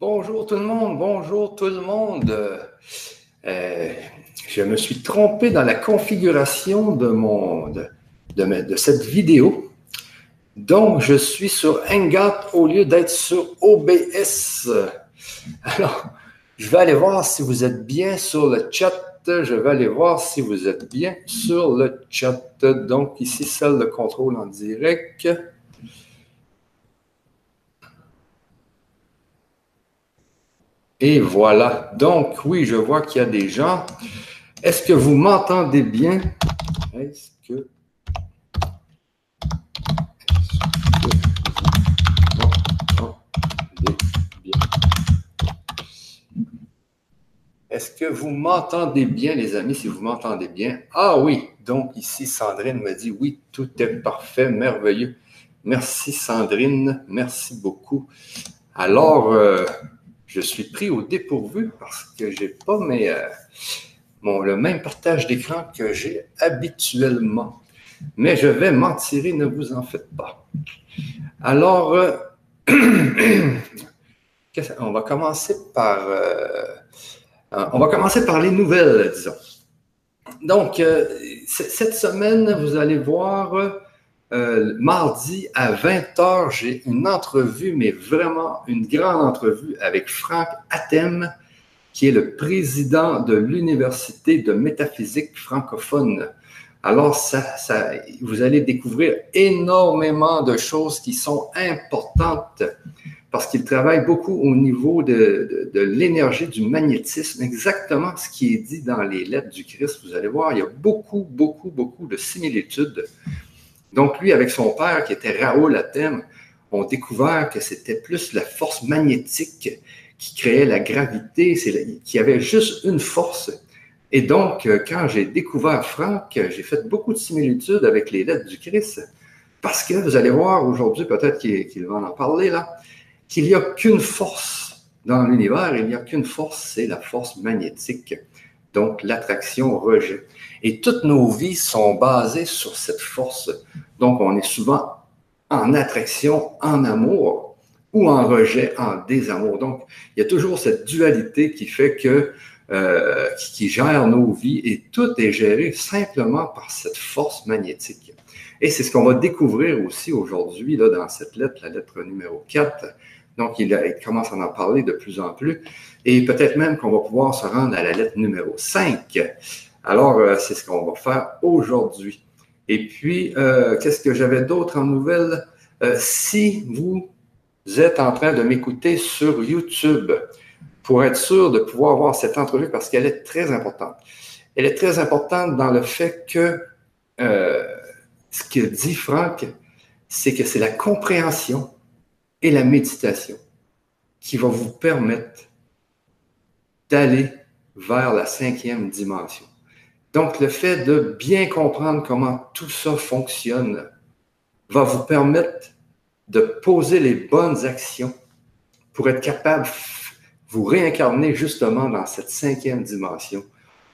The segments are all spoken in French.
Bonjour tout le monde, bonjour tout le monde. Euh, je me suis trompé dans la configuration de, mon, de, cette vidéo. Donc, je suis sur Hangout au lieu d'être sur OBS. Alors, je vais aller voir si vous êtes bien sur le chat. Je vais aller voir si vous êtes bien sur le chat. Donc, ici, celle de contrôle en direct. Et voilà. Donc, oui, je vois qu'il y a des gens. Est-ce que vous m'entendez bien? Est-ce que... Est-ce que vous m'entendez bien, les amis, si vous m'entendez bien? Ah oui, donc ici, Sandrine me dit oui, tout est parfait, merveilleux. Merci, Sandrine, merci beaucoup. Alors, euh, je suis pris au dépourvu parce que je n'ai pas euh, le même partage d'écran que j'ai habituellement. Mais je vais m'en tirer, ne vous en faites pas. Alors, euh, on va commencer par euh, on va commencer par les nouvelles, disons. Donc, cette semaine, vous allez voir euh, mardi à 20h, j'ai une entrevue, mais vraiment une grande entrevue avec Franck Atem, qui est le président de l'Université de métaphysique francophone. Alors, ça, vous allez découvrir énormément de choses qui sont importantes parce qu'il travaille beaucoup au niveau de l'énergie, du magnétisme, exactement ce qui est dit dans les lettres du Christ. Vous allez voir, il y a beaucoup, beaucoup, beaucoup de similitudes. Donc, lui, avec son père, qui était Raoul Athème, ont découvert que c'était plus la force magnétique qui créait la gravité, qui avait juste une force. Et donc, euh, quand j'ai découvert Franck, j'ai fait beaucoup de similitudes avec les lettres du Christ, parce que vous allez voir aujourd'hui, peut-être qu'il va en parler là, qu'il n'y a qu'une force dans l'univers, il n'y a qu'une force, c'est la force magnétique. Donc, l'attraction-rejet. Et toutes nos vies sont basées sur cette force. Donc, on est souvent en attraction, en amour, ou en rejet, en désamour. Donc, il y a toujours cette dualité qui fait que, euh, qui, gère nos vies et tout est géré simplement par cette force magnétique. Et c'est ce qu'on va découvrir aussi aujourd'hui dans cette lettre, la lettre numéro 4. Donc, il commence à en parler de plus en plus. Et peut-être même qu'on va pouvoir se rendre à la lettre numéro 5. Alors, euh, c'est ce qu'on va faire aujourd'hui. Et puis, euh, qu'est-ce que j'avais d'autre en nouvelles? Euh, si vous êtes en train de m'écouter sur YouTube, pour être sûr de pouvoir voir cette entrevue, parce qu'elle est très importante. Elle est très importante dans le fait que ce que dit Franck, c'est que c'est la compréhension et la méditation qui va vous permettre d'aller vers la cinquième dimension. Donc, le fait de bien comprendre comment tout ça fonctionne va vous permettre de poser les bonnes actions pour être capable de vous réincarner justement dans cette cinquième dimension,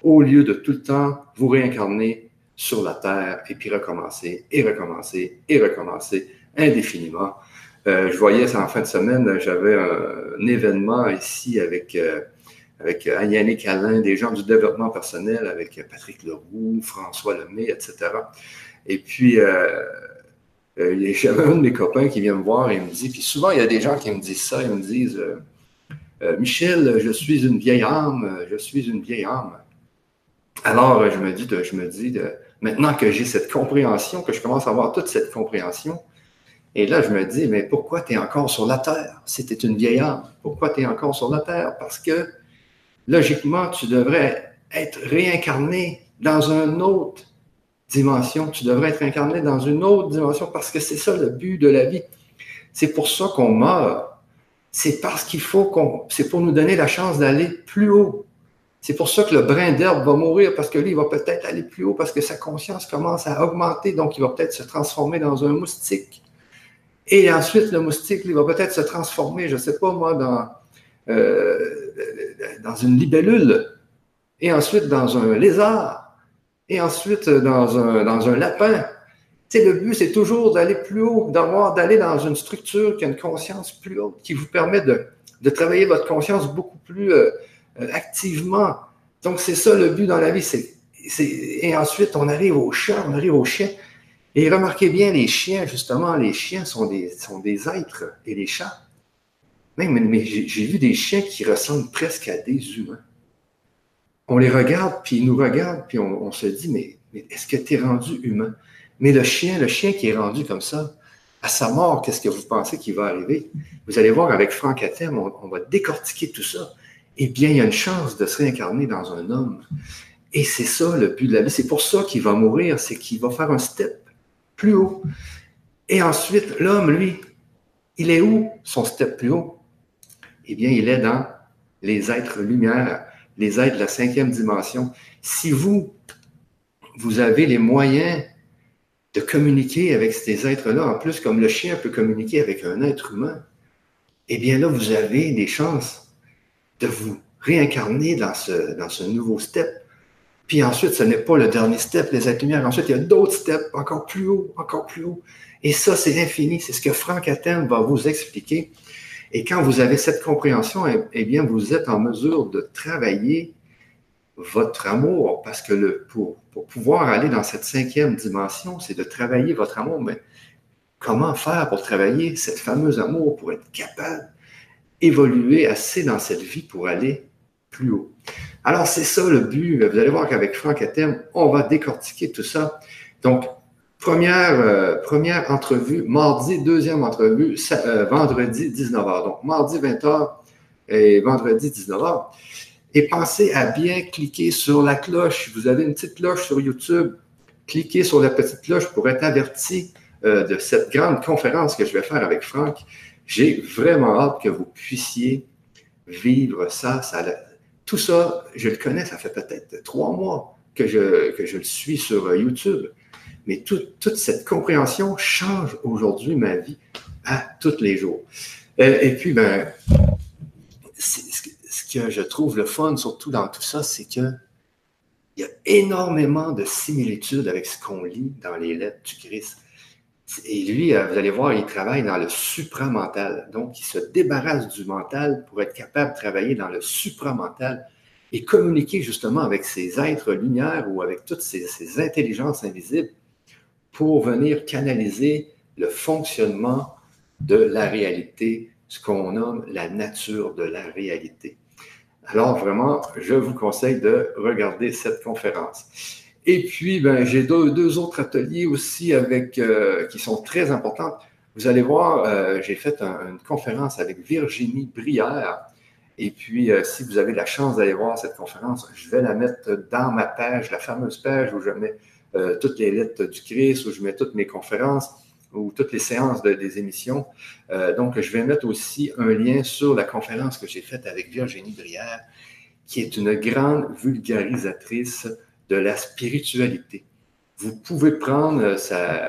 au lieu de tout le temps vous réincarner sur la Terre et puis recommencer et recommencer et recommencer indéfiniment. Euh, je voyais ça en fin de semaine, j'avais un, événement ici avec euh, avec euh, Yannick Alain, des gens du développement personnel, avec euh, Patrick Leroux, François Lemay, etc. Et puis, euh, j'avais un de mes copains qui vient me voir et me dit, puis souvent, il y a des gens qui me disent ça, ils me disent, Michel, je suis une vieille âme, je suis une vieille âme. Alors, je me dis, je me dis maintenant que j'ai cette compréhension, que je commence à avoir toute cette compréhension, et là, je me dis, mais pourquoi tu es encore sur la Terre? C'était une vieille âme? Pourquoi tu es encore sur la Terre? Parce que logiquement, tu devrais être réincarné dans une autre dimension. Tu devrais être incarné dans une autre dimension parce que c'est ça le but de la vie. C'est pour ça qu'on meurt. C'est parce qu'il faut qu'on. C'est pour nous donner la chance d'aller plus haut. C'est pour ça que le brin d'herbe va mourir parce que lui, il va peut-être aller plus haut parce que sa conscience commence à augmenter, donc il va peut-être se transformer dans un moustique. Et ensuite, le moustique, il va peut-être se transformer, je ne sais pas moi, dans, euh, dans une libellule, et ensuite dans un lézard, et ensuite dans un, dans un lapin. sais, le but, c'est toujours d'aller plus haut, d'avoir, d'aller dans une structure qui a une conscience plus haute, qui vous permet de, de travailler votre conscience beaucoup plus euh, euh, activement. Donc, c'est ça le but dans la vie. Et ensuite, on arrive aux chats, on arrive aux chiens. Et remarquez bien, les chiens, justement, les chiens sont des, sont des êtres et les chats. Même, mais j'ai vu des chiens qui ressemblent presque à des humains. On les regarde, puis ils nous regardent, puis on, se dit, mais, est-ce que tu es rendu humain? Mais le chien, le chien qui est rendu comme ça, à sa mort, qu'est-ce que vous pensez qui va arriver? Vous allez voir avec Franck Atem, on, on, va décortiquer tout ça. Eh bien, il y a une chance de se réincarner dans un homme. Et c'est ça le but de la vie. C'est pour ça qu'il va mourir, c'est qu'il va faire un step plus haut. Et ensuite, l'homme, lui, il est où son step plus haut? Eh bien, il est dans les êtres lumière, les êtres de la cinquième dimension. Si vous, vous avez les moyens de communiquer avec ces êtres-là, en plus, comme le chien peut communiquer avec un être humain, eh bien là, vous avez des chances de vous réincarner dans ce, nouveau step puis ensuite, ce n'est pas le dernier step, les êtres lumière. Ensuite, il y a d'autres steps encore plus haut, encore plus haut. Et ça, c'est infini. C'est ce que Franck Athènes va vous expliquer. Et quand vous avez cette compréhension, eh, eh bien, vous êtes en mesure de travailler votre amour, parce que pour, pour pouvoir aller dans cette cinquième dimension, c'est de travailler votre amour. Mais comment faire pour travailler cette fameuse amour, pour être capable d'évoluer assez dans cette vie pour aller plus haut? Alors, c'est ça le but. Vous allez voir qu'avec Franck Atem, on va décortiquer tout ça. Donc, première, euh, première entrevue, mardi, deuxième entrevue, euh, vendredi 19h. Donc, mardi 20h et vendredi 19h. Et pensez à bien cliquer sur la cloche. Vous avez une petite cloche sur YouTube. Cliquez sur la petite cloche pour être averti euh, de cette grande conférence que je vais faire avec Franck. J'ai vraiment hâte que vous puissiez vivre ça. ça tout ça, je le connais, ça fait peut-être trois mois que je, que je le suis sur YouTube. Mais toute cette compréhension change aujourd'hui ma vie à tous les jours. Euh, et, puis, ben, ce que je trouve le fun, surtout dans tout ça, c'est que il y a énormément de similitudes avec ce qu'on lit dans les lettres du Christ. Et lui, euh, vous allez voir, il travaille dans le supramental. Donc, il se débarrasse du mental pour être capable de travailler dans le supramental et communiquer justement avec ces êtres lumière ou avec toutes ces, intelligences invisibles pour venir canaliser le fonctionnement de la réalité, ce qu'on nomme la nature de la réalité. Alors, vraiment, je vous conseille de regarder cette conférence. Et puis, ben, j'ai deux, autres ateliers aussi avec, euh, qui sont très importants. Vous allez voir, euh, j'ai fait une conférence avec Virginie Brière. Et puis, euh, si vous avez la chance d'aller voir cette conférence, je vais la mettre dans ma page, la fameuse page où je mets toutes les lettres du Christ, où je mets toutes mes conférences ou toutes les séances des émissions. donc, je vais mettre aussi un lien sur la conférence que j'ai faite avec Virginie Brière, qui est une grande vulgarisatrice de la spiritualité. Vous pouvez prendre, euh,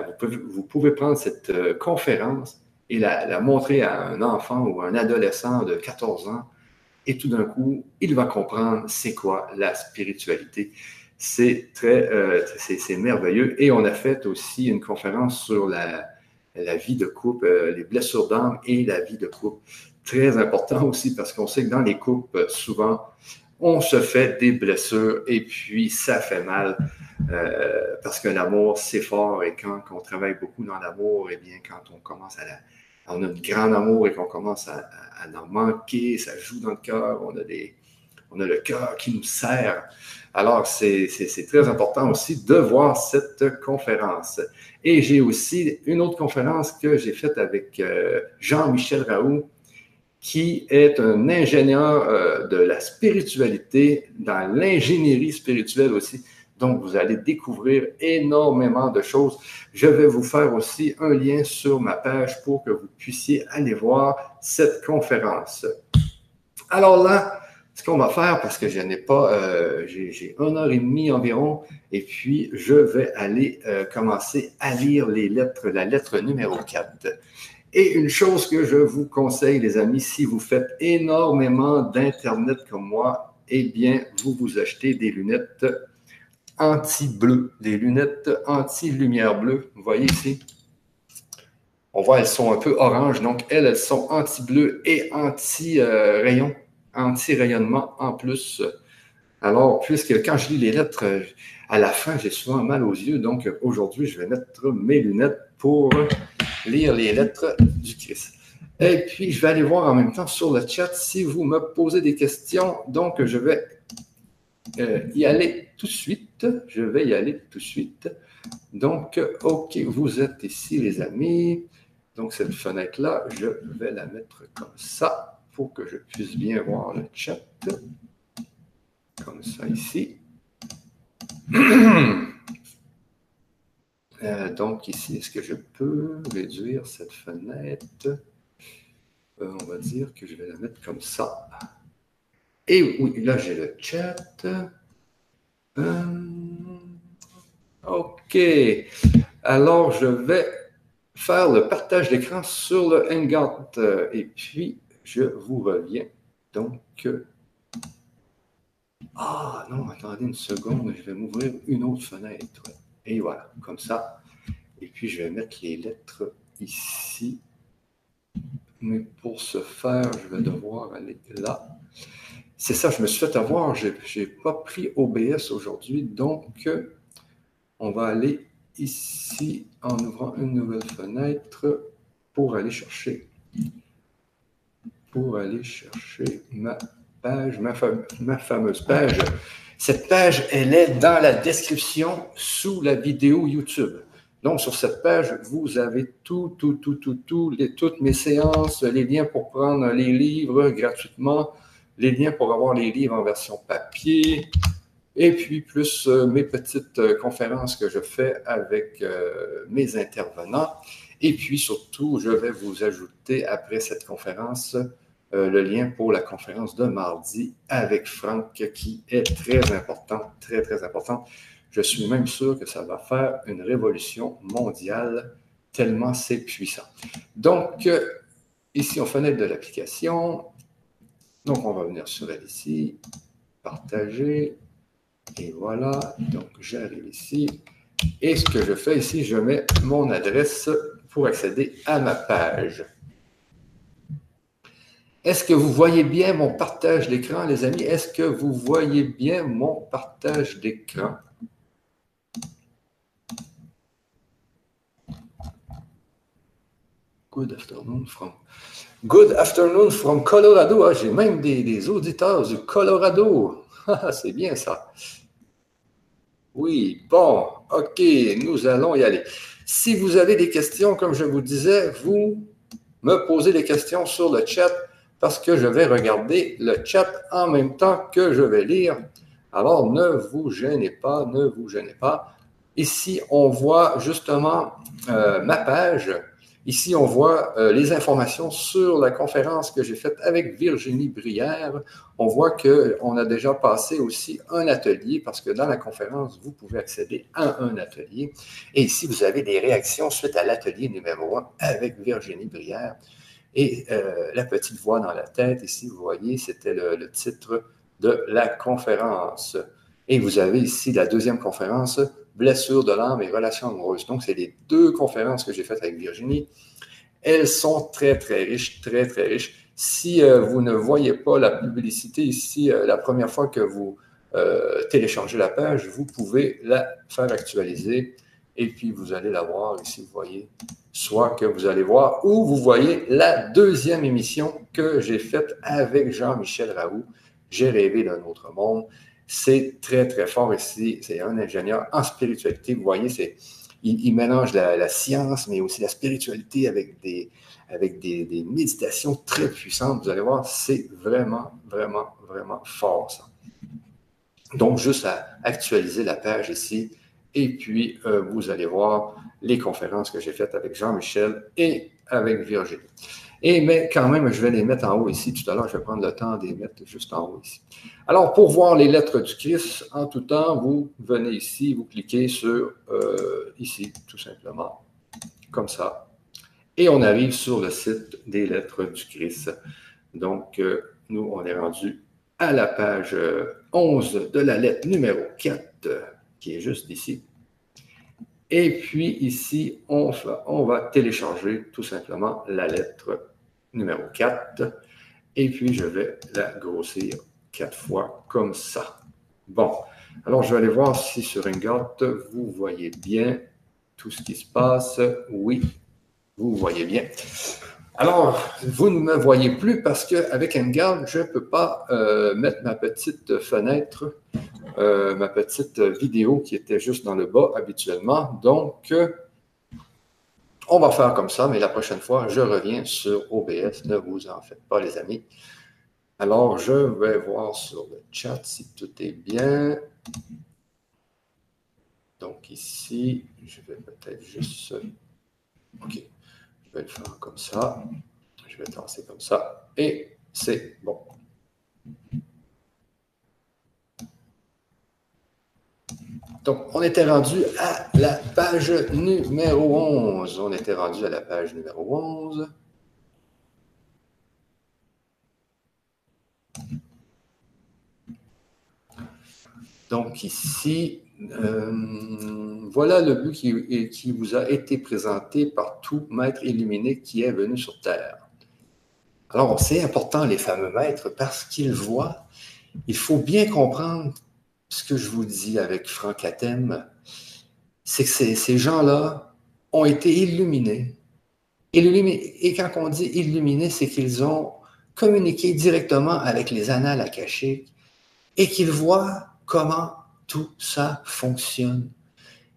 vous, pouvez, prendre cette euh, conférence et la, montrer à un enfant ou un adolescent de 14 ans, et tout d'un coup, il va comprendre c'est quoi la spiritualité. C'est très, euh, c'est merveilleux. Et on a fait aussi une conférence sur la, la vie de couple, les blessures d'âme et la vie de couple. Très important aussi parce qu'on sait que dans les couples, souvent, on se fait des blessures et puis ça fait mal euh, parce que l'amour, c'est fort et quand on travaille beaucoup dans l'amour, et eh bien, quand on commence à la, on a un grand amour et qu'on commence à, en manquer, ça joue dans le cœur, on a des, on a le cœur qui nous sert. Alors, c'est très important aussi de voir cette conférence. Et j'ai aussi une autre conférence que j'ai faite avec euh, Jean-Michel Raoult, qui est un ingénieur euh, de la spiritualité, dans l'ingénierie spirituelle aussi. Donc, vous allez découvrir énormément de choses. Je vais vous faire aussi un lien sur ma page pour que vous puissiez aller voir cette conférence. Alors là, ce qu'on va faire, parce que je n'ai pas, euh, j'ai une heure et demie environ, et puis je vais aller euh, commencer à lire les lettres, la lettre numéro 4. Et une chose que je vous conseille, les amis, si vous faites énormément d'Internet comme moi, eh bien, vous vous achetez des lunettes anti-bleu, des lunettes anti-lumière bleue. Vous voyez ici? On voit, elles sont un peu orange, donc elles, elles sont anti-bleu et anti-rayon, anti-rayonnement en plus. Alors, puisque quand je lis les lettres, à la fin, j'ai souvent mal aux yeux, donc aujourd'hui, je vais mettre mes lunettes pour lire les lettres du Christ. Et puis, je vais aller voir en même temps sur le chat si vous me posez des questions. Donc, je vais euh, y aller tout de suite. Je vais y aller tout de suite. Donc, OK, vous êtes ici, les amis. Donc, cette fenêtre-là, je vais la mettre comme ça que je puisse bien voir le chat. Comme ça ici. Euh, donc, ici, est-ce que je peux réduire cette fenêtre? Euh, on va dire que je vais la mettre comme ça. Et oui, là, j'ai le chat. Euh, OK. Alors, je vais faire le partage d'écran sur le Hangout. Et puis, je vous reviens. Donc, ah non, attendez une seconde, je vais m'ouvrir une autre fenêtre. Et voilà, comme ça. Et puis, je vais mettre les lettres ici. Mais pour ce faire, je vais devoir aller là. C'est ça, je me suis fait avoir. Je n'ai pas pris OBS aujourd'hui. Donc, on va aller ici en ouvrant une nouvelle fenêtre pour aller chercher pour aller chercher ma page, ma, fameuse page. Cette page, elle est dans la description sous la vidéo YouTube. Donc, sur cette page, vous avez tout, tout, tout, tout, tout, toutes mes séances, les liens pour prendre les livres gratuitement, les liens pour avoir les livres en version papier, et puis plus euh, mes petites euh, conférences que je fais avec euh, mes intervenants. Et puis surtout, je vais vous ajouter après cette conférence le lien pour la conférence de mardi avec Franck qui est très important, très, très important. Je suis même sûr que ça va faire une révolution mondiale tellement c'est puissant. Donc, euh, ici, on fenêtre de l'application. Donc, on va venir sur elle ici, partager, et voilà. Donc, j'arrive ici. Et ce que je fais ici, je mets mon adresse pour accéder à ma page. Est-ce que vous voyez bien mon partage d'écran, les amis? Est-ce que vous voyez bien mon partage d'écran? Good afternoon from. Good afternoon from Colorado. Ah, j'ai même des, auditeurs du Colorado. Ah, c'est bien ça. Oui, bon, OK, nous allons y aller. Si vous avez des questions, comme je vous disais, vous me posez des questions sur le chat parce que je vais regarder le chat en même temps que je vais lire. Alors, ne vous gênez pas, ne vous gênez pas. Ici, on voit justement euh, ma page Ici, on voit euh, les informations sur la conférence que j'ai faite avec Virginie Brière. On voit qu'on a déjà passé aussi un atelier parce que dans la conférence, vous pouvez accéder à un atelier. Et ici, vous avez des réactions suite à l'atelier numéro un avec Virginie Brière. Et euh, la petite voix dans la tête, ici, vous voyez, c'était le titre de la conférence. Et vous avez ici la deuxième conférence, blessure de l'âme et relations amoureuses. Donc, c'est les deux conférences que j'ai faites avec Virginie. Elles sont très, très riches, très, très riches. Si euh, vous ne voyez pas la publicité ici, euh, la première fois que vous euh, téléchargez la page, vous pouvez la faire actualiser et puis vous allez la voir ici, vous voyez, soit que vous allez voir ou vous voyez la deuxième émission que j'ai faite avec Jean-Michel Raoult, J'ai rêvé d'un autre monde. C'est très, très fort ici. C'est un ingénieur en spiritualité. Vous voyez, c'est, il, mélange la, science, mais aussi la spiritualité avec des, méditations très puissantes. Vous allez voir, c'est vraiment, vraiment, vraiment fort, ça. Donc, juste à actualiser la page ici. Et puis, euh, vous allez voir les conférences que j'ai faites avec Jean-Michel et avec Virginie. Et mais quand même, je vais les mettre en haut ici. Tout à l'heure, je vais prendre le temps de les mettre juste en haut ici. Alors, pour voir les lettres du Christ, en tout temps, vous venez ici, vous cliquez sur euh, ici, tout simplement, comme ça. Et on arrive sur le site des lettres du Christ. Donc, euh, nous, on est rendu à la page 11 de la lettre numéro 4. qui est juste ici. Et puis ici, on, on va télécharger tout simplement la lettre numéro 4. Et puis, je vais la grossir quatre fois comme ça. Bon, alors je vais aller voir si sur Hangout, vous voyez bien tout ce qui se passe. Oui, vous voyez bien. Alors, vous ne me voyez plus parce qu'avec Hangout, je ne peux pas euh, mettre ma petite fenêtre, euh, ma petite vidéo qui était juste dans le bas habituellement. Donc, on va faire comme ça, mais la prochaine fois, je reviens sur OBS. Ne vous en faites pas, les amis. Alors, je vais voir sur le chat si tout est bien. Donc ici, je vais peut-être juste... OK. Je vais le faire comme ça. Je vais lancer comme ça. Et c'est bon. Donc, on était rendu à la page numéro 11. On était rendu à la page numéro 11. Donc ici, euh, voilà le but qui, qui, vous a été présenté par tout maître illuminé qui est venu sur Terre. Alors, c'est important, les fameux maîtres, parce qu'ils voient, il faut bien comprendre ce que je vous dis avec Franck Athème, c'est que ces, gens-là ont été illuminés. Et quand on dit illuminés, c'est qu'ils ont communiqué directement avec les annales akashiques et qu'ils voient comment tout ça fonctionne.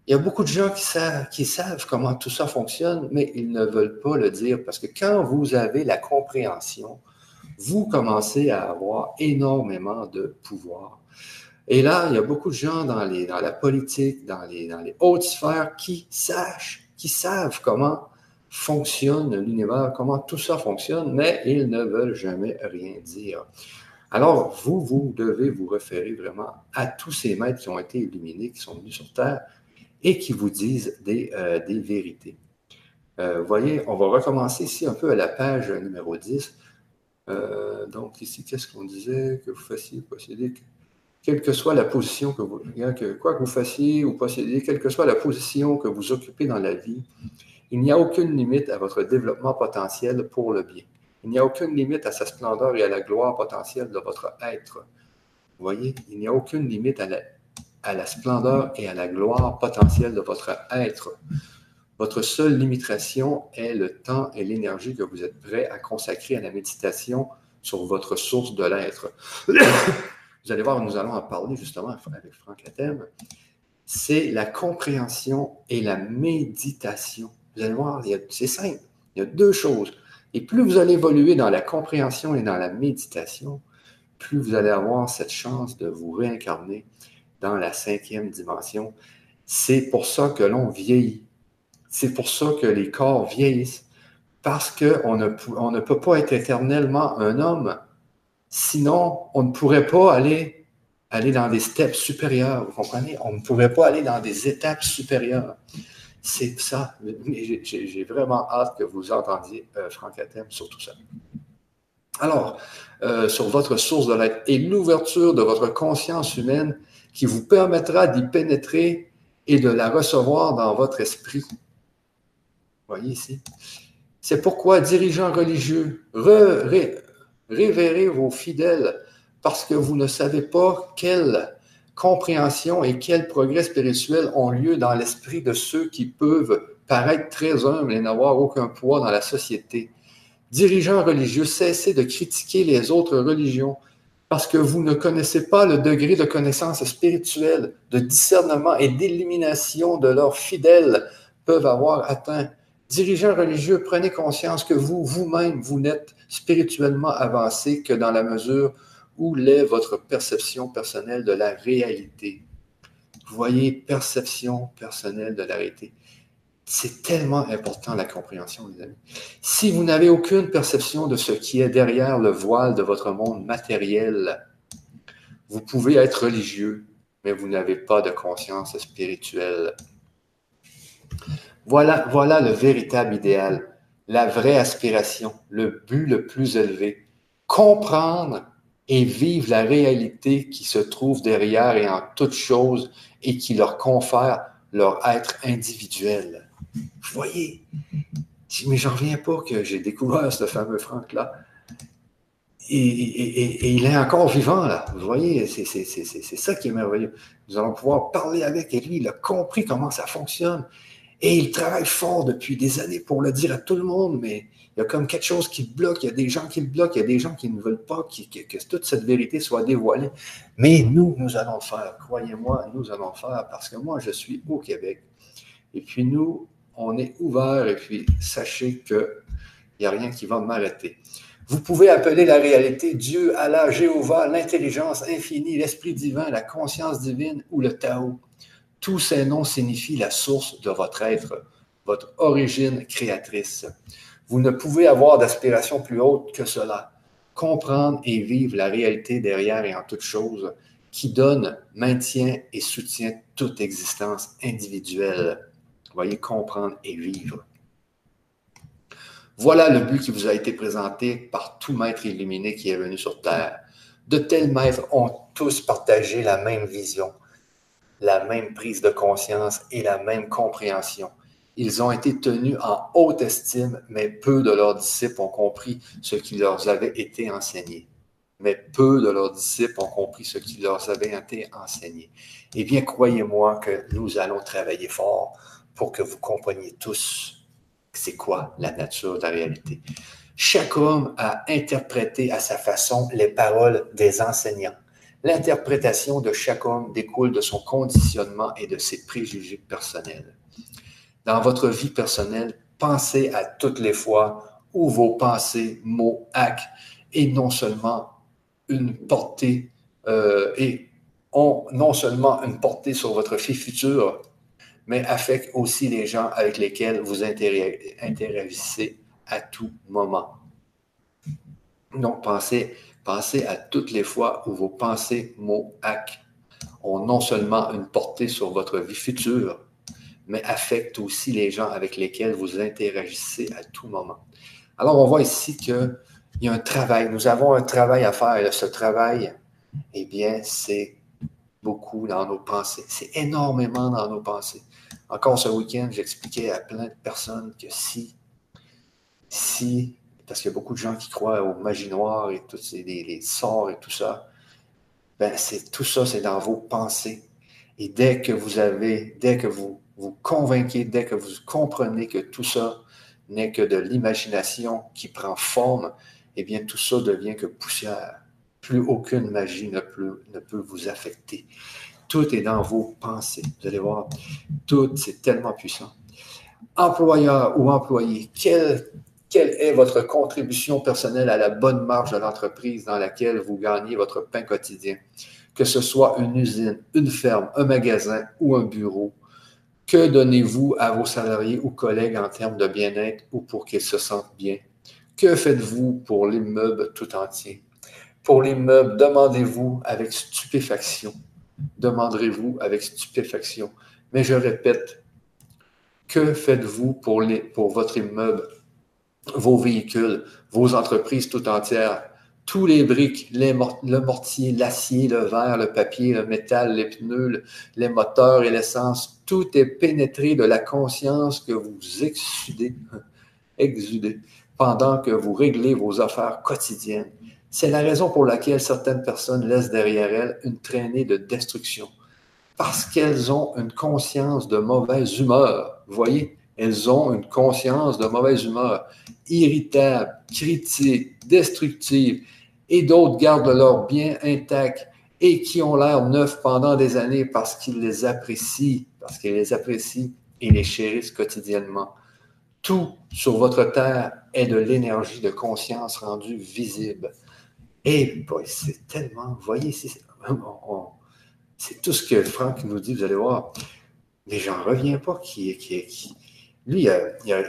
Il y a beaucoup de gens qui savent, qui savent comment tout ça fonctionne, mais ils ne veulent pas le dire parce que quand vous avez la compréhension, vous commencez à avoir énormément de pouvoir. Et là, il y a beaucoup de gens dans, la politique, dans les, hautes sphères qui sachent, qui savent comment fonctionne l'univers, comment tout ça fonctionne, mais ils ne veulent jamais rien dire. Alors, vous, vous devez vous référer vraiment à tous ces maîtres qui ont été illuminés, qui sont venus sur Terre et qui vous disent des, euh, vérités. Euh, vous voyez, on va recommencer ici un peu à la page numéro 10. Euh, donc, ici, qu'est-ce qu'on disait que vous fassiez posséder quelle que soit la position que vous, quoi que vous fassiez ou possédiez, quelle que soit la position que vous occupez dans la vie, il n'y a aucune limite à votre développement potentiel pour le bien. Il n'y a aucune limite à sa splendeur et à la gloire potentielle de votre être. Vous voyez, il n'y a aucune limite à la splendeur et à la gloire potentielle de votre être. Votre seule limitation est le temps et l'énergie que vous êtes prêt à consacrer à la méditation sur votre source de l'être. vous allez voir, nous allons en parler justement avec Franck Lathème, c'est la compréhension et la méditation. Vous allez voir, c'est simple. Il y a deux choses. Et plus vous allez évoluer dans la compréhension et dans la méditation, plus vous allez avoir cette chance de vous réincarner dans la cinquième dimension. C'est pour ça que l'on vieillit. C'est pour ça que les corps vieillissent. Parce qu'on ne, peut pas être éternellement un homme Sinon, on ne pourrait pas aller, aller dans des steps supérieurs, vous comprenez? On ne pourrait pas aller dans des étapes supérieures. C'est ça. J'ai vraiment hâte que vous entendiez euh, Franck Athème sur tout ça. Alors, euh, sur votre source de l'être et l'ouverture de votre conscience humaine qui vous permettra d'y pénétrer et de la recevoir dans votre esprit. Voyez ici. C'est pourquoi, dirigeants religieux, re, révérez vos fidèles parce que vous ne savez pas quelle compréhension et quel progrès spirituel ont lieu dans l'esprit de ceux qui peuvent paraître très humbles et n'avoir aucun poids dans la société. Dirigeants religieux, cessez de critiquer les autres religions parce que vous ne connaissez pas le degré de connaissance spirituelle, de discernement et d'élimination de leurs fidèles peuvent avoir atteint. Dirigeants religieux, prenez conscience que vous, vous-même, vous n'êtes spirituellement avancé que dans la mesure où l'est votre perception personnelle de la réalité. Vous voyez, perception personnelle de la réalité. C'est tellement important la compréhension, les amis. Si vous n'avez aucune perception de ce qui est derrière le voile de votre monde matériel, vous pouvez être religieux, mais vous n'avez pas de conscience spirituelle. Voilà, voilà le véritable idéal la vraie aspiration, le but le plus élevé. Comprendre et vivent la réalité qui se trouve derrière et en toute chose et qui leur confère leur être individuel. Vous voyez, mais j'en reviens pas que j'ai découvert ce fameux Franck-là. Et, il est encore vivant, là. Vous voyez, c'est ça qui est merveilleux. Nous allons pouvoir parler avec lui, il a compris comment ça fonctionne. Et il travaille fort depuis des années pour le dire à tout le monde, mais il y a comme quelque chose qui bloque, il y a des gens qui le bloquent, il y a des gens qui ne veulent pas que, toute cette vérité soit dévoilée. Mais nous, nous allons faire. Croyez-moi, nous allons faire parce que moi, je suis au Québec. Et puis nous, on est ouvert et puis sachez qu'il n'y a rien qui va m'arrêter. Vous pouvez appeler la réalité Dieu, Allah, Jéhovah, l'intelligence infinie, l'esprit divin, la conscience divine ou le Tao. Tous ces noms signifient la source de votre être, votre origine créatrice. Vous ne pouvez avoir d'aspiration plus haute que cela. Comprendre et vivre la réalité derrière et en toute chose qui donne, maintient et soutient toute existence individuelle. voyez, comprendre et vivre. Voilà le but qui vous a été présenté par tout maître illuminé qui est venu sur Terre. De tels maîtres ont tous partagé la même vision, la même prise de conscience et la même compréhension. Ils ont été tenus en haute estime, mais peu de leurs disciples ont compris ce qui leur avait été enseigné. Mais peu de leurs disciples ont compris ce qui leur avait été enseigné. Eh bien, croyez-moi que nous allons travailler fort pour que vous compreniez tous c'est quoi la nature de la réalité. Chaque homme a interprété à sa façon les paroles des enseignants. L'interprétation de chaque homme découle de son conditionnement et de ses préjugés personnels dans votre vie personnelle, pensez à toutes les fois où vos pensées, mots, actes, et non seulement une portée, euh, et ont non seulement une portée sur votre vie future, mais affectent aussi les gens avec lesquels vous interagissez à tout moment. Donc, pensez, pensez à toutes les fois où vos pensées, mots, actes ont non seulement une portée sur votre vie future, mais affecte aussi les gens avec lesquels vous interagissez à tout moment. Alors, on voit ici qu'il y a un travail. Nous avons un travail à faire. Et ce travail, eh bien, c'est beaucoup dans nos pensées. C'est énormément dans nos pensées. Encore ce week-end, j'expliquais à plein de personnes que si, si, parce qu'il y a beaucoup de gens qui croient aux magie noire et tous les, sorts et tout ça, ben c'est tout ça, c'est dans vos pensées. Et dès que vous avez, dès que vous vous convainquez dès que vous comprenez que tout ça n'est que de l'imagination qui prend forme, eh bien tout ça devient que poussière. Plus aucune magie ne peut, vous affecter. Tout est dans vos pensées. Vous allez voir, tout, c'est tellement puissant. Employeur ou employé, quelle, quelle est votre contribution personnelle à la bonne marge de l'entreprise dans laquelle vous gagnez votre pain quotidien? Que ce soit une usine, une ferme, un magasin ou un bureau, que donnez-vous à vos salariés ou collègues en termes de bien-être ou pour qu'ils se sentent bien? Que faites-vous pour l'immeuble tout entier? Pour l'immeuble, demandez-vous avec stupéfaction. Demanderez-vous avec stupéfaction. Mais je répète, que faites-vous pour, pour votre immeuble, vos véhicules, vos entreprises tout entières? tous les briques, le mortier, l'acier, le verre, le papier, le métal, les pneus, les moteurs et l'essence, tout est pénétré de la conscience que vous exudez, exudez pendant que vous réglez vos affaires quotidiennes. C'est la raison pour laquelle certaines personnes laissent derrière elles une traînée de destruction, parce qu'elles ont une conscience de mauvaise humeur. Voyez, elles ont une conscience de mauvaise humeur, irritable, critique, destructive, et d'autres gardent leur bien intact et qui ont l'air neufs pendant des années parce qu'ils les apprécient, parce qu'ils les apprécient et les chérissent quotidiennement. Tout sur votre terre est de l'énergie de conscience rendue visible. Et c'est tellement, voyez, c'est tout ce que Franck nous dit, vous allez voir. Mais j'en reviens pas qui, qui lui, il a,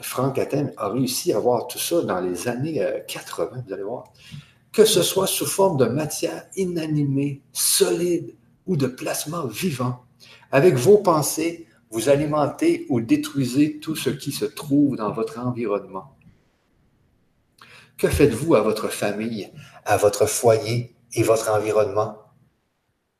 Franck Athènes a réussi à voir tout ça dans les années 80, euh, vous allez voir que ce soit sous forme de matière inanimée, solide ou de plasma vivant. Avec vos pensées, vous alimentez ou détruisez tout ce qui se trouve dans votre environnement. Que faites-vous à votre famille, à votre foyer et votre environnement?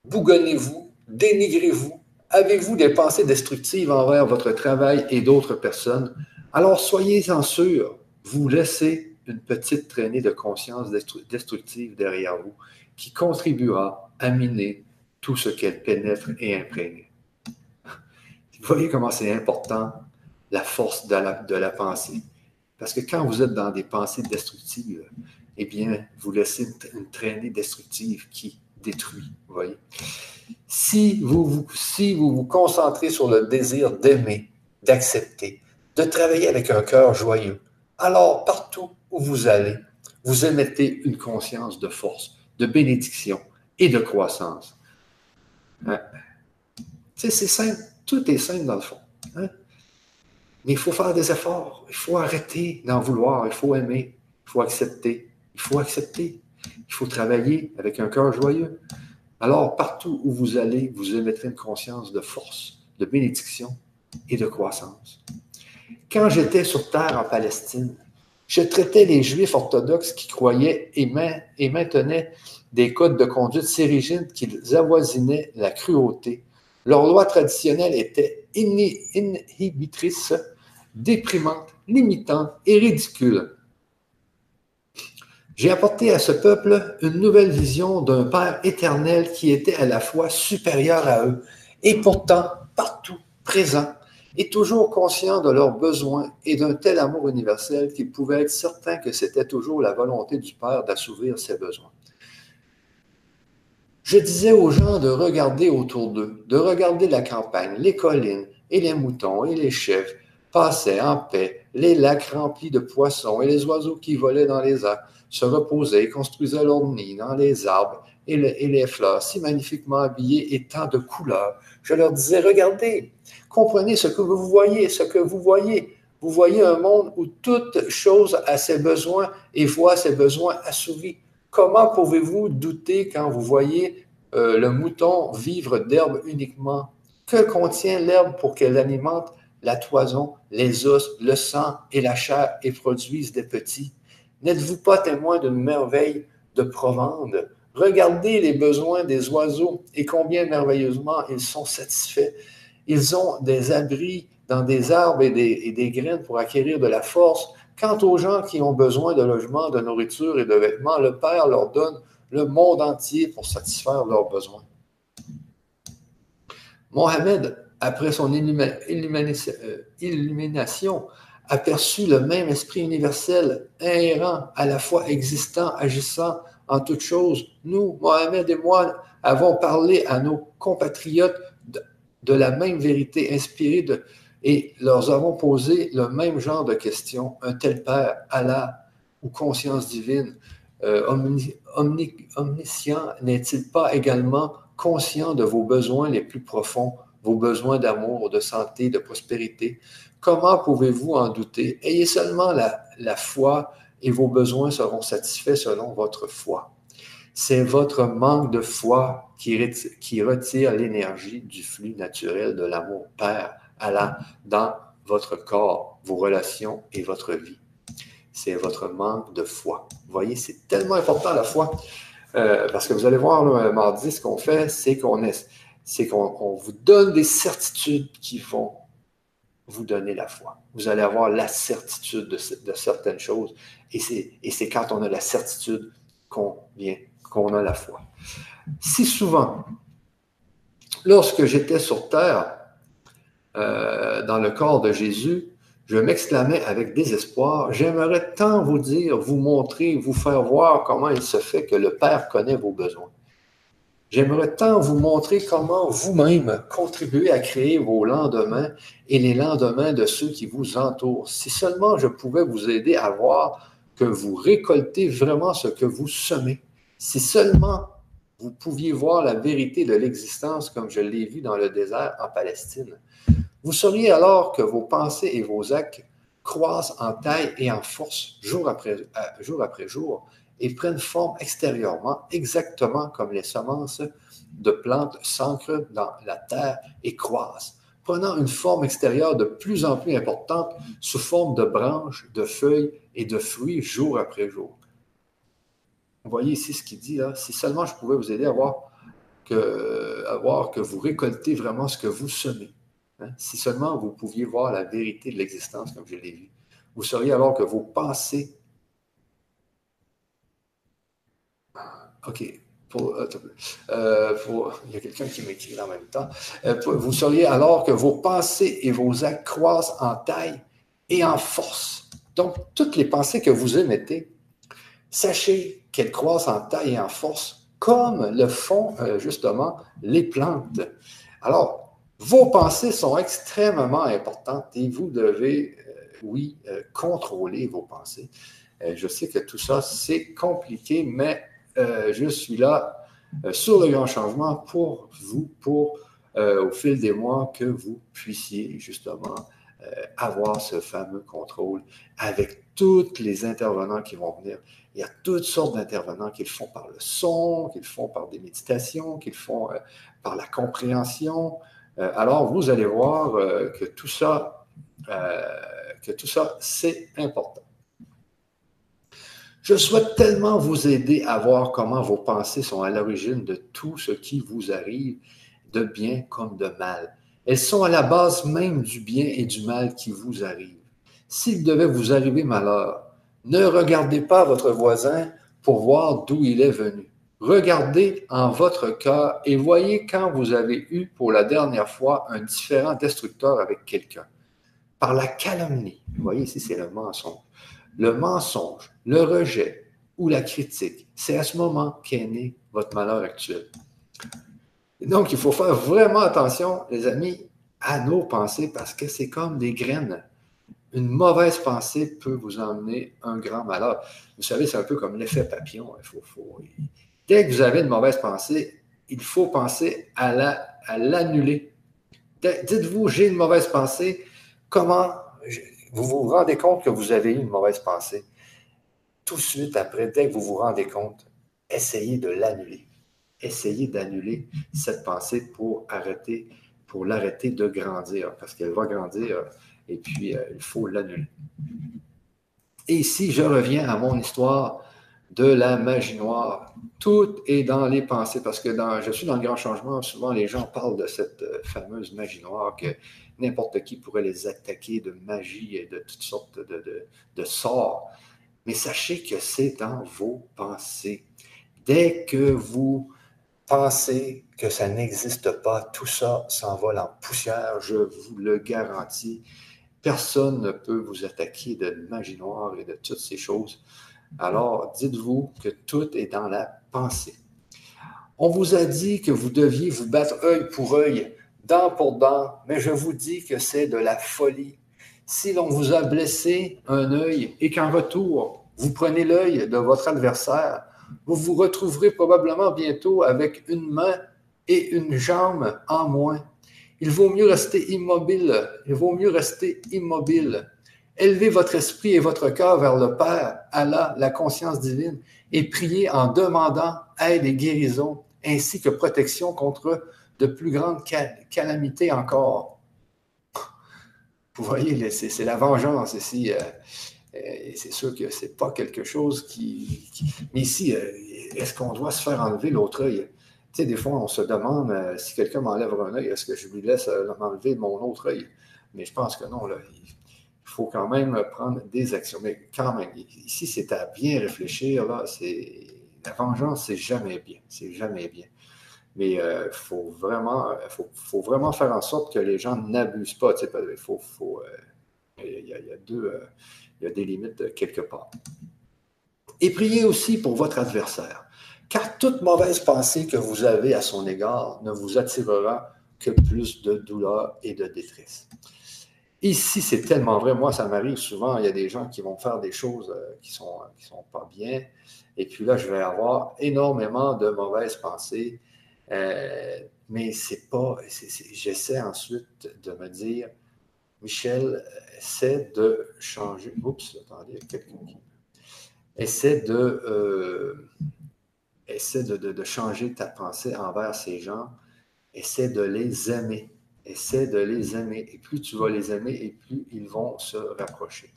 Bougonnez-vous, dénigrez-vous, avez-vous des pensées destructives envers votre travail et d'autres personnes? Alors soyez-en sûrs, vous laissez une petite traînée de conscience destructive derrière vous qui contribuera à miner tout ce qu'elle pénètre et imprègne. Vous voyez comment c'est important la force de la, pensée. Parce que quand vous êtes dans des pensées destructives, eh bien, vous laissez une, traînée destructive qui détruit. Voyez? Si vous, vous, si vous concentrez sur le désir d'aimer, d'accepter, de travailler avec un cœur joyeux, alors partout où vous allez, vous émettez une conscience de force, de bénédiction et de croissance. C'est simple, tout est simple dans le fond. Hein? Mais il faut faire des efforts, il faut arrêter d'en vouloir, il faut aimer, il faut accepter, il faut accepter, il faut travailler avec un cœur joyeux. Alors, partout où vous allez, vous émettrez une conscience de force, de bénédiction et de croissance. Quand j'étais sur terre en Palestine, je traitais les Juifs orthodoxes qui croyaient et, maintenaient des codes de conduite si rigides qu'ils avoisinaient la cruauté. Leur loi traditionnelle était inhibitrice, déprimante, limitante et ridicule. J'ai apporté à ce peuple une nouvelle vision d'un Père éternel qui était à la fois supérieur à eux et pourtant partout présent et toujours conscient de leurs besoins et d'un tel amour universel qu'il pouvait être certain que c'était toujours la volonté du Père d'assouvir ses besoins. Je disais aux gens de regarder autour d'eux, de regarder la campagne, les collines et les moutons et les chèvres passaient en paix, les lacs remplis de poissons et les oiseaux qui volaient dans les airs se reposaient construisaient leur nid dans les arbres et, et les fleurs si magnifiquement habillées et tant de couleurs. Je leur disais, regardez, comprenez ce que vous voyez, ce que vous voyez. Vous voyez un monde où toute chose a ses besoins et voit ses besoins assouvis. Comment pouvez-vous douter quand vous voyez euh, le mouton vivre d'herbe uniquement? Que contient l'herbe pour qu'elle alimente la toison, les os, le sang et la chair et produise des petits? N'êtes-vous pas témoin d'une merveille de Provende? Regardez les besoins des oiseaux et combien merveilleusement ils sont satisfaits. Ils ont des abris dans des arbres et des, graines pour acquérir de la force. Quant aux gens qui ont besoin de logement, de nourriture et de vêtements, le Père leur donne le monde entier pour satisfaire leurs besoins. Mohamed, après son illumination, a perçu le même esprit universel, inhérent, à la fois existant, agissant en toutes choses. Nous, Mohamed et moi, avons parlé à nos compatriotes de la même vérité inspirée de, et leur avons posé le même genre de questions. Un tel Père, Allah ou conscience divine, euh, omniscient, n'est-il pas également conscient de vos besoins les plus profonds, vos besoins d'amour, de santé, de prospérité? Comment pouvez-vous en douter? Ayez seulement la, foi et vos besoins seront satisfaits selon votre foi. C'est votre manque de foi qui, retire l'énergie du flux naturel de l'amour Père allant dans votre corps, vos relations et votre vie. C'est votre manque de foi. Vous voyez, c'est tellement important la foi. Euh, parce que vous allez voir, le mardi, ce qu'on fait, c'est qu'on c'est qu'on vous donne des certitudes qui vont vous donner la foi. Vous allez avoir la certitude de, certaines choses. Et c'est quand on a la certitude qu'on vient qu'on a la foi. Si souvent, lorsque j'étais sur terre, euh, dans le corps de Jésus, je m'exclamais avec désespoir, j'aimerais tant vous dire, vous montrer, vous faire voir comment il se fait que le Père connaît vos besoins. J'aimerais tant vous montrer comment vous-même contribuez à créer vos lendemains et les lendemains de ceux qui vous entourent. Si seulement je pouvais vous aider à voir que vous récoltez vraiment ce que vous semez. Si seulement vous pouviez voir la vérité de l'existence comme je l'ai vu dans le désert en Palestine, vous sauriez alors que vos pensées et vos actes croissent en taille et en force jour après, euh, jour, après jour et prennent forme extérieurement exactement comme les semences de plantes s'ancrent dans la terre et croissent. prenant une forme extérieure de plus en plus importante sous forme de branches, de feuilles et de fruits jour après jour. Vous voyez ici ce qu'il dit là. Si seulement je pouvais vous aider à voir que, vous récoltez vraiment ce que vous semez. Hein. Si seulement vous pouviez voir la vérité de l'existence comme je l'ai vu, vous sauriez alors que vos pensées. OK. Euh, euh, il y a quelqu'un qui m'écrit en même temps. Euh, vous sauriez alors que vos pensées et vos actes croissent en taille et en force. Donc, toutes les pensées que vous émettez, sachez qu'elles croissent en taille et en force, comme le font justement les plantes. Alors, vos pensées sont extrêmement importantes et vous devez, oui, contrôler vos pensées. je sais que tout ça, c'est compliqué, mais euh, je suis là euh, sur le grand changement pour vous, pour euh, au fil des mois que vous puissiez justement avoir ce fameux contrôle avec tous les intervenants qui vont venir. Il y a toutes sortes d'intervenants qui le font par le son, qui le font par des méditations, qui le font par la compréhension. alors, vous allez voir que tout ça, que tout ça, c'est important. Je souhaite tellement vous aider à voir comment vos pensées sont à l'origine de tout ce qui vous arrive, de bien comme de mal. Elles sont à la base même du bien et du mal qui vous arrive. S'il devait vous arriver malheur, ne regardez pas votre voisin pour voir d'où il est venu. Regardez en votre cœur et voyez quand vous avez eu pour la dernière fois un différent destructeur avec quelqu'un. Par la calomnie. Vous voyez ici, c'est le mensonge le mensonge, le rejet ou la critique. C'est à ce moment qu'est né votre malheur actuel. donc, il faut faire vraiment attention, les amis, à nos pensées parce que c'est comme des graines. Une mauvaise pensée peut vous emmener un grand malheur. Vous savez, c'est un peu comme l'effet papillon. Il faut, Dès que vous avez une mauvaise pensée, il faut penser à l'annuler. La, Dites-vous, j'ai une mauvaise pensée, comment vous vous rendez compte que vous avez eu une mauvaise pensée, tout de suite après, dès que vous vous rendez compte, essayez de l'annuler. Essayez d'annuler cette pensée pour arrêter, pour l'arrêter de grandir, parce qu'elle va grandir et puis euh, il faut l'annuler. Et ici, je reviens à mon histoire de la magie noire. Tout est dans les pensées, parce que dans, je suis dans le grand changement, souvent les gens parlent de cette euh, fameuse magie noire que n'importe qui pourrait les attaquer de magie et de toutes sortes de, sorts. Mais sachez que c'est dans vos pensées. Dès que vous pensez que ça n'existe pas, tout ça s'envole en poussière, je vous le garantis. Personne ne peut vous attaquer de magie noire et de toutes ces choses. Alors, dites-vous que tout est dans la pensée. On vous a dit que vous deviez vous battre œil pour œil dent pour dent, mais je vous dis que c'est de la folie. Si l'on vous a blessé un œil et qu'en retour, vous prenez l'œil de votre adversaire, vous vous retrouverez probablement bientôt avec une main et une jambe en moins. Il vaut mieux rester immobile. Il vaut mieux rester immobile. Élevez votre esprit et votre cœur vers le Père, Allah, la conscience divine, et priez en demandant aide et guérison, ainsi que protection contre de plus grandes calamités encore. Vous voyez, c'est la vengeance ici. Euh, euh, c'est sûr que ce n'est pas quelque chose qui, Mais ici, euh, est-ce qu'on doit se faire enlever l'autre œil? Tu sais, des fois, on se demande si quelqu'un m'enlève un œil, est-ce que je lui laisse m'enlever mon autre œil? Mais je pense que non, il faut quand même prendre des actions. Mais quand même, ici, c'est à bien réfléchir. Là, la vengeance, c'est jamais bien. C'est jamais bien. Mais euh, faut, vraiment, euh, faut, vraiment faire en sorte que les gens n'abusent pas. Euh, il, y a, il y a des limites quelque part. Et priez aussi pour votre adversaire, car toute mauvaise pensée que vous avez à son égard ne vous attirera que plus de douleur et de détresse. Ici, c'est tellement vrai. Moi, ça m'arrive souvent. Il y a des gens qui vont faire des choses qui ne sont, qui sont pas bien. Et puis là, je vais avoir énormément de mauvaises pensées. Euh, mais c'est pas. J'essaie ensuite de me dire, Michel, essaie de changer. Oups, attendez, quelqu'un qui. Essaie de. Euh, essaie de, changer ta pensée envers ces gens. Essaie de les aimer. Essaie de les aimer. Et plus tu vas les aimer, et plus ils vont se rapprocher.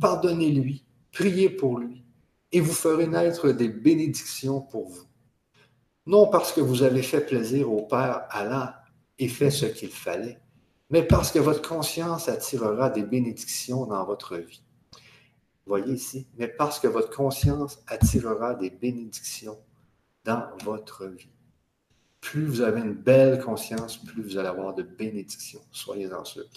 Pardonnez-lui, priez pour lui, et vous ferez naître des bénédictions pour vous. Non parce que vous avez fait plaisir au Père Allah et fait ce qu'il fallait, mais parce que votre conscience attirera des bénédictions dans votre vie. Voyez ici, mais parce que votre conscience attirera des bénédictions dans votre vie. Plus vous avez une belle conscience, plus vous allez avoir de bénédictions. Soyez-en sûrs.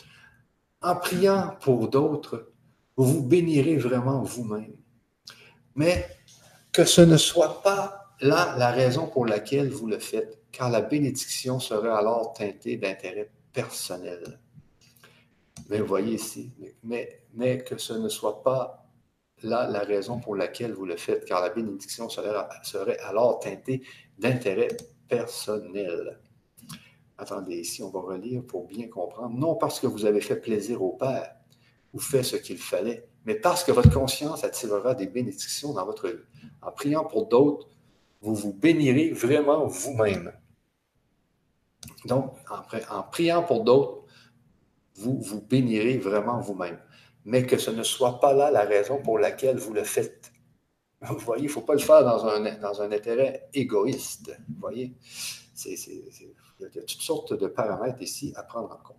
En priant pour d'autres, vous vous bénirez vraiment vous-même. Mais que ce ne soit pas là la raison pour laquelle vous le faites, car la bénédiction serait alors teintée d'intérêt personnel. Mais vous voyez ici, mais, mais que ce ne soit pas là la raison pour laquelle vous le faites, car la bénédiction serait, serait alors teintée d'intérêt personnel. Attendez, ici, on va relire pour bien comprendre. Non parce que vous avez fait plaisir au Père ou fait ce qu'il fallait, mais parce que votre conscience attirera des bénédictions dans votre vie. En priant pour d'autres, vous vous bénirez vraiment vous-même. Donc, en, priant pour d'autres, vous vous bénirez vraiment vous-même. Mais que ce ne soit pas là la raison pour laquelle vous le faites. Vous voyez, il ne faut pas le faire dans un, dans un intérêt égoïste. Vous voyez, il y a toutes sortes de paramètres ici à prendre en compte.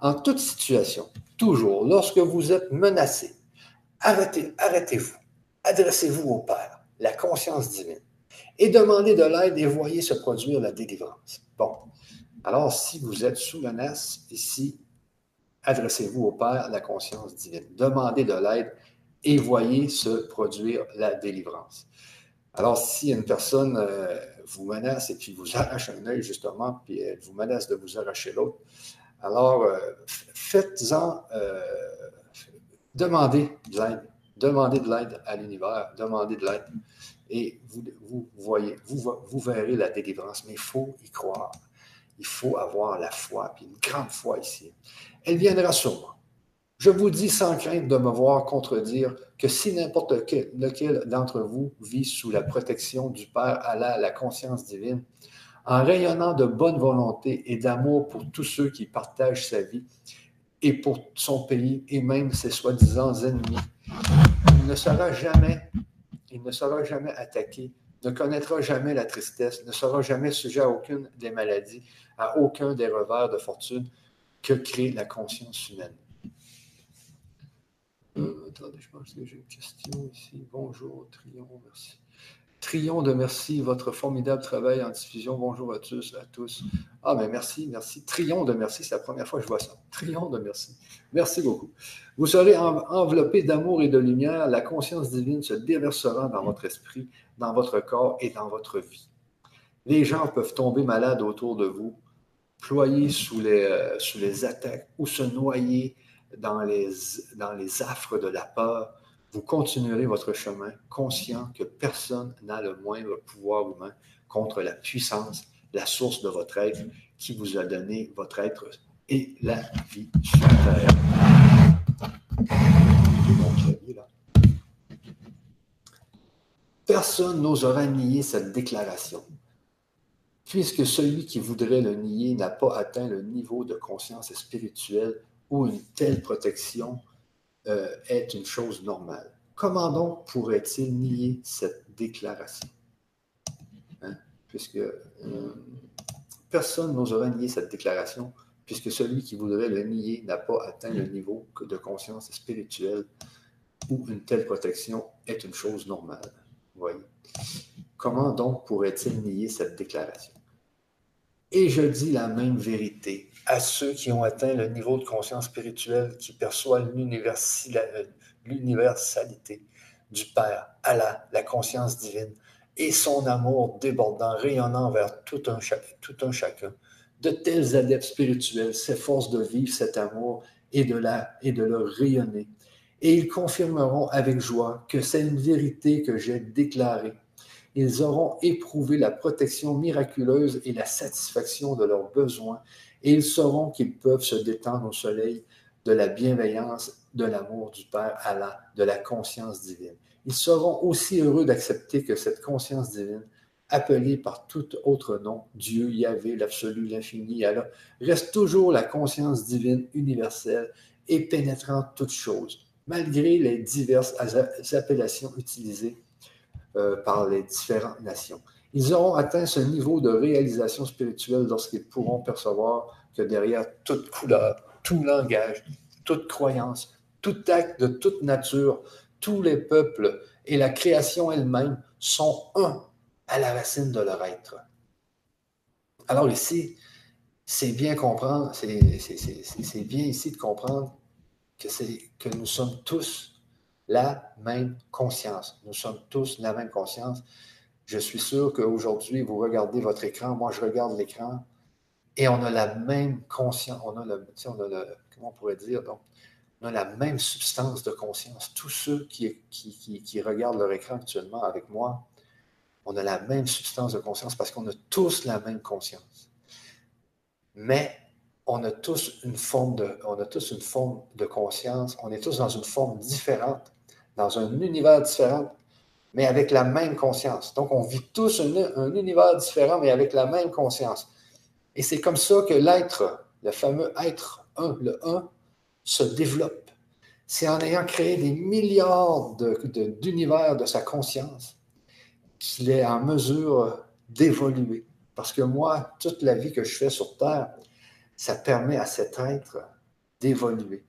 En toute situation, toujours, lorsque vous êtes menacé, arrêtez, arrêtez-vous, adressez-vous au Père, la conscience divine, et demandez de l'aide et voyez se produire la délivrance. Bon, alors si vous êtes sous menace, ici, adressez-vous au Père, la conscience divine. Demandez de l'aide et voyez se produire la délivrance. Alors, si une personne euh, vous menace et puis vous arrache un œil, justement, puis elle vous menace de vous arracher l'autre, alors euh, faites-en, euh, demandez de l'aide. Demandez de l'aide à l'univers, demandez de l'aide. Et vous, voyez, vous, vous verrez la délivrance, mais il faut y croire. Il faut avoir la foi, puis une grande foi ici. Elle viendra sur moi. Je vous dis sans crainte de me voir contredire que si n'importe lequel d'entre vous vit sous la protection du Père à la conscience divine, en rayonnant de bonne volonté et d'amour pour tous ceux qui partagent sa vie et pour son pays et même ses soi-disant ennemis, il ne sera jamais, il ne sera jamais attaqué, ne connaîtra jamais la tristesse, ne sera jamais sujet à aucune des maladies, à aucun des revers de fortune que crée la conscience humaine. Euh, attendez, je pense que j'ai une question ici. Bonjour, Trion, merci. Trion de merci, votre formidable travail en diffusion. Bonjour à tous, à tous. Ah, mais merci, merci. Trion de merci, c'est la première fois que je vois ça. Trion de merci. Merci beaucoup. Vous serez enveloppé d'amour et de lumière. La conscience divine se déversera dans votre esprit, dans votre corps et dans votre vie. Les gens peuvent tomber malades autour de vous, ployer sous les, euh, sous les attaques ou se noyer dans les affres de la peur, vous continuerez votre chemin conscient que personne n'a le moindre pouvoir humain contre la puissance, la source de votre être qui vous a donné votre être et la vie sur terre. Personne n'osera nier cette déclaration, puisque celui qui voudrait le nier n'a pas atteint le niveau de conscience spirituelle où une telle protection euh, est une chose normale. Comment donc pourrait-il nier cette déclaration? Hein? Puisque euh, personne n'oserait nier cette déclaration, puisque celui qui voudrait le nier n'a pas atteint le niveau de conscience spirituelle où une telle protection est une chose normale. Voyez? Comment donc pourrait-il nier cette déclaration? Et je dis la même vérité à ceux qui ont atteint le niveau de conscience spirituelle qui perçoit l'universalité du Père, Allah, la conscience divine, et son amour débordant, rayonnant vers tout un, tout un chacun. De tels adeptes spirituels s'efforcent de vivre cet amour et de, la, et de le rayonner. Et ils confirmeront avec joie que c'est une vérité que j'ai déclarée. Ils auront éprouvé la protection miraculeuse et la satisfaction de leurs besoins et ils sauront qu'ils peuvent se détendre au soleil de la bienveillance, de l'amour du Père Allah, de la conscience divine. Ils seront aussi heureux d'accepter que cette conscience divine appelé par tout autre nom, Dieu, Yahvé, l'absolu, l'infini, Allah, reste toujours la conscience divine universelle et pénétrant toutes choses, malgré les diverses appellations utilisées euh, par les différentes nations. Ils auront atteint ce niveau de réalisation spirituelle lorsqu'ils pourront percevoir que derrière toute couleur, tout langage, toute croyance, tout acte de toute nature, tous les peuples et la création elle-même sont un à la racine de leur être. Alors ici, c'est bien comprendre, c'est bien ici de comprendre que, que nous sommes tous la même conscience. Nous sommes tous la même conscience. Je suis sûr qu'aujourd'hui, vous regardez votre écran, moi je regarde l'écran, et on a la même conscience, on a on a le comment on pourrait dire, donc, on a la même substance de conscience. Tous ceux qui, qui, qui, regardent leur écran actuellement avec moi, on a la même substance de conscience parce qu'on a tous la même conscience. Mais on a tous une forme de, on a tous une forme de conscience, on est tous dans une forme différente, dans un univers différent, mais avec la même conscience. Donc, on vit tous un, un univers différent, mais avec la même conscience. Et c'est comme ça que l'être, le fameux être 1, le 1, se développe. C'est en ayant créé des milliards d'univers de sa conscience qu'il est en mesure d'évoluer. Parce que moi, toute la vie que je fais sur Terre, ça permet à cet être d'évoluer.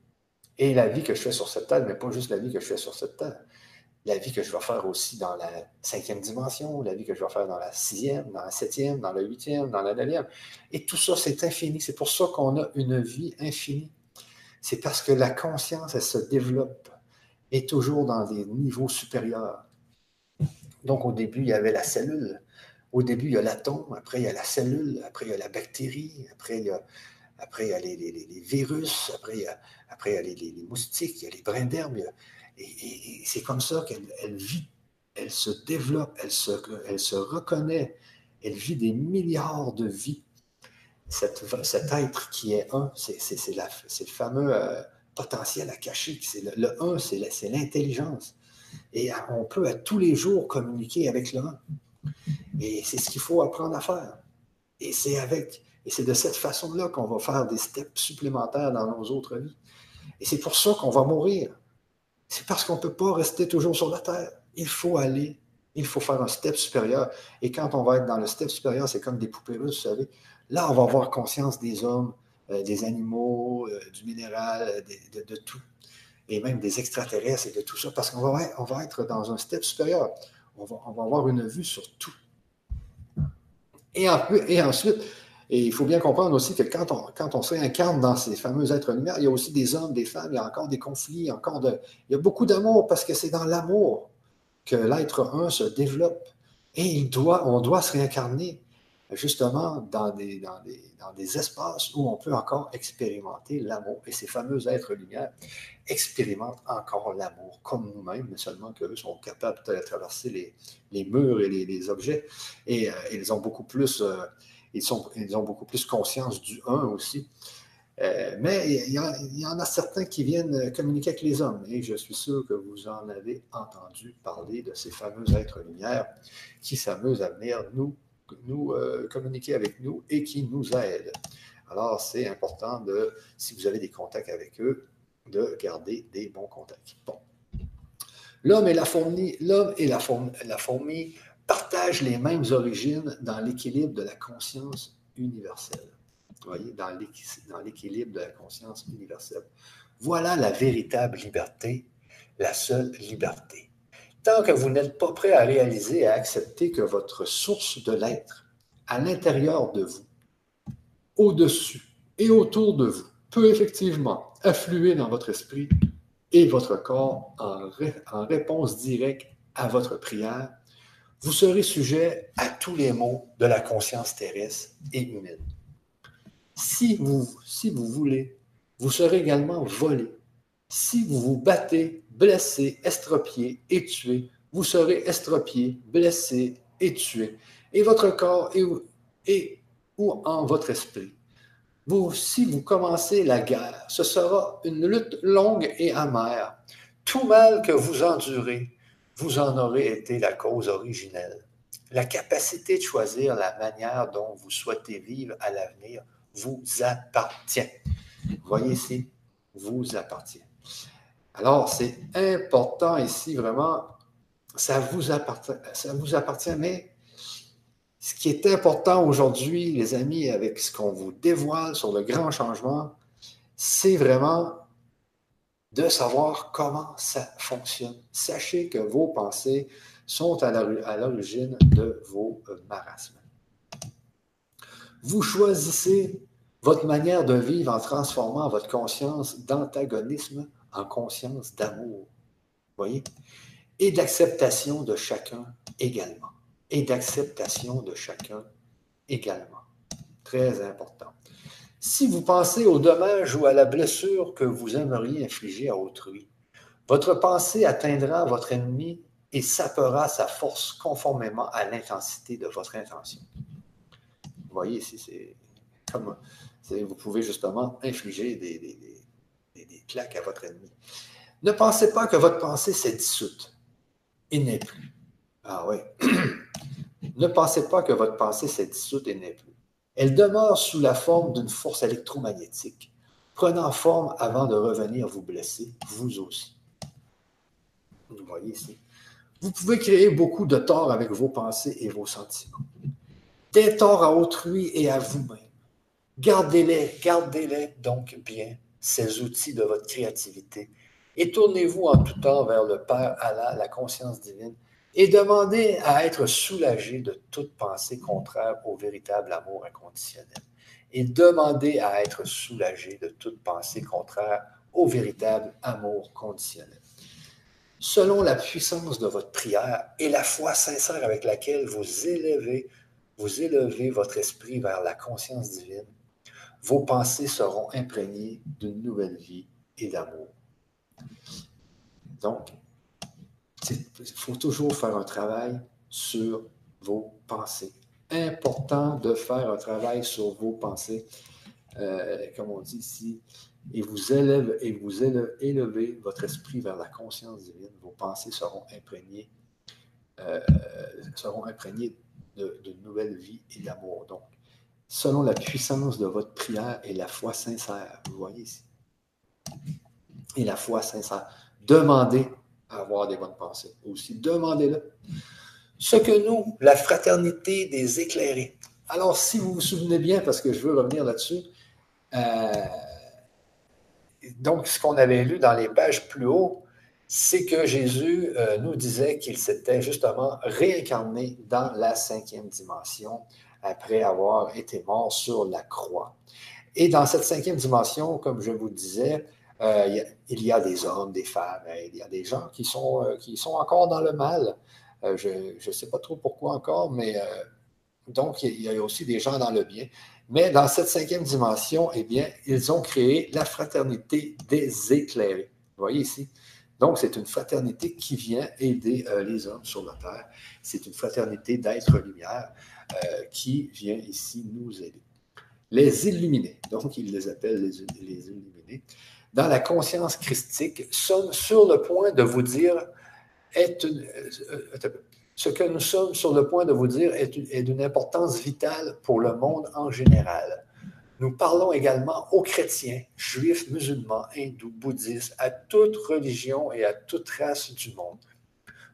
Et la vie que je fais sur cette Terre, mais pas juste la vie que je fais sur cette Terre, la vie que je vais faire aussi dans la cinquième dimension, la vie que je vais faire dans la sixième, dans la septième, dans la huitième, dans la neuvième. Et tout ça, c'est infini. C'est pour ça qu'on a une vie infinie. C'est parce que la conscience, elle se développe et toujours dans des niveaux supérieurs. Donc, au début, il y avait la cellule. Au début, il y a l'atome. Après, il y a la cellule. Après, il y a la bactérie. Après, il y a, après, il y a les, virus. Après, il y a, après, les, moustiques. Il y a les brins d'herbe. Et, c'est comme ça qu'elle vit, elle se développe, elle se, elle se reconnaît, elle vit des milliards de vies. cet être qui est un, c'est le fameux euh, potentiel à cacher. Le, le un, c'est l'intelligence. Et on peut à tous les jours communiquer avec le un. Et c'est ce qu'il faut apprendre à faire. Et c'est avec, et c'est de cette façon-là qu'on va faire des steps supplémentaires dans nos autres vies. Et c'est pour ça qu'on va mourir. C'est parce qu'on ne peut pas rester toujours sur la terre. Il faut aller, il faut faire un step supérieur. Et quand on va être dans le step supérieur, c'est comme des poupées russes, vous savez. Là, on va avoir conscience des hommes, euh, des animaux, euh, du minéral, euh, de, tout. Et même des extraterrestres et de tout ça, parce qu'on va, on va être dans un step supérieur. On va, avoir une vue sur tout. Et ensuite, et il faut bien comprendre aussi que quand on, quand on se réincarne dans ces fameux êtres lumière, il y a aussi des hommes, des femmes, il y a encore des conflits, encore de, il y a beaucoup d'amour parce que c'est dans l'amour que l'être un se développe. Et il doit, on doit se réincarner justement dans des, dans, des, dans des espaces où on peut encore expérimenter l'amour. Et ces fameux êtres lumière expérimentent encore l'amour, comme nous-mêmes, mais seulement qu'eux sont capables de traverser les, les murs et les, les objets. Et euh, ils ont beaucoup plus... Euh, ils, sont, ils ont beaucoup plus conscience du un aussi. Euh, mais il y, en a certains qui viennent communiquer avec les hommes, et je suis sûr que vous en avez entendu parler de ces fameux êtres lumière qui s'amusent à venir nous, euh, communiquer avec nous et qui nous aident. Alors, c'est important de, si vous avez des contacts avec eux, de garder des bons contacts. Bon. L'homme et la fourmi, l'homme et la fourmi partagent les mêmes origines dans l'équilibre de la conscience universelle. Vous voyez, dans l'équilibre de la conscience universelle. Voilà la véritable liberté, la seule liberté. Tant que vous n'êtes pas prêt à réaliser et à accepter que votre source de l'être, à l'intérieur de vous, au-dessus et autour de vous, peut effectivement affluer dans votre esprit et votre corps en, en réponse directe à votre prière, vous serez sujet à tous les maux de la conscience terrestre et humaine. Si vous, si vous voulez, vous serez également volé. Si vous vous battez, blessé, estropié et tué, vous serez estropié, blessé et tué. Et votre corps est, ou en votre esprit. Vous, si vous commencez la guerre, ce sera une lutte longue et amère. Tout mal que vous endurez, vous en aurez été la cause originelle. La capacité de choisir la manière dont vous souhaitez vivre à l'avenir vous appartient. Voyez ici, vous appartient. Alors, c'est important ici, vraiment, ça vous appartient, ça vous appartient, mais ce qui est important aujourd'hui, les amis, avec ce qu'on vous dévoile sur le grand changement, c'est vraiment de savoir comment ça fonctionne. Sachez que vos pensées sont à l'origine de vos euh, marasmes. Vous choisissez votre manière de vivre en transformant votre conscience d'antagonisme en conscience d'amour. Voyez? Et d'acceptation de chacun également. Et d'acceptation de chacun également. Très important. Si vous pensez au dommage ou à la blessure que vous aimeriez infliger à autrui, votre pensée atteindra votre ennemi et sapera sa force conformément à l'intensité de votre intention. Vous voyez ici, c'est comme vous pouvez justement infliger des, claques à votre ennemi. Ne pensez pas que votre pensée s'est dissoute et n'est plus. Ah oui. ne pensez pas que votre pensée s'est dissoute et n'est plus. Elle demeure sous la forme d'une force électromagnétique, prenant forme avant de revenir vous blesser, vous aussi. Vous voyez ici. Vous pouvez créer beaucoup de tort avec vos pensées et vos sentiments. Des torts à autrui et à vous-même. Gardez-les, gardez-les donc bien, ces outils de votre créativité, et tournez-vous en tout temps vers le Père Allah, la conscience divine, et demandez à être soulagé de toute pensée contraire au véritable amour inconditionnel. Et demandez à être soulagé de toute pensée contraire au véritable amour conditionnel. Selon la puissance de votre prière et la foi sincère avec laquelle vous élevez, vous élevez votre esprit vers la conscience divine, vos pensées seront imprégnées d'une nouvelle vie et d'amour. Donc, il faut toujours faire un travail sur vos pensées. Important de faire un travail sur vos pensées, euh, comme on dit ici, et vous, élève, et vous élevez votre esprit vers la conscience divine. Vos pensées seront imprégnées, euh, seront imprégnées de, de nouvelles vies et d'amour. Donc, selon la puissance de votre prière et la foi sincère, vous voyez ici. Et la foi sincère. Demandez avoir des bonnes pensées. Aussi, demandez-le. Ce que nous, la fraternité des éclairés. Alors, si vous vous souvenez bien, parce que je veux revenir là-dessus, euh, donc, ce qu'on avait lu dans les pages plus haut, c'est que Jésus euh, nous disait qu'il s'était justement réincarné dans la cinquième dimension après avoir été mort sur la croix. Et dans cette cinquième dimension, comme je vous disais, euh, il y a des hommes, des femmes, il y a des gens qui sont, euh, qui sont encore dans le mal. Euh, je ne sais pas trop pourquoi encore, mais donc il y a aussi des gens dans le bien. Mais dans cette cinquième dimension, eh bien, ils ont créé la fraternité des éclairés. Vous voyez ici? Donc, c'est une fraternité qui vient aider les hommes sur la terre. C'est une fraternité d'êtres lumière qui vient ici nous aider. Les illuminés, donc ils les appellent les, les illuminés dans la conscience christique, sommes sur le point de vous dire, est euh, ce que nous sommes sur le point de vous dire est d'une importance vitale pour le monde en général. Nous parlons également aux chrétiens, juifs, musulmans, hindous, bouddhistes, à toute religion et à toute race du monde.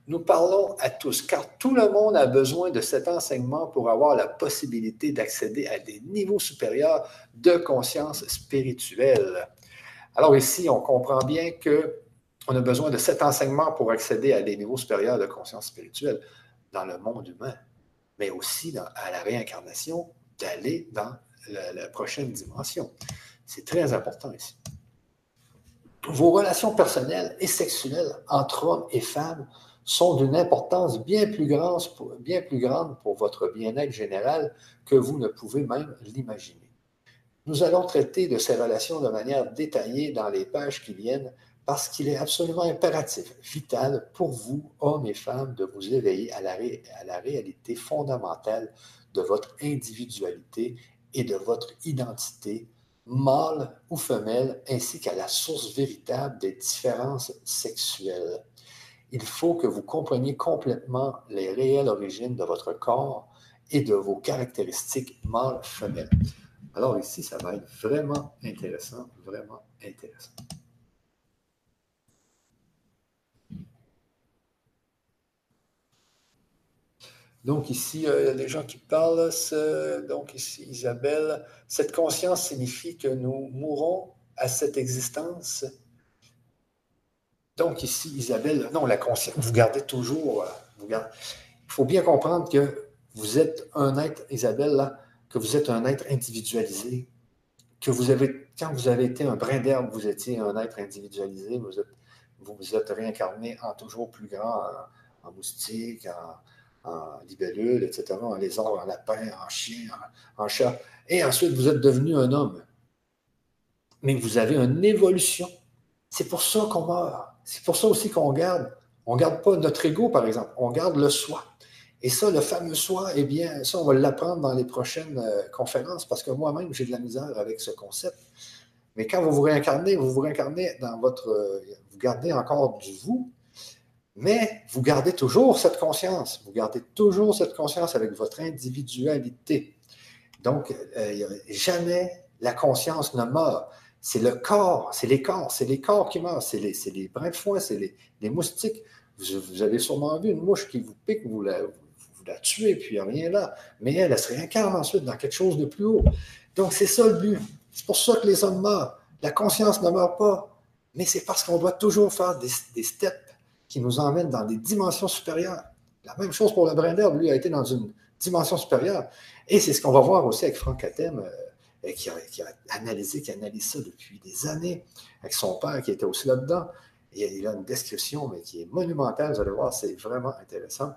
Nous parlons à tous, car tout le monde a besoin de cet enseignement pour avoir la possibilité d'accéder à des niveaux supérieurs de conscience spirituelle. Alors ici, on comprend bien qu'on a besoin de cet enseignement pour accéder à des niveaux supérieurs de conscience spirituelle dans le monde humain, mais aussi à la réincarnation, d'aller dans la, prochaine dimension. C'est très important ici. Vos relations personnelles et sexuelles entre hommes et femmes sont d'une importance bien plus, grande bien plus grande pour votre bien-être général que vous ne pouvez même l'imaginer. Nous allons traiter de ces relations de manière détaillée dans les pages qui viennent parce qu'il est absolument impératif, vital pour vous, hommes et femmes, de vous éveiller à la, réalité fondamentale de votre individualité et de votre identité, mâle ou femelle, ainsi qu'à la source véritable des différences sexuelles. il faut que vous compreniez complètement les réelles origines de votre corps et de vos caractéristiques mâles-femelles. Alors ici, ça va être vraiment intéressant, vraiment intéressant. Donc ici, euh, il y a des gens qui parlent. Donc ici, Isabelle, cette conscience signifie que nous mourons à cette existence. Donc ici, Isabelle, non, la conscience, vous gardez toujours, euh, il faut bien comprendre que vous êtes un être, Isabelle, là, que vous êtes un être individualisé, que vous avez, quand vous avez été un brin d'herbe, vous étiez un être individualisé, vous êtes, vous, vous êtes réincarné en toujours plus grand, en, moustique, en, libellule, etc., en lézard, en lapin, en chien, en, chat. Et ensuite, vous êtes devenu un homme. Mais vous avez une évolution. C'est pour ça qu'on meurt. C'est pour ça aussi qu'on garde. On ne garde pas notre ego, par exemple. On garde le soi. Et ça, le fameux soi, eh bien, ça, on va l'apprendre dans les prochaines euh, conférences parce que moi-même, j'ai de la misère avec ce concept. Mais quand vous vous réincarnez, vous vous réincarnez dans votre. Euh, vous gardez encore du vous, mais vous gardez toujours cette conscience. Vous gardez toujours cette conscience avec votre individualité. Donc, euh, jamais la conscience ne meurt. C'est le corps, c'est les corps, c'est les corps qui meurent, c'est les, les brins de foin, c'est les, les, moustiques. Vous, avez sûrement vu une mouche qui vous pique, vous la, vous la tuez, puis il n'y a rien là. Mais elle, elle se réincarne ensuite dans quelque chose de plus haut. Donc, c'est ça le but. C'est pour ça que les hommes meurent. La conscience ne meurt pas. Mais c'est parce qu'on doit toujours faire des, steps qui nous emmènent dans des dimensions supérieures. La même chose pour le brin d'herbe, lui a été dans une dimension supérieure. Et c'est ce qu'on va voir aussi avec Franck Katem, euh, qui, a, analysé, qui analyse ça depuis des années, avec son père qui était aussi là-dedans. Il a une description, mais qui est monumentale, vous allez voir, c'est vraiment intéressant.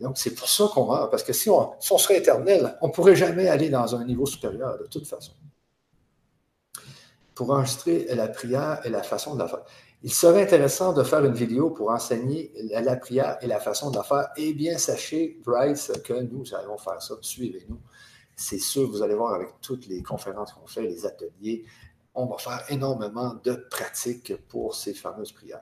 Donc, c'est pour ça qu'on meurt, parce que si on, serait éternel, on ne pourrait jamais aller dans un niveau supérieur, de toute façon. Pour enregistrer la prière et la façon de la faire. Il serait intéressant de faire une vidéo pour enseigner la prière et la façon de la faire. Eh bien, sachez, Bryce, que nous allons faire ça. Suivez-nous. C'est sûr, vous allez voir avec toutes les conférences qu'on fait, les ateliers, on va faire énormément de pratiques pour ces fameuses prières.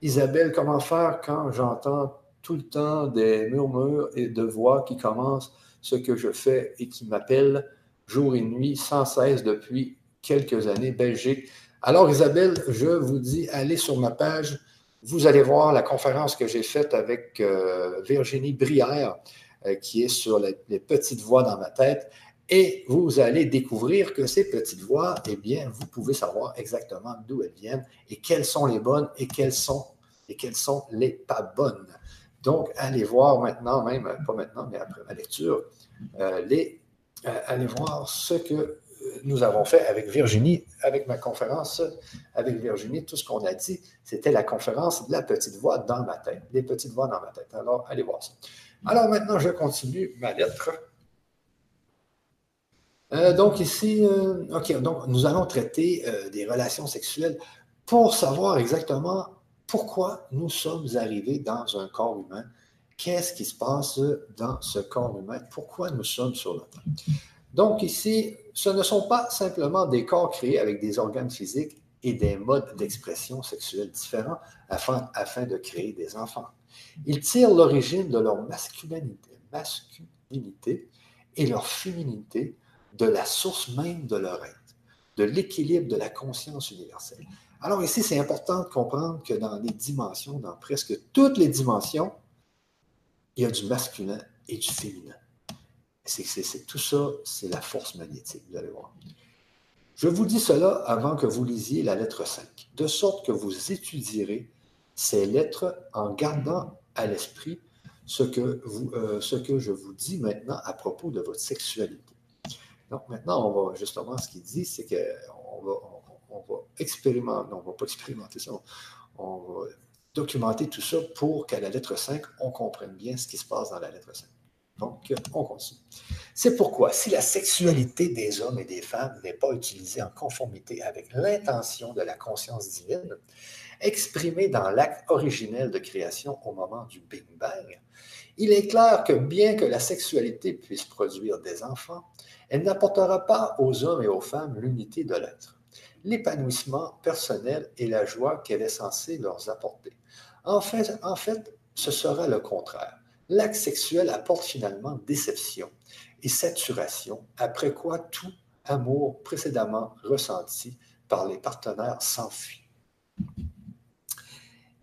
Isabelle, comment faire quand j'entends tout le temps des murmures et de voix qui commencent ce que je fais et qui m'appellent jour et nuit sans cesse depuis quelques années, Belgique. Alors Isabelle, je vous dis, allez sur ma page, vous allez voir la conférence que j'ai faite avec euh, Virginie Brière, euh, qui est sur les, petites voix dans ma tête. Et vous allez découvrir que ces petites voix, eh bien, vous pouvez savoir exactement d'où elles viennent et quelles sont les bonnes et quelles sont, et quelles sont les pas bonnes. Donc, allez voir maintenant, même pas maintenant, mais après ma lecture, euh, les, euh, allez voir ce que euh, nous avons fait avec Virginie, avec ma conférence avec Virginie. Tout ce qu'on a dit, c'était la conférence de la petite voix dans ma tête, des petites voix dans ma tête. Alors, allez voir ça. Alors maintenant, je continue ma lettre. donc ici, OK, donc nous allons traiter des relations sexuelles pour savoir exactement pourquoi nous sommes arrivés dans un corps humain, qu'est-ce qui se passe dans ce corps humain, pourquoi nous sommes sur la Terre? Donc ici, ce ne sont pas simplement des corps créés avec des organes physiques et des modes d'expression sexuelle différents afin, afin de créer des enfants. Ils tirent l'origine de leur masculinité, masculinité et leur féminité de la source même de leur être, de l'équilibre de la conscience universelle. Alors ici, c'est important de comprendre que dans les dimensions, dans presque toutes les dimensions, il y a du masculin et du féminin. C'est, tout ça, c'est la force magnétique, vous allez voir. Je vous dis cela avant que vous lisiez la lettre 5, de sorte que vous étudierez ces lettres en gardant à l'esprit ce que, euh, ce que je vous dis maintenant à propos de votre sexualité. Donc maintenant, on va justement, ce qu'il dit, c'est qu'on va, va expérimenter, non, on ne va pas expérimenter ça, on, va documenter tout ça pour qu'à la lettre 5, on comprenne bien ce qui se passe dans la lettre 5. Donc, on continue. C'est pourquoi, si la sexualité des hommes et des femmes n'est pas utilisée en conformité avec l'intention de la conscience divine, exprimée dans l'acte originel de création au moment du Big Bang, il est clair que bien que la sexualité puisse produire des enfants, elle n'apportera pas aux hommes et aux femmes l'unité de l'être l'épanouissement personnel et la joie qu'elle est censée leur apporter. En fait, en fait, ce sera le contraire. L'acte sexuel apporte finalement déception et saturation, après quoi tout amour précédemment ressenti par les partenaires s'enfuit.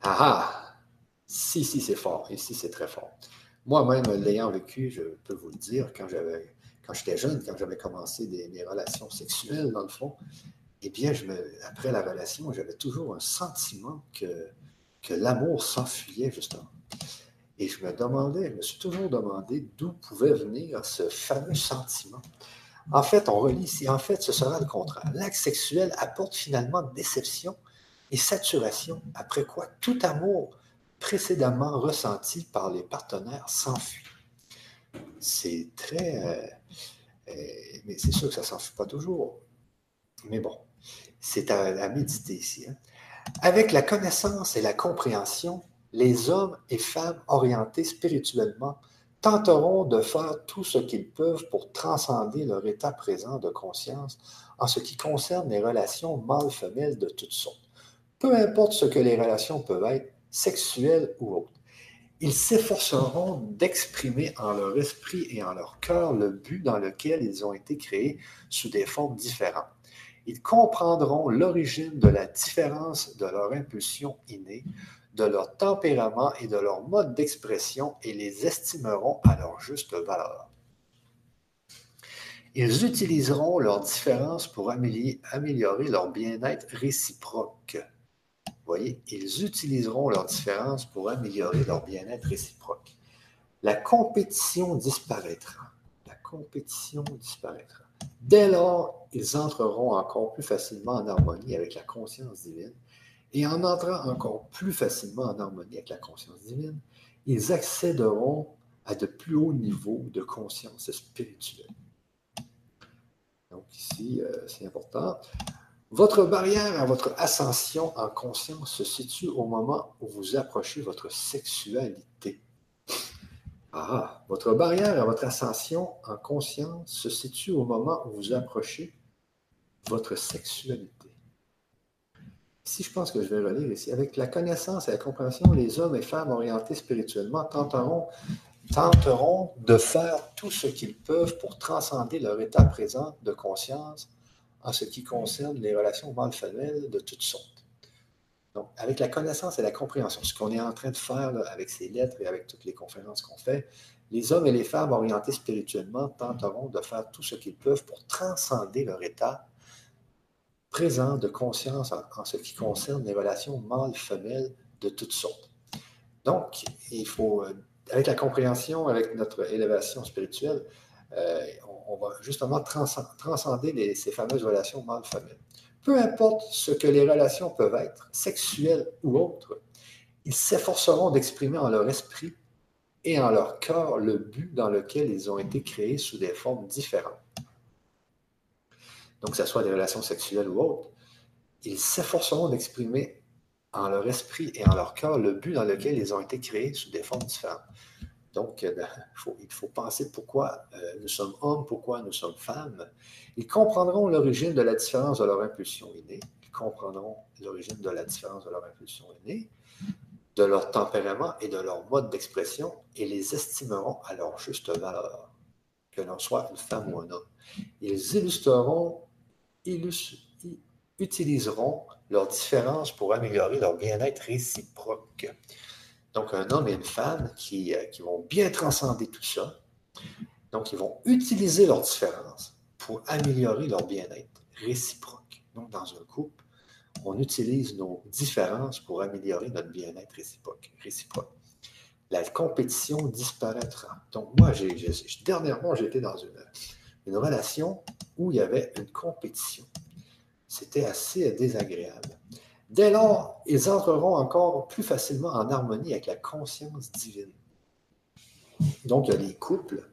Ah ah! Si, si, c'est fort. Ici, c'est très fort. Moi-même, l'ayant vécu, je peux vous le dire, quand j'étais jeune, quand j'avais commencé mes relations sexuelles, dans le fond, eh bien, après la relation, j'avais toujours un sentiment que, que l'amour s'enfuyait, justement. Et je me demandais, je me suis toujours demandé d'où pouvait venir ce fameux sentiment. En fait, on relit ici, en fait, ce sera le contraire. L'acte sexuel apporte finalement déception et saturation, après quoi tout amour précédemment ressenti par les partenaires s'enfuit. C'est très... Euh, euh, mais c'est sûr que ça ne s'enfuit pas toujours. Mais bon, c'est à, méditer ici. Hein. Avec la connaissance et la compréhension, les hommes et femmes orientés spirituellement tenteront de faire tout ce qu'ils peuvent pour transcender leur état présent de conscience en ce qui concerne les relations mâles-femelles de toutes sortes. Peu importe ce que les relations peuvent être, sexuelles ou autres. Ils s'efforceront d'exprimer en leur esprit et en leur cœur le but dans lequel ils ont été créés sous des formes différentes. Ils comprendront l'origine de la différence de leur impulsion innée, de leur tempérament et de leur mode d'expression et les estimeront à leur juste valeur. Ils utiliseront leurs différences pour améliorer leur bien-être réciproque. Vous voyez, ils utiliseront leurs différences pour améliorer leur bien-être réciproque. La compétition disparaîtra. La compétition disparaîtra. Dès lors, ils entreront encore plus facilement en harmonie avec la conscience divine et en entrant encore plus facilement en harmonie avec la conscience divine, ils accéderont à de plus hauts niveaux de conscience spirituelle. Donc ici, euh, c'est important. Votre barrière à votre ascension en conscience se situe au moment où vous approchez votre sexualité. Ah, votre barrière à votre ascension en conscience se situe au moment où vous approchez votre sexualité. Si je pense que je vais relire ici. Avec la connaissance et la compréhension, les hommes et femmes orientés spirituellement tenteront, de faire tout ce qu'ils peuvent pour transcender leur état présent de conscience en ce qui concerne les relations mâles-femelles de toutes sortes. Donc, avec la connaissance et la compréhension, ce qu'on est en train de faire avec ces lettres et avec toutes les conférences qu'on fait, les hommes et les femmes orientés spirituellement tenteront de faire tout ce qu'ils peuvent pour transcender leur état présent de conscience en, ce qui concerne les relations mâles-femelles de toutes sortes. Donc, il faut, euh, avec la compréhension, avec notre élévation spirituelle, euh, on, va justement transcender ces fameuses relations mâles-femelles. Peu importe ce que les relations peuvent être, sexuelles ou autres, ils s'efforceront d'exprimer en leur esprit et en leur cœur le but dans lequel ils ont été créés sous des formes différentes donc que ce soit des relations sexuelles ou autres, ils s'efforceront d'exprimer en leur esprit et en leur cœur le but dans lequel ils ont été créés sous des formes différentes. Donc, euh, il faut penser pourquoi euh, nous sommes hommes, pourquoi nous sommes femmes. Ils comprendront l'origine de la différence de leur impulsion innée. Ils comprendront l'origine de la différence de leur impulsion innée, de leur tempérament et de leur mode d'expression et les estimeront à leur juste valeur, que l'on soit une femme ou un homme. Ils illustreront utiliseront leurs différences pour améliorer leur bien-être réciproque. Donc, un homme et une femme qui, euh, qui, vont bien transcender tout ça. Donc, ils vont utiliser leurs différences pour améliorer leur bien-être réciproque. Donc, dans un couple, on utilise nos différences pour améliorer notre bien-être réciproque. réciproque. La compétition disparaîtra. Donc, moi, j'ai, dernièrement, j'étais dans une, une relation où il y avait une compétition. C'était assez désagréable. Dès lors, ils entreront encore plus facilement en harmonie avec la conscience divine. Donc, il y a des couples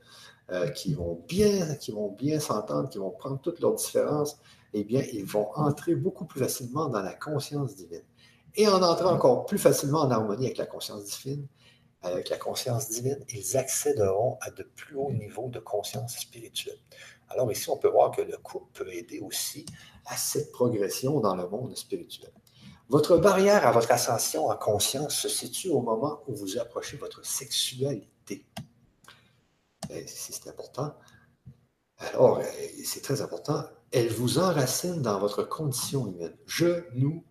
euh, qui vont bien, qui s'entendre, qui vont prendre toutes leurs différences, eh bien, ils vont entrer beaucoup plus facilement dans la conscience divine. Et en entrant encore plus facilement en harmonie avec la conscience divine, avec la conscience divine, ils accéderont à de plus hauts niveaux de conscience spirituelle. Alors ici, on peut voir que le couple peut aider aussi à cette progression dans le monde spirituel. Votre barrière à votre ascension en conscience se situe au moment où vous approchez votre sexualité. C'est important. Alors, c'est très important. Elle vous enracine dans votre condition humaine. Je, nous,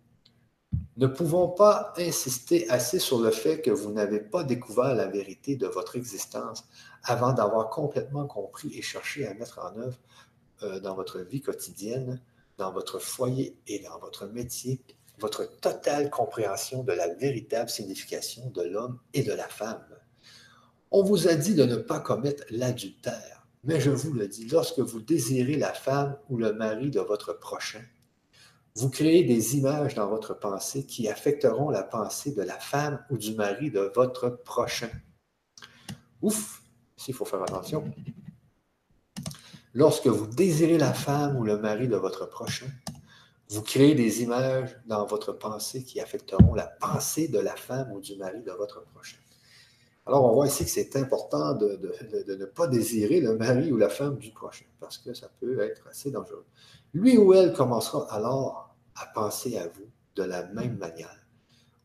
ne pouvons pas insister assez sur le fait que vous n'avez pas découvert la vérité de votre existence avant d'avoir complètement compris et cherché à mettre en œuvre euh, dans votre vie quotidienne, dans votre foyer et dans votre métier, votre totale compréhension de la véritable signification de l'homme et de la femme. On vous a dit de ne pas commettre l'adultère, mais je vous le dis, lorsque vous désirez la femme ou le mari de votre prochain, vous créez des images dans votre pensée qui affecteront la pensée de la femme ou du mari de votre prochain. Ouf, ici il faut faire attention. Lorsque vous désirez la femme ou le mari de votre prochain, vous créez des images dans votre pensée qui affecteront la pensée de la femme ou du mari de votre prochain. Alors, on voit ici que c'est important de, ne pas désirer le mari ou la femme du prochain, parce que ça peut être assez dangereux. Lui ou elle commencera alors à penser à vous de la même manière,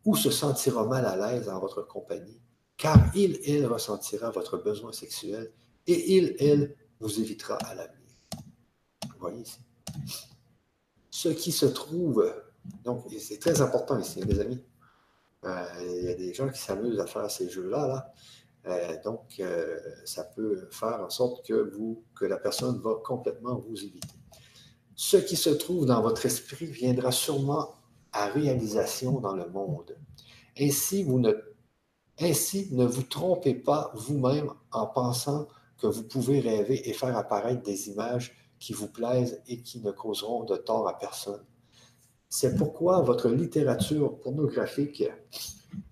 ou se sentira mal à l'aise en votre compagnie, car il, elle ressentira votre besoin sexuel et il, elle vous évitera à l'avenir. Vous voyez ici? Ce qui se trouve, donc c'est très important ici, mes amis. Euh, il y a des gens qui s'amusent à faire ces jeux-là. Là. Euh, donc, euh, ça peut faire en sorte que, la personne va complètement vous éviter ce qui se trouve dans votre esprit viendra sûrement à réalisation dans le monde. Ainsi, ne, ainsi, ne vous trompez pas vous-même en pensant que vous pouvez rêver et faire apparaître des images qui vous plaisent et qui ne causeront de tort à personne. C'est pourquoi votre littérature pornographique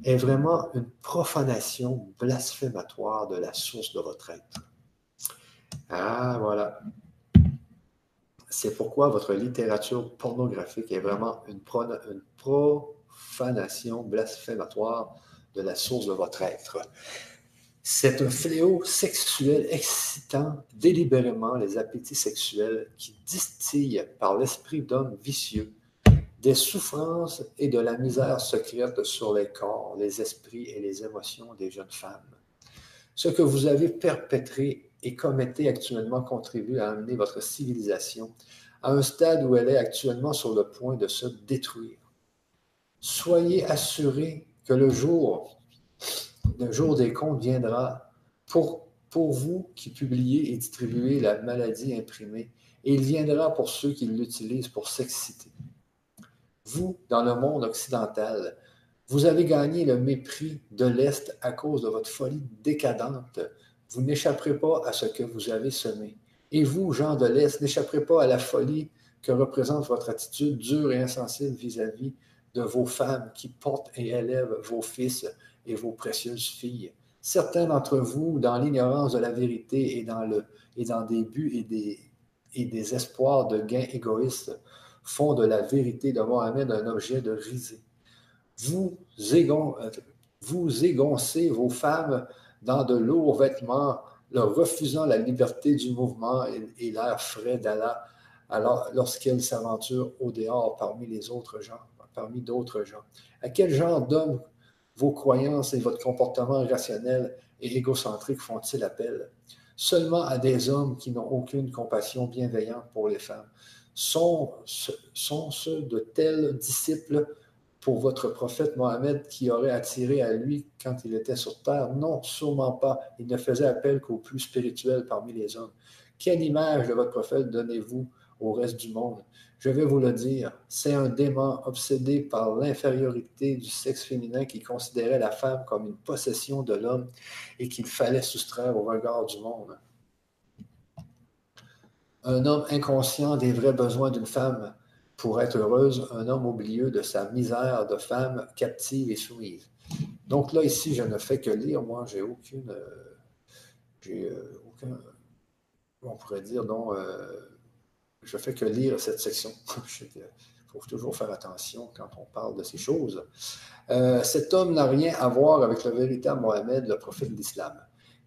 est vraiment une profanation blasphématoire de la source de votre être. Ah, voilà. C'est pourquoi votre littérature pornographique est vraiment une, profanation blasphématoire de la source de votre être. C'est un fléau sexuel excitant délibérément les appétits sexuels qui distillent par l'esprit d'hommes vicieux des souffrances et de la misère secrète sur les corps, les esprits et les émotions des jeunes femmes. Ce que vous avez perpétré et commettez actuellement contribue à amener votre civilisation à un stade où elle est actuellement sur le point de se détruire. Soyez assurés que le jour, le jour des comptes viendra pour, pour vous qui publiez et distribuez la maladie imprimée, et il viendra pour ceux qui l'utilisent pour s'exciter. Vous, dans le monde occidental, vous avez gagné le mépris de l'Est à cause de votre folie décadente vous n'échapperez pas à ce que vous avez semé. Et vous, gens de l'Est, n'échapperez pas à la folie que représente votre attitude dure et insensible vis-à-vis de vos femmes qui portent et élèvent vos fils et vos précieuses filles. Certains d'entre vous, dans l'ignorance de la vérité et dans, le, et dans des buts et des, et des espoirs de gains égoïstes, font de la vérité de Mohamed un objet de risée. Vous, égon, vous égoncez vos femmes dans de lourds vêtements, leur refusant la liberté du mouvement et, l'air frais d'Allah alors lorsqu'elle s'aventure au dehors parmi les autres gens, parmi d'autres gens. À quel genre d'hommes vos croyances et votre comportement rationnel et égocentrique font-ils appel? Seulement à des hommes qui n'ont aucune compassion bienveillante pour les femmes. Sont, sont ceux de tels disciples pour votre prophète Mohammed qui aurait attiré à lui quand il était sur terre? Non, sûrement pas. Il ne faisait appel qu'aux plus spirituels parmi les hommes. Quelle image de votre prophète donnez-vous au reste du monde? Je vais vous le dire, c'est un démon obsédé par l'infériorité du sexe féminin qui considérait la femme comme une possession de l'homme et qu'il fallait soustraire au regard du monde. Un homme inconscient des vrais besoins d'une femme pour être heureuse, un homme au milieu de sa misère de femme captive et soumise. Donc là, ici, je ne fais que lire. Moi, j'ai aucune. Euh, j'ai euh. On pourrait dire, non. Euh, je fais que lire cette section. Il faut toujours faire attention quand on parle de ces choses. cet homme n'a rien à voir avec le véritable Mohamed, le prophète de l'islam.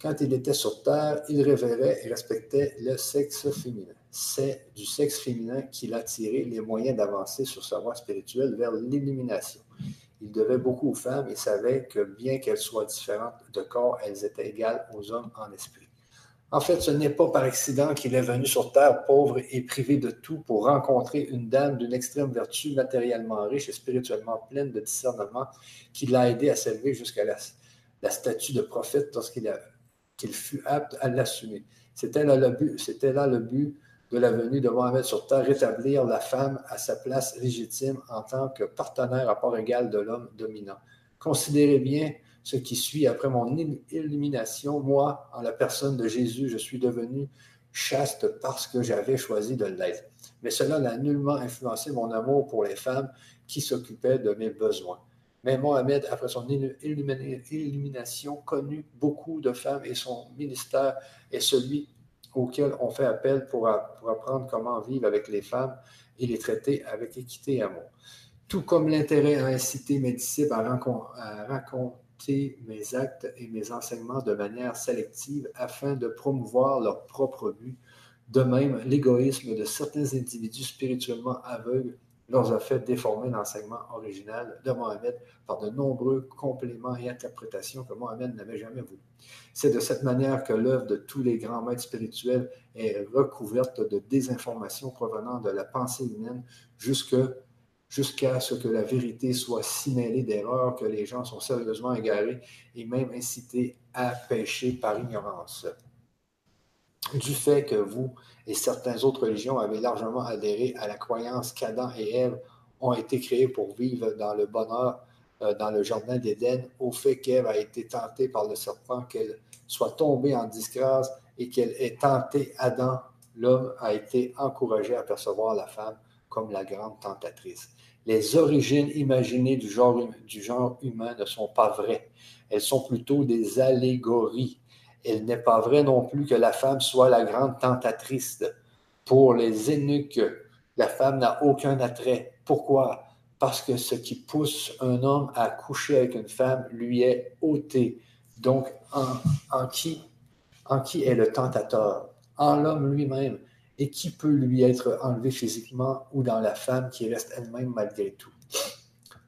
Quand il était sur terre, il révérait et respectait le sexe féminin. C'est du sexe féminin qu'il a tiré les moyens d'avancer sur sa voie spirituelle vers l'illumination. Il devait beaucoup aux femmes et savait que bien qu'elles soient différentes de corps, elles étaient égales aux hommes en esprit. En fait, ce n'est pas par accident qu'il est venu sur Terre pauvre et privé de tout pour rencontrer une dame d'une extrême vertu, matériellement riche et spirituellement pleine de discernement, qui l'a aidé à s'élever jusqu'à la, statue de prophète lorsqu'il fut apte à l'assumer. C'était là, le but, là le but de la venue de Mohamed sur Terre, rétablir la femme à sa place légitime en tant que partenaire à part égale de l'homme dominant. Considérez bien ce qui suit après mon illumination, moi, en la personne de Jésus, je suis devenu chaste parce que j'avais choisi de l'être. Mais cela n'a nullement influencé mon amour pour les femmes qui s'occupaient de mes besoins. Mais Mohamed, après son illumination, connut beaucoup de femmes et son ministère est celui auquel on fait appel pour, apprendre comment vivre avec les femmes et les traiter avec équité et amour. Tout comme l'intérêt à inciter mes disciples à, raconter mes actes et mes enseignements de manière sélective afin de promouvoir leur propre but. De même, l'égoïsme de certains individus spirituellement aveugles leur a fait déformer l'enseignement original de Mohamed par de nombreux compléments et interprétations que Mohamed n'avait jamais voulu. C'est de cette manière que l'œuvre de tous les grands maîtres spirituels est recouverte de désinformations provenant de la pensée humaine jusque jusqu'à ce que la vérité soit si mêlée d'erreurs que les gens sont sérieusement égarés et même incités à pécher par ignorance. Du fait que vous et certaines autres religions avez largement adhéré à la croyance qu'Adam et Ève ont été créés pour vivre dans le bonheur euh, dans le jardin d'Éden, au fait qu'Ève a été tentée par le serpent, qu'elle soit tombée en disgrâce et qu'elle ait tenté Adam, l'homme a été encouragé à percevoir la femme comme la grande tentatrice les origines imaginées du genre, du genre humain ne sont pas vraies. Elles sont plutôt des allégories. Il n'est pas vrai non plus que la femme soit la grande tentatrice. Pour les eunuques, la femme n'a aucun attrait. Pourquoi? Parce que ce qui pousse un homme à coucher avec une femme lui est ôté. Donc, en, qui, en qui est le tentateur? En l'homme lui-même et qui peut lui être enlevé physiquement ou dans la femme qui reste elle-même malgré tout.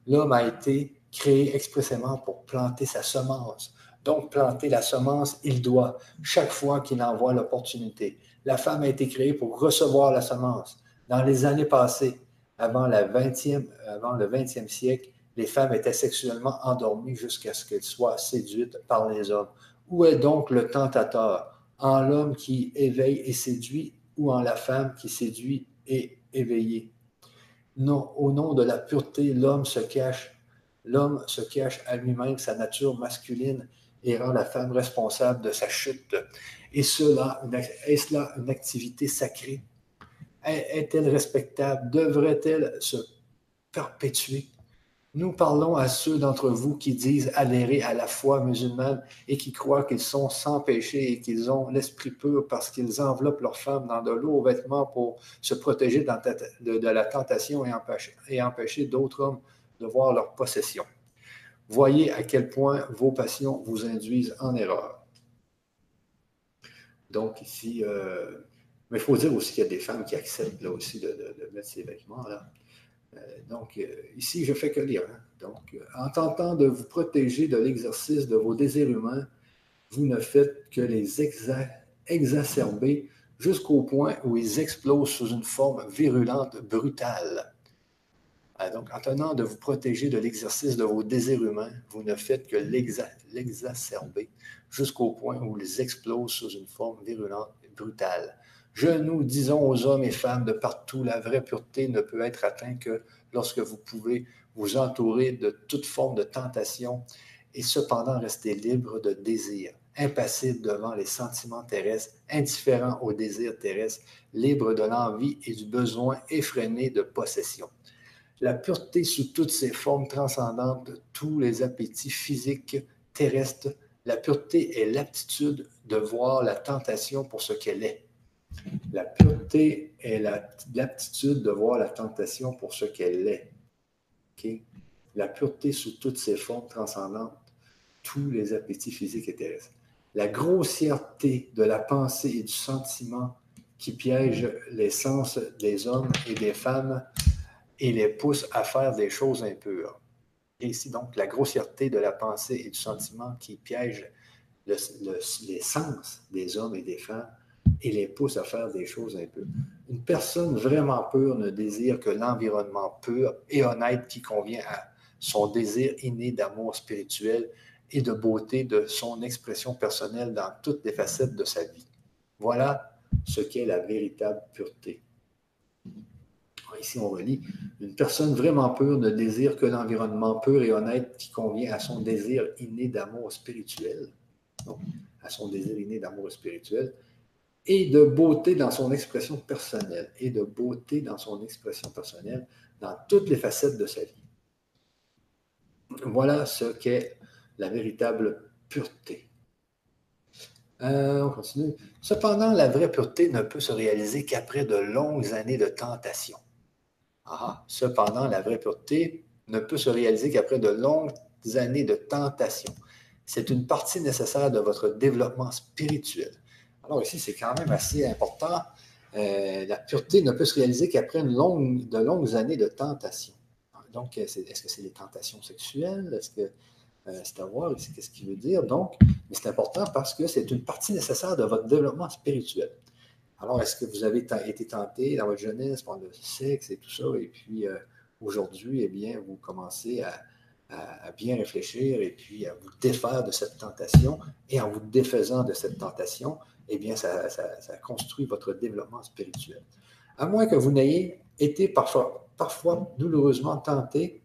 L'homme a été créé expressément pour planter sa semence. Donc, planter la semence, il doit, chaque fois qu'il en voit l'opportunité. La femme a été créée pour recevoir la semence. Dans les années passées, avant, la 20e, avant le 20e siècle, les femmes étaient sexuellement endormies jusqu'à ce qu'elles soient séduites par les hommes. Où est donc le tentateur? En l'homme qui éveille et séduit ou en la femme qui séduit et éveillée. Non, au nom de la pureté, l'homme se cache. L'homme se cache à lui-même sa nature masculine et rend la femme responsable de sa chute. Et cela, est-ce là une activité sacrée? Est-elle respectable? Devrait-elle se perpétuer? Nous parlons à ceux d'entre vous qui disent adhérer à la foi musulmane et qui croient qu'ils sont sans péché et qu'ils ont l'esprit pur parce qu'ils enveloppent leurs femmes dans de lourds vêtements pour se protéger de, la tentation et empêcher, d'autres hommes de voir leur possession. Voyez à quel point vos passions vous induisent en erreur. Donc ici, euh, mais il faut dire aussi qu'il y a des femmes qui acceptent là aussi de, de mettre ces vêtements-là. Euh, donc, euh, ici, je fais que lire. Hein. Donc, euh, en tentant de vous protéger de l'exercice de vos désirs humains, vous ne faites que les exacerber jusqu'au point où ils explosent sous une forme virulente, brutale. donc, en tentant de vous protéger de l'exercice de vos désirs humains, vous ne faites que l'exacerber jusqu'au point où ils explosent sous une forme virulente, brutale. Je nous disons aux hommes et femmes de partout, la vraie pureté ne peut être atteinte que lorsque vous pouvez vous entourer de toute forme de tentation et cependant rester libre de désir, impassible devant les sentiments terrestres, indifférent aux désirs terrestres, libre de l'envie et du besoin effréné de possession. La pureté sous toutes ses formes transcendantes de tous les appétits physiques terrestres, la pureté est l'aptitude de voir la tentation pour ce qu'elle est la pureté est l'aptitude de voir la tentation pour ce qu'elle est. La pureté sous toutes ses formes transcendantes, tous les appétits physiques et terrestres. la grossièreté de la pensée et du sentiment qui piège les sens des hommes et des femmes et les pousse à faire des choses impures. Et ici, donc, la grossièreté de la pensée et du sentiment qui piège les sens des hommes et des femmes et les pousse à faire des choses impures. Une personne vraiment pure ne désire que l'environnement pur et honnête qui convient à son désir inné d'amour spirituel et de beauté de son expression personnelle dans toutes les facettes de sa vie. Voilà ce qu'est la véritable pureté. Ici, on relit, une personne vraiment pure ne désire que l'environnement pur et honnête qui convient à son désir inné d'amour spirituel, à son désir inné d'amour spirituel, et de beauté dans son expression personnelle, et de beauté dans son expression personnelle dans toutes les facettes de sa vie. Voilà ce qu'est la véritable pureté. Euh, on continue. Cependant, la vraie pureté ne peut se réaliser qu'après de longues années de tentation. Ah, cependant, la vraie pureté ne peut se réaliser qu'après de longues années de tentation. C'est une partie nécessaire de votre développement spirituel. Alors ici, c'est quand même assez important. Euh, la pureté ne peut se réaliser qu'après longue, de longues années de tentation. Donc, est-ce que c'est les tentations sexuelles? Est-ce que euh, c'est à voir qu'est-ce qu'il veut dire? Donc, mais c'est important parce que c'est une partie nécessaire de votre développement spirituel. Alors, est-ce que vous avez été tenté dans votre jeunesse par le sexe et tout ça, et puis euh, aujourd'hui, eh bien, vous commencez à, bien réfléchir et puis à vous défaire de cette tentation, et en vous défaisant de cette tentation, eh bien, ça, construit votre développement spirituel. À moins que vous n'ayez été parfois, douloureusement tenté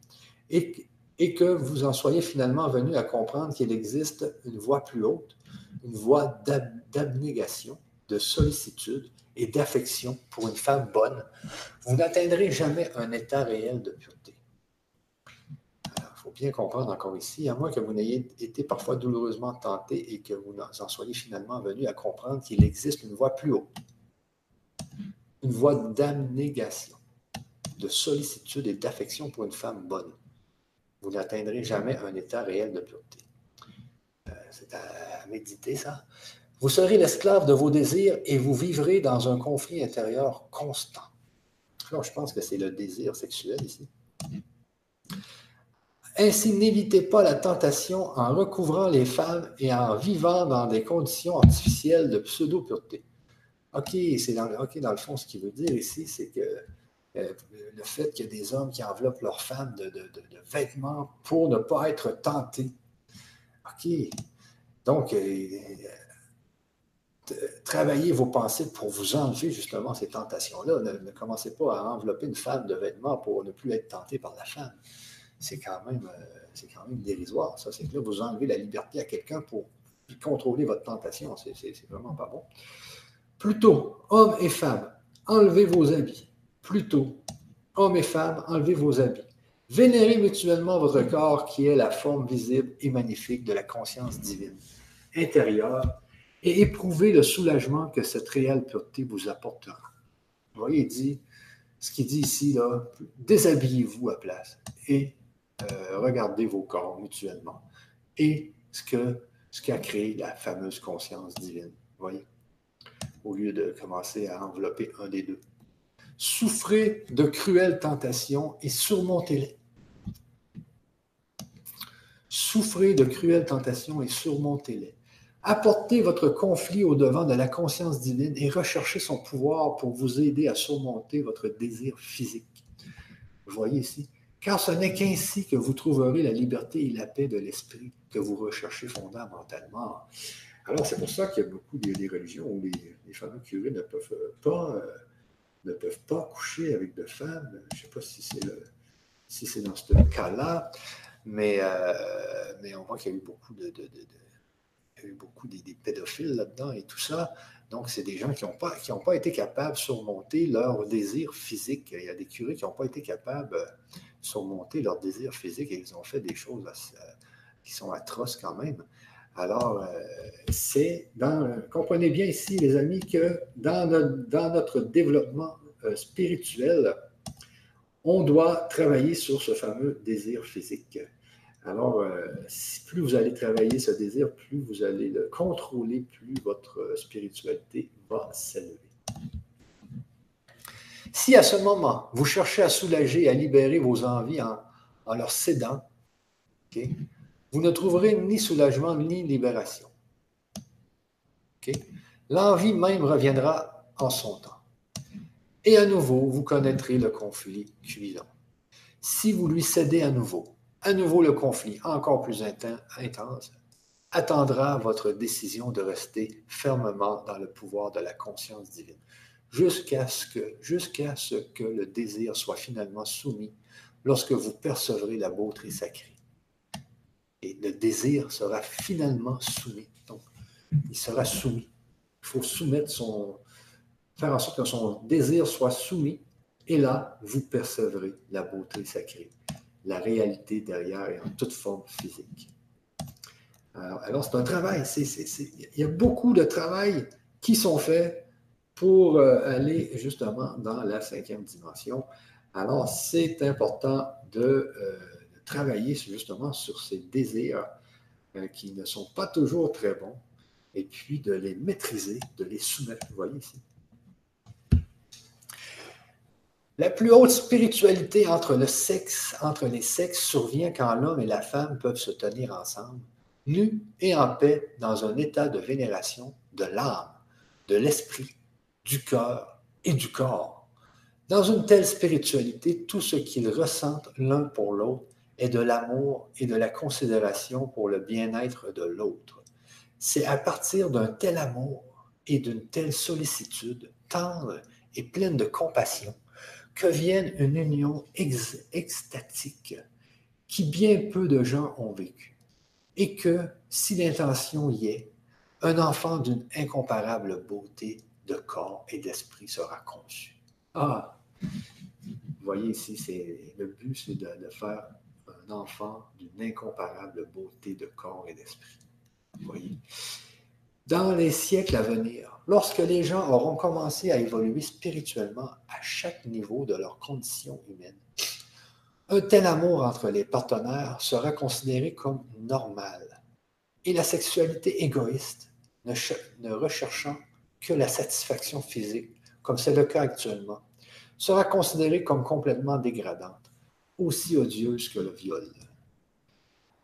et, et que vous en soyez finalement venu à comprendre qu'il existe une voie plus haute, une voie d'abnégation, de sollicitude et d'affection pour une femme bonne, vous n'atteindrez jamais un état réel de pureté bien comprendre encore ici, à moins que vous n'ayez été parfois douloureusement tenté et que vous en soyez finalement venu à comprendre qu'il existe une voie plus haute, une voie d'abnégation, de sollicitude et d'affection pour une femme bonne. Vous n'atteindrez jamais un état réel de pureté. Euh, c'est à méditer, ça. Vous serez l'esclave de vos désirs et vous vivrez dans un conflit intérieur constant. Alors, je pense que c'est le désir sexuel ici. Ainsi, n'évitez pas la tentation en recouvrant les femmes et en vivant dans des conditions artificielles de pseudo-pureté. OK, c'est dans, dans le fond, ce qu'il veut dire ici, c'est que euh, le fait qu'il y a des hommes qui enveloppent leurs femmes de, vêtements pour ne pas être tentés. OK. Donc, euh, travaillez vos pensées pour vous enlever justement ces tentations-là. ne, commencez pas à envelopper une femme de vêtements pour ne plus être tenté par la femme c'est quand, même, euh, quand même dérisoire. Ça, c'est que là, vous enlevez la liberté à quelqu'un pour contrôler votre tentation. C'est, vraiment pas bon. Plutôt, hommes et femmes, enlevez vos habits. Plutôt, hommes et femmes, enlevez vos habits. Vénérez mutuellement votre corps qui est la forme visible et magnifique de la conscience divine intérieure et éprouvez le soulagement que cette réelle pureté vous apportera. Vous voyez, il dit, ce qu'il dit ici, déshabillez-vous à place et euh, regardez vos corps mutuellement. Et ce, que, ce qui a créé la fameuse conscience divine. Voyez? Au lieu de commencer à envelopper un des deux. Souffrez de cruelles tentations et surmontez-les. Souffrez de cruelles tentations et surmontez-les. Apportez votre conflit au devant de la conscience divine et recherchez son pouvoir pour vous aider à surmonter votre désir physique. Voyez ici, car ce n'est qu'ainsi que vous trouverez la liberté et la paix de l'esprit que vous recherchez fondamentalement. Alors, c'est pour ça qu'il y a beaucoup des, religions où les, fameux curés ne peuvent pas, euh, ne peuvent pas coucher avec de femmes. Je ne sais pas si c'est, si c'est dans ce cas-là, mais, euh, mais on voit qu'il y a eu beaucoup de, il y a eu beaucoup des, pédophiles là-dedans et tout ça. Donc, c'est des gens qui n'ont pas, pas été capables de surmonter leur désir physique. Il y a des curés qui n'ont pas été capables surmonter leur désir physique et ils ont fait des choses euh, qui sont atroces quand même. Alors, euh, c'est dans. Comprenez bien ici, les amis, que dans notre, développement euh, spirituel, on doit travailler sur ce fameux désir physique. Alors, plus vous allez travailler ce désir, plus vous allez le contrôler, plus votre spiritualité va s'élever. Si à ce moment, vous cherchez à soulager, à libérer vos envies en, leur cédant, vous ne trouverez ni soulagement ni libération. L'envie même reviendra en son temps. Et à nouveau, vous connaîtrez le conflit cuisant. Si vous lui cédez à nouveau, à nouveau le conflit encore plus intense attendra votre décision de rester fermement dans le pouvoir de la conscience divine, jusqu'à ce que, jusqu'à ce que le désir soit finalement soumis lorsque vous percevrez la beauté sacrée. Et le désir sera finalement soumis. Donc, il sera soumis. Il faut soumettre son, faire en sorte que son désir soit soumis, et là, vous percevrez la beauté sacrée, la réalité derrière et en toute forme physique. Alors, c'est un travail, il y a beaucoup de travail qui sont faits pour euh, aller justement dans la cinquième dimension. Alors, c'est important de, euh, travailler justement sur ces désirs euh, qui ne sont pas toujours très bons, et puis de les maîtriser, de les soumettre. Vous voyez ici. La plus haute spiritualité entre le sexe, entre les sexes survient quand l'homme et la femme peuvent se tenir ensemble, nus et en paix, dans un état de vénération de l'âme, de l'esprit, du cœur et du corps. Dans une telle spiritualité, tout ce qu'ils ressentent l'un pour l'autre est de l'amour et de la considération pour le bien-être de l'autre. C'est à partir d'un tel amour et d'une telle sollicitude tendre et pleine de compassion que vienne une union extatique qui bien peu de gens ont vécu, et que, si l'intention y est, un enfant d'une incomparable beauté de corps et d'esprit sera conçu. Ah, vous voyez ici, c'est le but, c'est de, faire un enfant d'une incomparable beauté de corps et d'esprit. Vous voyez? Dans les siècles à venir, lorsque les gens auront commencé à évoluer spirituellement à chaque niveau de leur condition humaine, un tel amour entre les partenaires sera considéré comme normal et la sexualité égoïste, ne, ne recherchant que la satisfaction physique, comme c'est le cas actuellement, sera considérée comme complètement dégradante, aussi odieuse que le viol.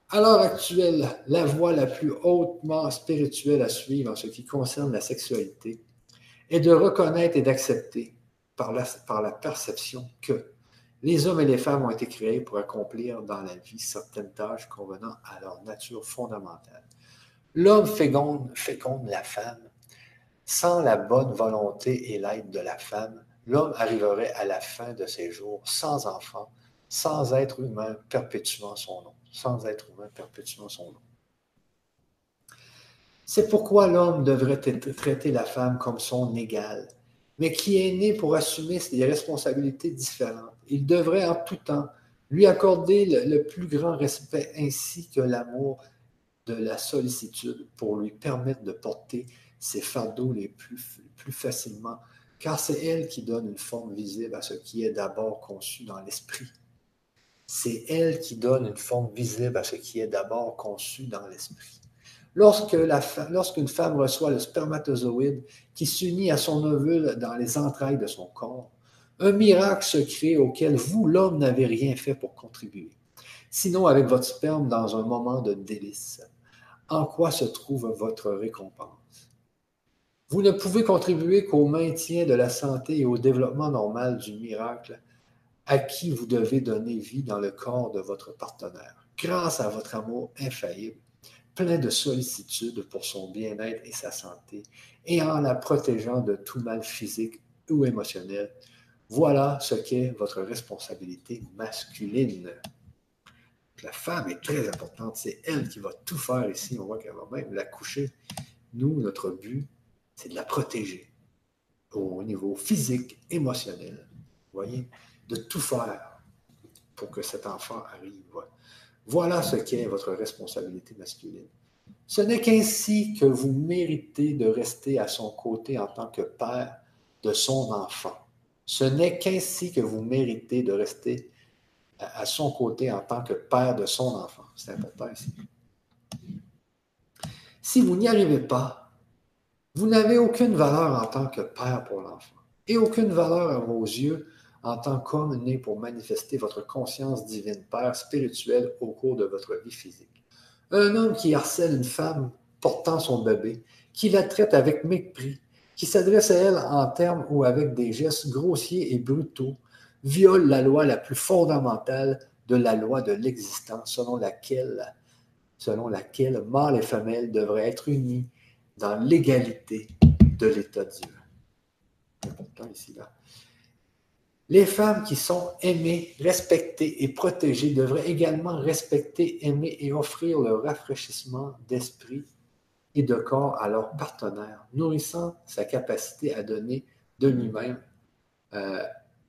À l'heure actuelle, la voie la plus hautement spirituelle à suivre en ce qui concerne la sexualité est de reconnaître et d'accepter par la, par la perception que les hommes et les femmes ont été créés pour accomplir dans la vie certaines tâches convenant à leur nature fondamentale. L'homme féconde, féconde la femme. Sans la bonne volonté et l'aide de la femme, l'homme arriverait à la fin de ses jours sans enfant, sans être humain perpétuant son nom sans être humain perpétuant son nom. C'est pourquoi l'homme devrait traiter la femme comme son égale, mais qui est né pour assumer des responsabilités différentes. Il devrait en tout temps lui accorder le, plus grand respect ainsi que l'amour de la sollicitude pour lui permettre de porter ses fardeaux les plus, facilement, car c'est elle qui donne une forme visible à ce qui est d'abord conçu dans l'esprit c'est elle qui donne une forme visible à ce qui est d'abord conçu dans l'esprit. Lorsque lorsqu'une femme reçoit le spermatozoïde qui s'unit à son ovule dans les entrailles de son corps, un miracle se crée auquel vous, l'homme, n'avez rien fait pour contribuer, sinon avec votre sperme dans un moment de délice. En quoi se trouve votre récompense? Vous ne pouvez contribuer qu'au maintien de la santé et au développement normal du miracle à qui vous devez donner vie dans le corps de votre partenaire, grâce à votre amour infaillible, plein de sollicitude pour son bien-être et sa santé, et en la protégeant de tout mal physique ou émotionnel. Voilà ce qu'est votre responsabilité masculine. La femme est très importante, c'est elle qui va tout faire ici. On voit qu'elle va même la coucher. Nous, notre but, c'est de la protéger au niveau physique, émotionnel. Voyez? de tout faire pour que cet enfant arrive. Voilà ce qu'est votre responsabilité masculine. Ce n'est qu'ainsi que vous méritez de rester à son côté en tant que père de son enfant. Ce n'est qu'ainsi que vous méritez de rester à, son côté en tant que père de son enfant. C'est important ici. Si vous n'y arrivez pas, vous n'avez aucune valeur en tant que père pour l'enfant et aucune valeur à vos yeux en tant qu'homme né pour manifester votre conscience divine, Père spirituel au cours de votre vie physique. Un homme qui harcèle une femme portant son bébé, qui la traite avec mépris, qui s'adresse à elle en termes ou avec des gestes grossiers et brutaux, viole la loi la plus fondamentale de la loi de l'existence, selon laquelle, selon laquelle mâle et femelle devraient être unis dans l'égalité de l'état là. Les femmes qui sont aimées, respectées et protégées devraient également respecter, aimer et offrir le rafraîchissement d'esprit et de corps à leur partenaire, nourrissant sa capacité à donner de lui-même euh,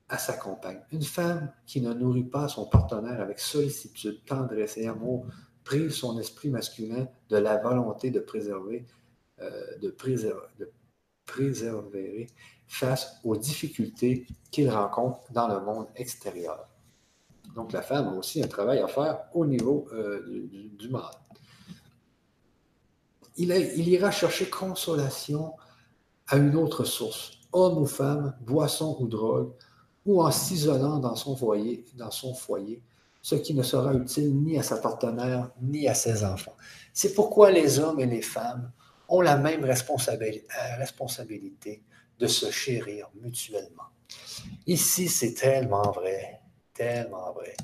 à sa compagne. Une femme qui ne nourrit pas son partenaire avec sollicitude, tendresse et amour prive son esprit masculin de la volonté de préserver, de, préserver, de préserver face aux difficultés qu'il rencontre dans le monde extérieur. Donc la femme a aussi un travail à faire au niveau euh, du, mal. Il, il, ira chercher consolation à une autre source, homme ou femme, boisson ou drogue, ou en s'isolant dans son foyer, dans son foyer, ce qui ne sera utile ni à sa partenaire ni à ses enfants. C'est pourquoi les hommes et les femmes ont la même responsabilité de se chérir mutuellement. Ici, c'est tellement vrai, tellement vrai.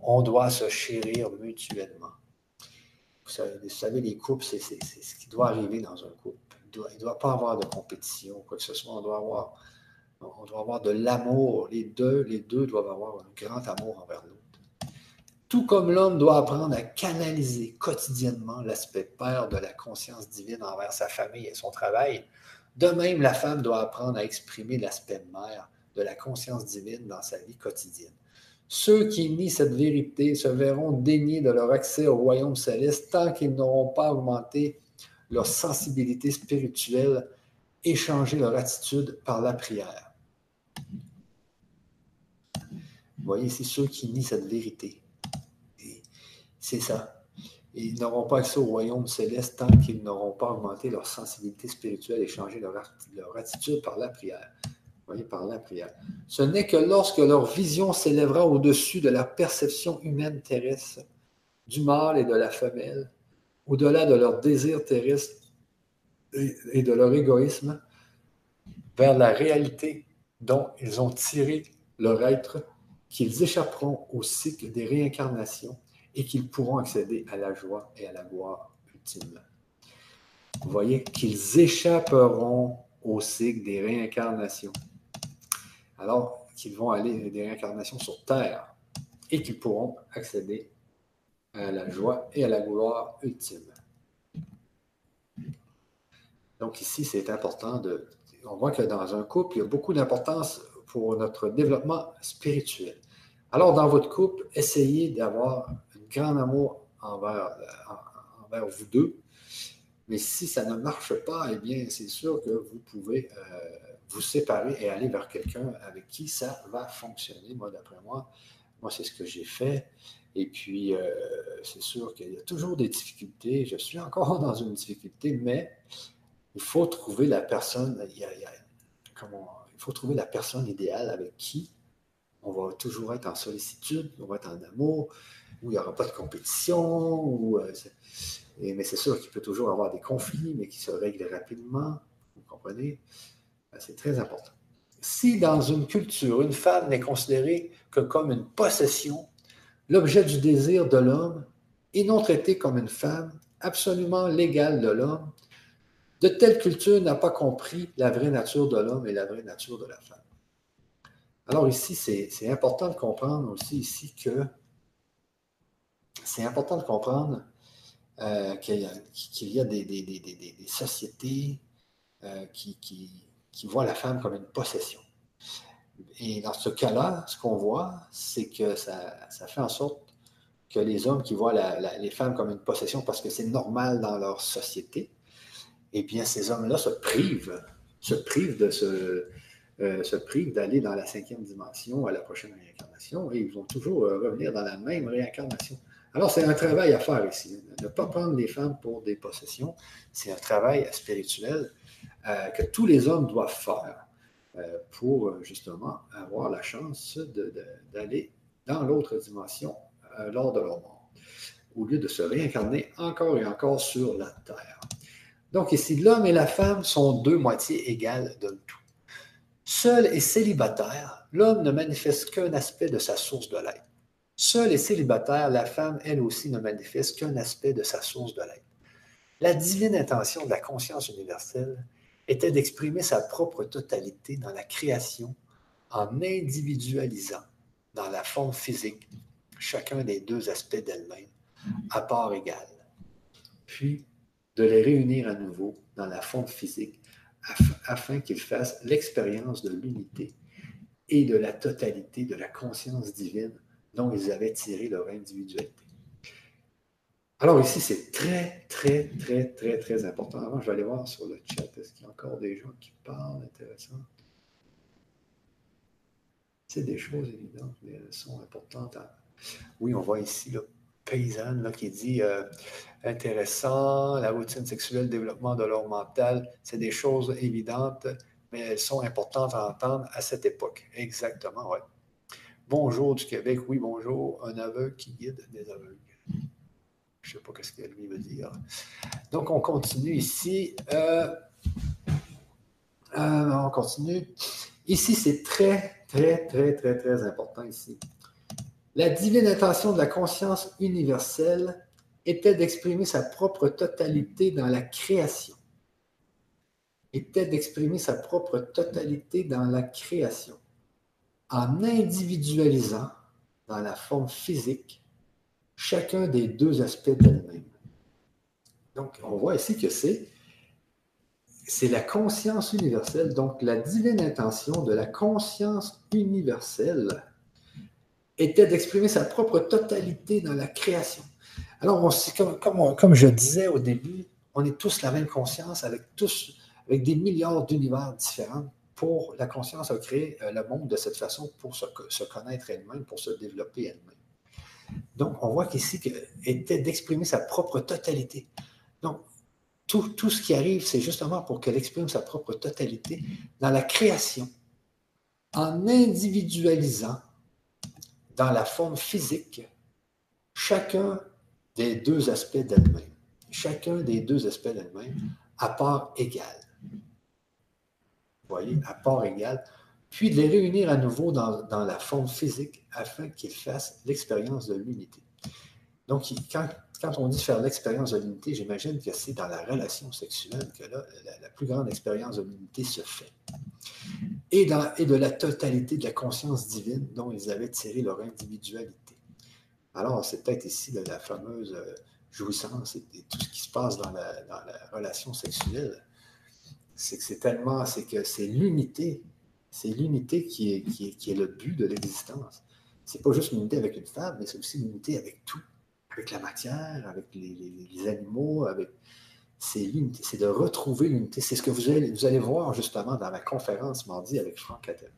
On doit se chérir mutuellement. Vous savez, les couples, c'est ce qui doit arriver dans un couple. Il ne doit, pas avoir de compétition, quoi que ce soit. On doit avoir, on doit avoir de l'amour. Les deux, les deux doivent avoir un grand amour envers l'autre. Tout comme l'homme doit apprendre à canaliser quotidiennement l'aspect père de la conscience divine envers sa famille et son travail, de même, la femme doit apprendre à exprimer l'aspect mère de la conscience divine dans sa vie quotidienne. Ceux qui nient cette vérité se verront déniés de leur accès au royaume céleste tant qu'ils n'auront pas augmenté leur sensibilité spirituelle et changé leur attitude par la prière. Vous voyez, c'est ceux qui nient cette vérité. Ça ils n'auront pas accès au royaume céleste tant qu'ils n'auront pas augmenté leur sensibilité spirituelle et changé leur, attitude par la prière. par la prière. Ce n'est que lorsque leur vision s'élèvera au-dessus de la perception humaine terrestre, du mâle et de la femelle, au-delà de leur désir terrestre et de leur égoïsme, vers la réalité dont ils ont tiré leur être, qu'ils échapperont au cycle des réincarnations et qu'ils pourront accéder à la joie et à la gloire ultime. Vous voyez qu'ils échapperont au cycle des réincarnations. Alors qu'ils vont aller des réincarnations sur Terre et qu'ils pourront accéder à la joie et à la gloire ultime. Donc ici, c'est important de... On voit que dans un couple, il y a beaucoup d'importance pour notre développement spirituel. Alors, dans votre couple, essayez d'avoir grand amour envers, envers vous deux. Mais si ça ne marche pas, eh bien, c'est sûr que vous pouvez euh, vous séparer et aller vers quelqu'un avec qui ça va fonctionner. Moi, d'après moi, moi, c'est ce que j'ai fait. Et puis, euh, c'est sûr qu'il y a toujours des difficultés. Je suis encore dans une difficulté, mais il faut trouver la personne. Il faut trouver la personne idéale avec qui on va toujours être en sollicitude, on va être en amour, où il n'y aura pas de compétition. Euh, mais c'est sûr qu'il peut toujours avoir des conflits, mais qui se règlent rapidement. Vous comprenez? Ben, c'est très important. Si dans une culture, une femme n'est considérée que comme une possession, l'objet du désir de l'homme, et non traitée comme une femme absolument légale de l'homme, de telle culture n'a pas compris la vraie nature de l'homme et la vraie nature de la femme. Alors ici, c'est important de comprendre aussi ici que c'est important de comprendre euh, qu'il y a, des, sociétés euh, qui, voient la femme comme une possession. Et dans ce cas-là, ce qu'on voit, c'est que ça, fait en sorte que les hommes qui voient les femmes comme une possession parce que c'est normal dans leur société, eh bien, ces hommes-là se privent, se privent euh, d'aller dans la cinquième dimension à la prochaine réincarnation et ils vont toujours revenir dans la même réincarnation. Alors, c'est un travail à faire ici. Ne pas prendre les femmes pour des possessions, c'est un travail spirituel euh, que tous les hommes doivent faire pour justement avoir la chance d'aller dans l'autre dimension lors de leur mort, au lieu de se réincarner encore et encore sur la Terre. Donc ici, l'homme et la femme sont deux moitiés égales d'un tout. Seul et célibataire, l'homme ne manifeste qu'un aspect de sa source de l'être. Seul et célibataire, la femme, elle aussi, ne manifeste qu'un aspect de sa source de l'être. La divine intention de la conscience universelle était d'exprimer sa propre totalité dans la création en individualisant dans la forme physique chacun des deux aspects d'elle-même à part égale, puis de les réunir à nouveau dans la forme physique afin qu'ils fassent l'expérience de l'unité et de la totalité de la conscience divine dont ils avaient tiré leur individualité. Alors ici, c'est très, très, très, très, très important. Avant, je vais aller voir sur le chat, est-ce qu'il y a encore des gens qui parlent intéressantes? C'est des choses évidentes, mais elles sont importantes. Oui, on voit ici, là, paysanne là, qui dit euh, intéressant, la routine sexuelle, le développement de l'ordre mental, c'est des choses évidentes, mais elles sont importantes à entendre à cette époque. Exactement, oui. Bonjour du Québec, oui, bonjour, un aveugle qui guide des aveugles. Je ne sais pas ce qu'elle lui veut dire. Donc, on continue ici. Euh, euh, on continue. Ici, c'est très, très, très, très, très important ici. La divine intention de la conscience universelle était d'exprimer sa propre totalité dans la création. Était d'exprimer sa propre totalité dans la création en individualisant dans la forme physique chacun des deux aspects d'elle-même. Donc, on voit ici que c'est la conscience universelle, donc la divine intention de la conscience universelle était d'exprimer sa propre totalité dans la création. Alors, comme, comme, je disais au début, on est tous la même conscience avec tous, avec des milliards d'univers différents. Pour la conscience a créé euh, le monde de cette façon pour se, connaître elle-même, pour se développer elle-même. Donc, on voit qu'ici, était d'exprimer sa propre totalité. Donc, tout, tout ce qui arrive, c'est justement pour qu'elle exprime sa propre totalité dans la création, en individualisant dans la forme physique chacun des deux aspects d'elle-même. Chacun des deux aspects d'elle-même à part égale. À part égale. Puis de les réunir à nouveau dans, la forme physique afin qu'ils fassent l'expérience de l'unité. Donc, quand, on dit faire l'expérience de l'unité, j'imagine que c'est dans la relation sexuelle que là, la, plus grande expérience de l'unité se fait et, de la totalité de la conscience divine dont ils avaient tiré leur individualité. Alors, c'est peut-être ici la fameuse euh, jouissance et, tout ce qui se passe dans la, relation sexuelle. C'est que c'est tellement, c'est que c'est l'unité, c'est l'unité qui est, qui, est, le but de l'existence. C'est pas juste l'unité avec une femme, mais c'est aussi l'unité avec tout, avec la matière, avec les animaux, avec c'est l'unité, c'est de retrouver l'unité. C'est ce que vous allez, vous allez voir justement dans la conférence mardi avec Franck Cattel.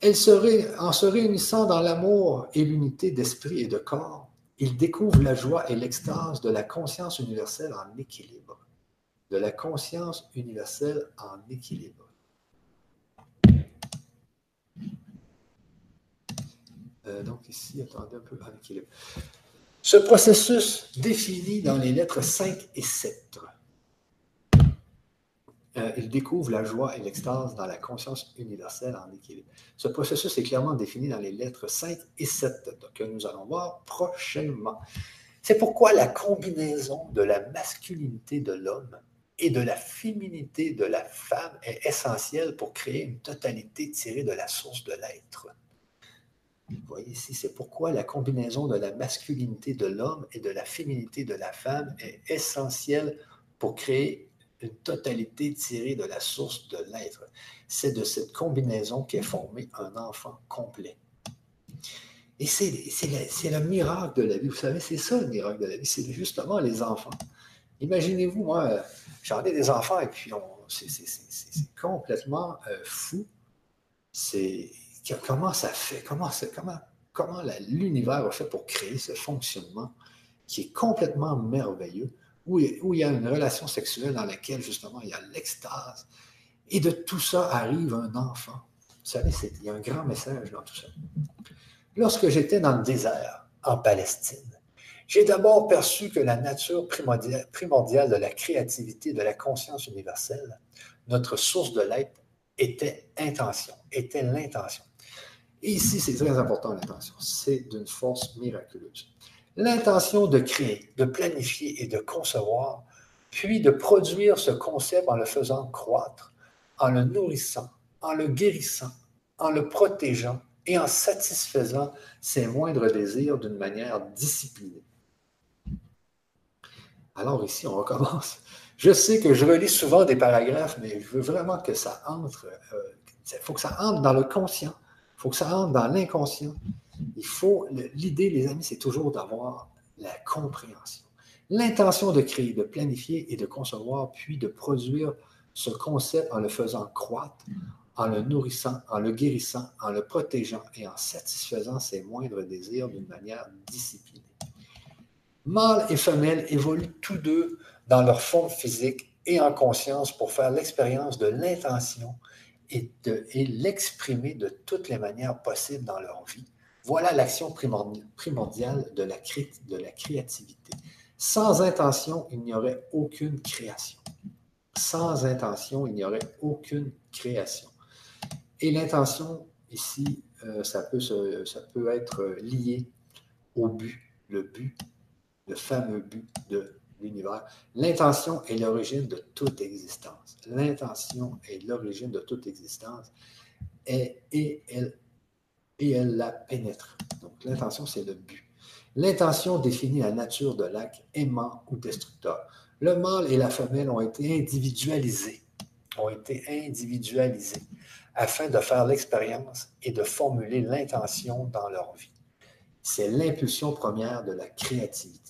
Elle serait, en se réunissant dans l'amour et l'unité d'esprit et de corps, ils découvrent la joie et l'extase de la conscience universelle en équilibre. De la conscience universelle en équilibre. Euh, donc ici, attendez un peu en équilibre. Ce processus définit dans les lettres 5 et 7. Euh, il découvre la joie et l'extase dans la conscience universelle en équilibre. Ce processus est clairement défini dans les lettres 5 et 7 que nous allons voir prochainement. C'est pourquoi la combinaison de la masculinité de l'homme et de la féminité de la femme est essentielle pour créer une totalité tirée de la source de l'être. Vous voyez ici, c'est pourquoi la combinaison de la masculinité de l'homme et de la féminité de la femme est essentielle pour créer une totalité tirée de la source de l'être. C'est de cette combinaison qu'est formé un enfant complet. Et c'est le, miracle de la vie. Vous savez, c'est ça le miracle de la vie. C'est justement les enfants. Imaginez-vous, moi, j'en ai des enfants et puis c'est complètement euh, fou. C'est comment ça fait, comment, comment, comment l'univers a fait pour créer ce fonctionnement qui est complètement merveilleux, où, où il y a une relation sexuelle dans laquelle justement il y a l'extase. Et de tout ça arrive un enfant. Vous savez, il y a un grand message dans tout ça. Lorsque j'étais dans le désert, en Palestine, j'ai d'abord perçu que la nature primordiale de la créativité, de la conscience universelle, notre source de l'être, était intention, était l'intention. Et ici, c'est très important, l'intention. C'est d'une force miraculeuse. L'intention de créer, de planifier et de concevoir, puis de produire ce concept en le faisant croître, en le nourrissant, en le guérissant, en le protégeant et en satisfaisant ses moindres désirs d'une manière disciplinée. Alors ici, on recommence. Je sais que je relis souvent des paragraphes, mais je veux vraiment que ça entre. Euh, il faut que ça entre dans le conscient. Il faut que ça entre dans l'inconscient. Il faut. L'idée, les amis, c'est toujours d'avoir la compréhension. L'intention de créer, de planifier et de concevoir, puis de produire ce concept en le faisant croître, en le nourrissant, en le guérissant, en le protégeant et en satisfaisant ses moindres désirs d'une manière disciplinée. Mâle et femelle évoluent tous deux dans leur forme physique et en conscience pour faire l'expérience de l'intention et, l'exprimer de toutes les manières possibles dans leur vie. Voilà l'action primordiale de la, de la créativité. Sans intention, il n'y aurait aucune création. Sans intention, il n'y aurait aucune création. Et l'intention, ici, euh, ça, peut ça peut être lié au but. Le but le fameux but de l'univers. L'intention est l'origine de toute existence. L'intention est l'origine de toute existence et, elle, et elle la pénètre. Donc l'intention, c'est le but. L'intention définit la nature de l'acte aimant ou destructeur. Le mâle et la femelle ont été individualisés, ont été individualisés afin de faire l'expérience et de formuler l'intention dans leur vie. C'est l'impulsion première de la créativité.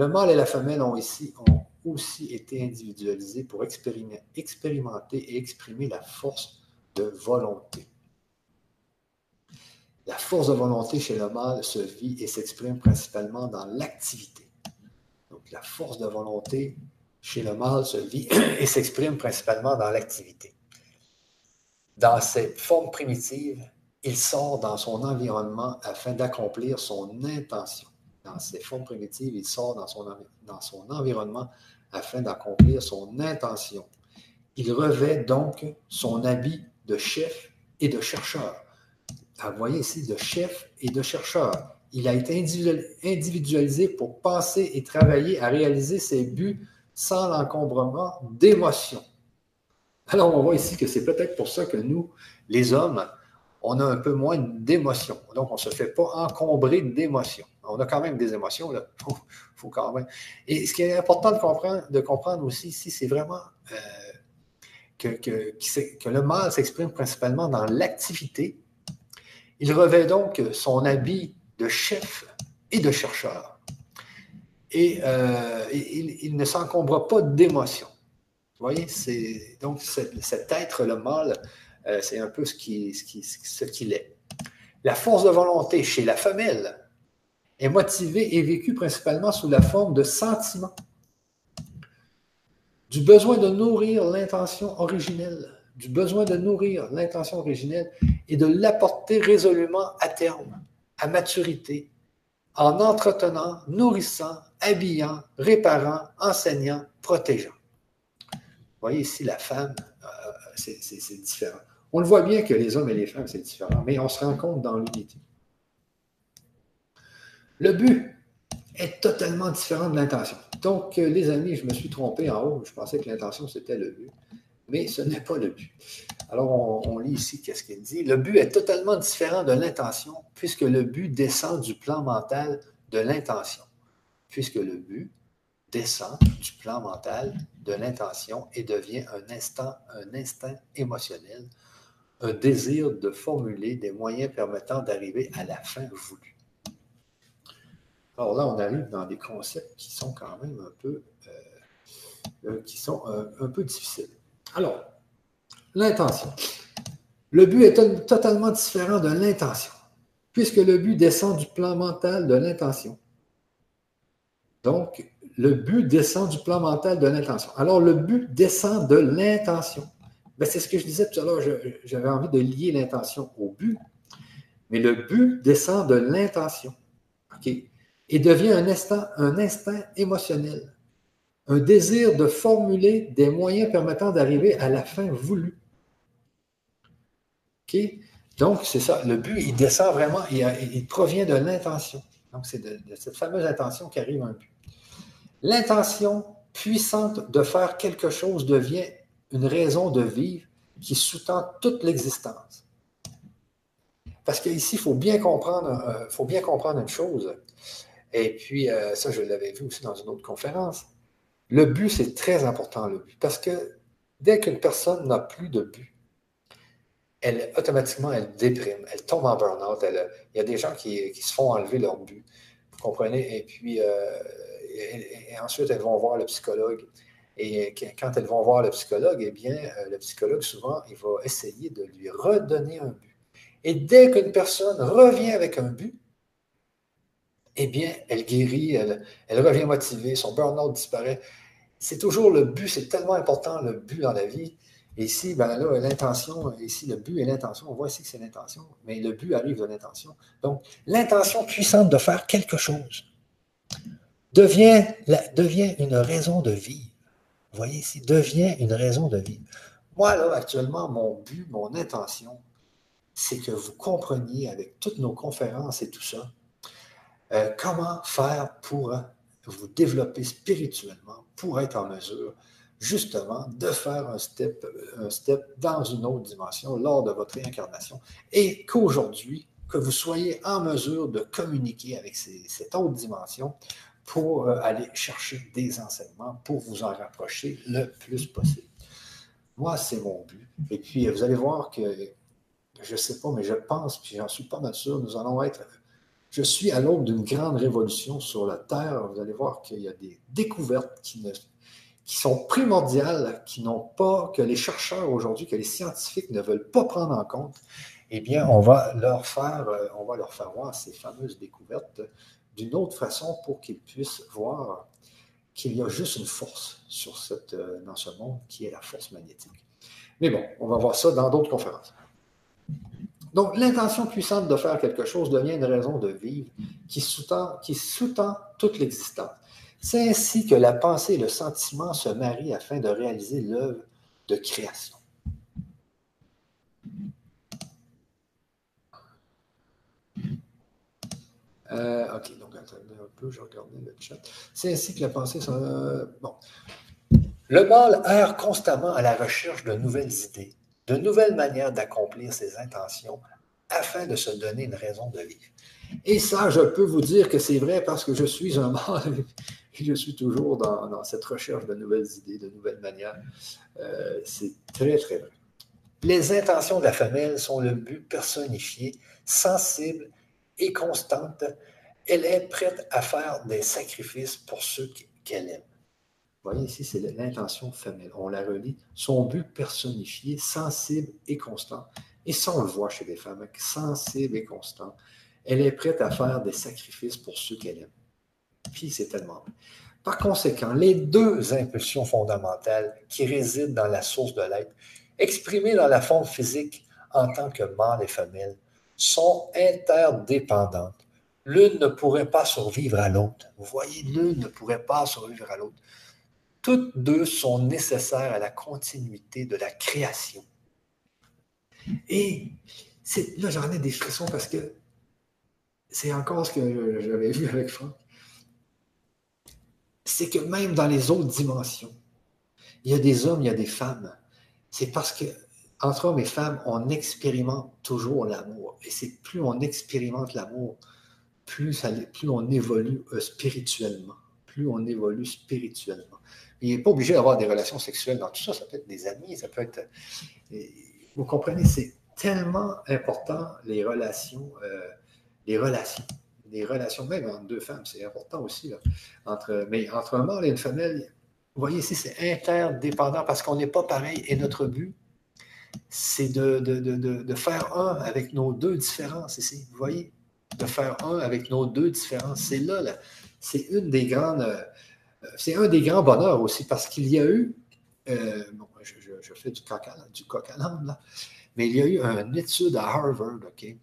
Le mâle et la femelle ont, ici, ont aussi été individualisés pour expérimenter et exprimer la force de volonté. La force de volonté chez le mâle se vit et s'exprime principalement dans l'activité. Donc la force de volonté chez le mâle se vit et s'exprime principalement dans l'activité. Dans ses formes primitives, il sort dans son environnement afin d'accomplir son intention dans ses formes primitives, il sort dans son, dans son environnement afin d'accomplir son intention. Il revêt donc son habit de chef et de chercheur. vous voyez ici, de chef et de chercheur. Il a été individualisé pour penser et travailler à réaliser ses buts sans l'encombrement d'émotions. Alors, on voit ici que c'est peut-être pour ça que nous, les hommes, on a un peu moins d'émotions. Donc, on ne se fait pas encombrer d'émotions on a quand même des émotions, là. Faut, quand même. Et ce qui est important de comprendre, aussi ici, c'est vraiment euh, que, le mal s'exprime principalement dans l'activité. Il revêt donc son habit de chef et de chercheur. Et euh, il, ne s'encombre pas d'émotions. Vous voyez, c'est donc cet être, le mal, euh, c'est un peu ce qu'il ce qui, est. La force de volonté chez la femelle, est motivé et vécu principalement sous la forme de sentiments, du besoin de nourrir l'intention originelle, du besoin de nourrir l'intention originelle et de l'apporter résolument à terme, à maturité, en entretenant, nourrissant, habillant, réparant, enseignant, protégeant. Vous voyez ici, la femme, euh, c'est différent. On le voit bien que les hommes et les femmes, c'est différent, mais on se rend compte dans l'unité. Le but est totalement différent de l'intention. Donc, euh, les amis, je me suis trompé en haut. Je pensais que l'intention, c'était le but. Mais ce n'est pas le but. Alors, on, lit ici qu'est-ce qu'il dit. Le but est totalement différent de l'intention, puisque le but descend du plan mental de l'intention. Puisque le but descend du plan mental de l'intention et devient un instant, un instinct émotionnel, un désir de formuler des moyens permettant d'arriver à la fin voulue. Alors là, on arrive dans des concepts qui sont quand même un peu, euh, euh, qui euh, un, peu difficiles. Alors, l'intention. Le but est totalement différent de l'intention, puisque le but descend du plan mental de l'intention. Donc, le but descend du plan mental de l'intention. Alors, le but descend de l'intention. Ben, c'est ce que je disais tout à l'heure, j'avais envie de lier l'intention au but, mais le but descend de l'intention. OK? Et devient un instant, un instinct émotionnel, un désir de formuler des moyens permettant d'arriver à la fin voulue. OK? Donc, c'est ça. Le but, il descend vraiment, il, provient de l'intention. Donc, c'est de, cette fameuse intention qui arrive un but. L'intention puissante de faire quelque chose devient une raison de vivre qui sous-tend toute l'existence. Parce qu'ici, il faut bien comprendre, euh, faut bien comprendre une chose. Et puis, euh, ça, je l'avais vu aussi dans une autre conférence. Le but, c'est très important, le but. Parce que dès qu'une personne n'a plus de but, elle, automatiquement, elle déprime, elle tombe en burn-out. Il y a des gens qui, se font enlever leur but. Vous comprenez? Et puis, euh, ensuite, elles vont voir le psychologue. Et quand elles vont voir le psychologue, eh bien, euh, le psychologue, souvent, il va essayer de lui redonner un but. Et dès qu'une personne revient avec un but, eh bien, elle guérit, elle, revient motivée, son burn-out disparaît. C'est toujours le but, c'est tellement important, le but dans la vie. Et ici, ben là, l'intention, ici, le but et l'intention, on voit ici que c'est l'intention, mais le but arrive de l'intention. Donc, l'intention puissante de faire quelque chose devient, devient une raison de vivre. Vous voyez ici, devient une raison de vivre. Moi, là, actuellement, mon but, mon intention, c'est que vous compreniez avec toutes nos conférences et tout ça, euh, comment faire pour vous développer spirituellement, pour être en mesure justement de faire un step, un step dans une autre dimension lors de votre réincarnation et qu'aujourd'hui, que vous soyez en mesure de communiquer avec cette autre dimension pour euh, aller chercher des enseignements, pour vous en rapprocher le plus possible? Moi, c'est mon but. Et puis, vous allez voir que, je ne sais pas, mais je pense, puis j'en suis pas mal sûr, nous allons être, je suis à l'aube d'une grande révolution sur la Terre. Vous allez voir qu'il y a des découvertes qui, sont primordiales, qui n'ont pas, que les chercheurs aujourd'hui, que les scientifiques ne veulent pas prendre en compte. Eh bien, on va leur faire, euh, on va leur faire voir ces fameuses découvertes d'une autre façon pour qu'ils puissent voir qu'il y a juste une force sur cette, euh, dans ce monde qui est la force magnétique. Mais bon, on va voir ça dans d'autres conférences. Donc, l'intention puissante de faire quelque chose devient une raison de vivre qui sous-tend, sous-tend toute l'existence. C'est ainsi que la pensée et le sentiment se marient afin de réaliser l'œuvre de création. Euh, ok, donc attendez un peu, je regardais le chat. C'est ainsi que la pensée. Euh, bon. Le mal erre constamment à la recherche de nouvelles idées, de nouvelles manières d'accomplir ses intentions afin de se donner une raison de vivre. Et ça, je peux vous dire que c'est vrai parce que je suis un mâle et je suis toujours dans, cette recherche de nouvelles idées, de nouvelles manières. Euh, c'est très, très vrai. Les intentions de la femelle sont le but personnifié, sensible et constante, elle est prête à faire des sacrifices pour ceux qu'elle aime. Vous voyez ici, c'est l'intention femelle. On la relie. Son but personnifié, sensible et constant. Et ça, on le voit chez les femmes, sensible et constant. Elle est prête à faire des sacrifices pour ceux qu'elle aime. Puis c'est tellement Par conséquent, les deux impulsions fondamentales qui résident dans la source de l'être, exprimées dans la forme physique en tant que mâle et femelle, sont interdépendantes. L'une ne pourrait pas survivre à l'autre. Vous voyez, l'une ne pourrait pas survivre à l'autre. Toutes deux sont nécessaires à la continuité de la création. Et là, j'en ai des frissons parce que c'est encore ce que j'avais vu avec Franck. C'est que même dans les autres dimensions, il y a des hommes, il y a des femmes. C'est parce que entre hommes et femmes, on expérimente toujours l'amour. Et c'est plus on expérimente l'amour, plus, on évolue euh, spirituellement. Plus on évolue spirituellement. Il n'est pas obligé d'avoir des relations sexuelles dans tout ça. Ça peut être des amis, ça peut être. Vous comprenez, c'est tellement important, les relations, euh, les relations. Les relations, même entre deux femmes, c'est important aussi. Entre, mais entre un mâle et une femelle, Vous voyez ici, c'est interdépendant parce qu'on n'est pas pareil. Et notre but, c'est de, de, faire un avec nos deux différences ici. Vous voyez? De faire un avec nos deux différences. C'est là, c'est une des grandes. C'est un des grands bonheurs aussi parce qu'il y a eu. Euh, bon, je, fais du coq du là, mais il y a eu une étude à Harvard, OK,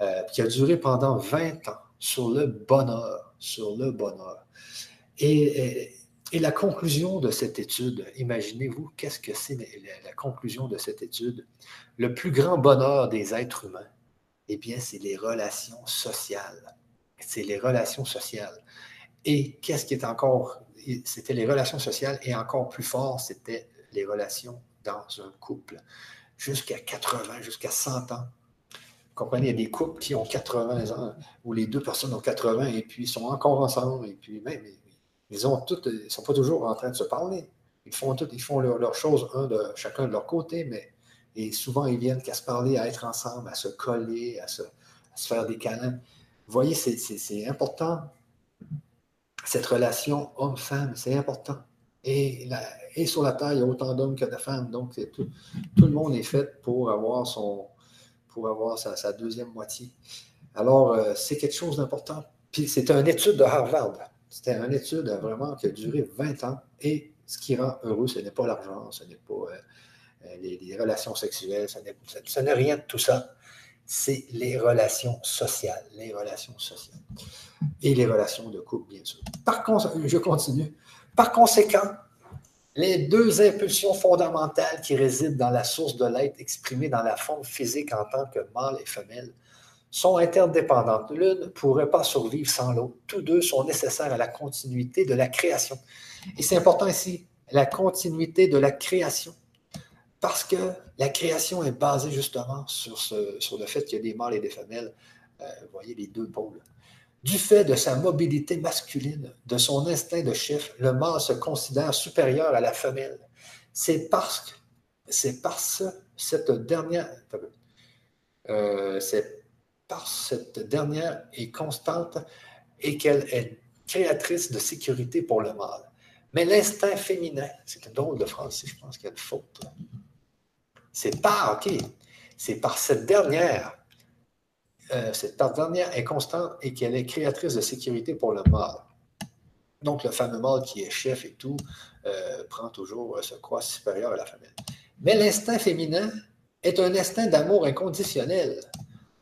euh, qui a duré pendant 20 ans sur le bonheur, sur le bonheur. Et, et la conclusion de cette étude, imaginez-vous, qu'est-ce que c'est la, conclusion de cette étude? Le plus grand bonheur des êtres humains, eh bien, c'est les relations sociales. C'est les relations sociales. Et qu'est-ce qui est encore, c'était les relations sociales et encore plus fort, c'était les relations dans un couple. Jusqu'à 80, jusqu'à 100 ans. Vous comprenez, il y a des couples qui ont 80 ans, où les deux personnes ont 80 et puis sont encore ensemble, et puis même, ils ont toutes, ils sont pas toujours en train de se parler. Ils font ils font leurs choses un de chacun de leur côté, mais et souvent ils viennent qu'à se parler, à être ensemble, à se coller, à se, faire des câlins. Vous voyez, c'est important. Cette relation homme-femme, c'est important. Et, sur la Terre, il y a autant d'hommes que de femmes. Donc, tout, le monde est fait pour avoir, son, pour avoir sa, deuxième moitié. Alors, euh, c'est quelque chose d'important. Puis, c'est une étude de Harvard. C'était une étude vraiment qui a duré 20 ans. Et ce qui rend heureux, ce n'est pas l'argent, ce n'est pas euh, euh, les, relations sexuelles, ce n'est rien de tout ça. C'est les relations sociales, les relations sociales. Et les relations de couple, bien sûr. Par je continue. Par conséquent, les deux impulsions fondamentales qui résident dans la source de l'être exprimée dans la forme physique en tant que mâle et femelle sont interdépendantes. L'une ne pourrait pas survivre sans l'autre. Tous deux sont nécessaires à la continuité de la création. Et c'est important ici, la continuité de la création. Parce que la création est basée justement sur, le fait qu'il y a des mâles et des femelles. Euh, vous voyez les deux pôles. Du fait de sa mobilité masculine, de son instinct de chef, le mâle se considère supérieur à la femelle. C'est parce que c'est parce cette dernière, euh, c'est par cette dernière est constante et qu'elle est créatrice de sécurité pour le mâle. Mais l'instinct féminin, c'est un drôle de phrase, je pense qu'il y a une faute. C'est par, OK, c'est par cette dernière, euh, cette dernière est constante et qu'elle est créatrice de sécurité pour le mâle. Donc, le fameux mâle qui est chef et tout, euh, prend toujours, ce euh, se croit supérieur à la femelle. Mais l'instinct féminin est un instinct d'amour inconditionnel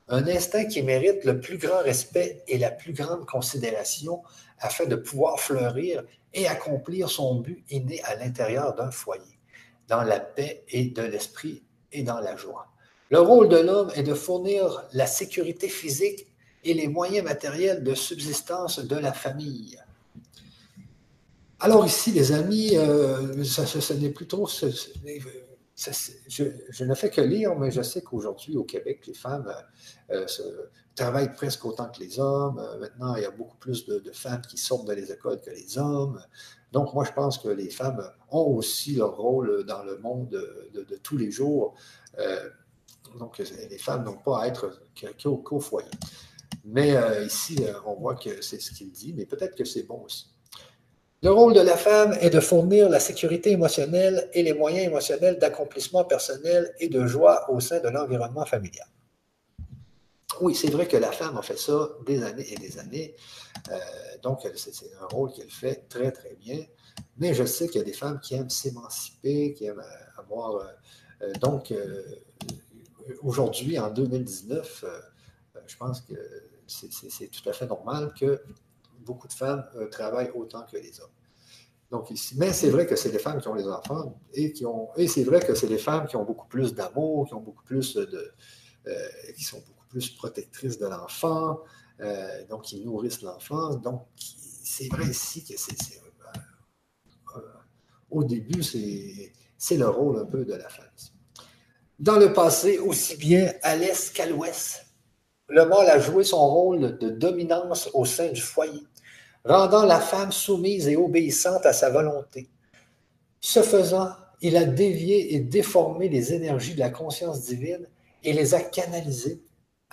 un instinct qui mérite le plus grand respect et la plus grande considération afin de pouvoir fleurir et accomplir son but inné à l'intérieur d'un foyer, dans la paix et de l'esprit dans la joie. Le rôle de l'homme est de fournir la sécurité physique et les moyens matériels de subsistance de la famille. Alors ici, les amis, euh, ce, n'est plus je, ne fais que lire, mais je sais qu'aujourd'hui, au Québec, les femmes euh, travaillent presque autant que les hommes. Euh, maintenant, il y a beaucoup plus de, femmes qui sortent de les écoles que les hommes. Donc, moi, je pense que les femmes ont aussi leur rôle dans le monde de, tous les jours. donc, les femmes n'ont pas à être qu'au foyer. Mais ici, on voit que c'est ce qu'il dit, mais peut-être que c'est bon aussi. Le rôle de la femme est de fournir la sécurité émotionnelle et les moyens émotionnels d'accomplissement personnel et de joie au sein de l'environnement familial. Oui, c'est vrai que la femme a fait ça des années et des années. Euh, donc, c'est un rôle qu'elle fait très, très bien. Mais je sais qu'il y a des femmes qui aiment s'émanciper, qui aiment euh, avoir. Euh, donc, aujourd'hui, en 2019, je pense que c'est tout à fait normal que beaucoup de femmes travaillent autant que les hommes. Donc, ici, mais c'est vrai que c'est les femmes qui ont les enfants et qui ont et c'est vrai que c'est les femmes qui ont beaucoup plus d'amour, qui ont beaucoup plus de qui sont plus protectrices de l'enfant, euh, donc qui nourrissent l'enfant. Donc, c'est vrai ici que c'est au début, c'est le rôle un peu de la femme. Dans le passé, aussi bien à l'est qu'à l'ouest, le mâle a joué son rôle de dominance au sein du foyer rendant la femme soumise et obéissante à sa volonté. Ce faisant, il a dévié et déformé les énergies de la conscience divine et les a canalisées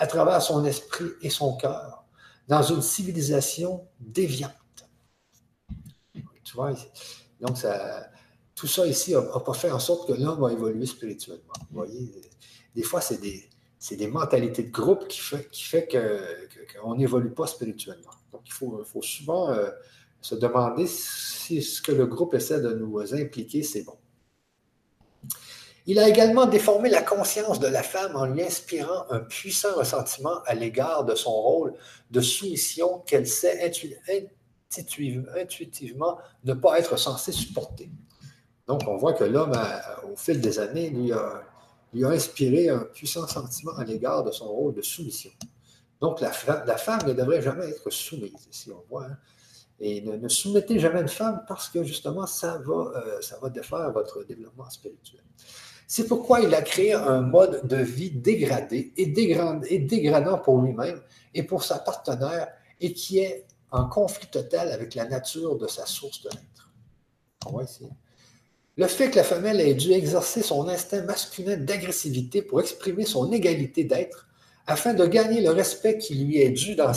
à travers son esprit et son cœur dans une civilisation déviante. Tu vois, Donc, ça, tout ça ici n'a pas fait en sorte que l'homme a évolué spirituellement. Vous voyez, des fois, c'est des, des, mentalités de groupe qui fait, qui fait qu'on n'évolue pas spirituellement. Donc, il faut, faut souvent euh, se demander si ce que le groupe essaie de nous impliquer, c'est bon. Il a également déformé la conscience de la femme en lui inspirant un puissant ressentiment à l'égard de son rôle de soumission qu'elle sait intuitivement ne pas être censée supporter. Donc, on voit que l'homme, au fil des années, lui a, inspiré un puissant sentiment à l'égard de son rôle de soumission. Donc, la, femme ne devrait jamais être soumise, si on voit. Hein. Et ne, soumettez jamais une femme parce que justement, ça va, euh, ça va défaire votre développement spirituel. C'est pourquoi il a créé un mode de vie dégradé et, dégradant pour lui-même et pour sa partenaire et qui est en conflit total avec la nature de sa source de l'être. On va essayer. Le fait que la femelle ait dû exercer son instinct masculin d'agressivité pour exprimer son égalité d'être afin de gagner le respect qui lui est dû dans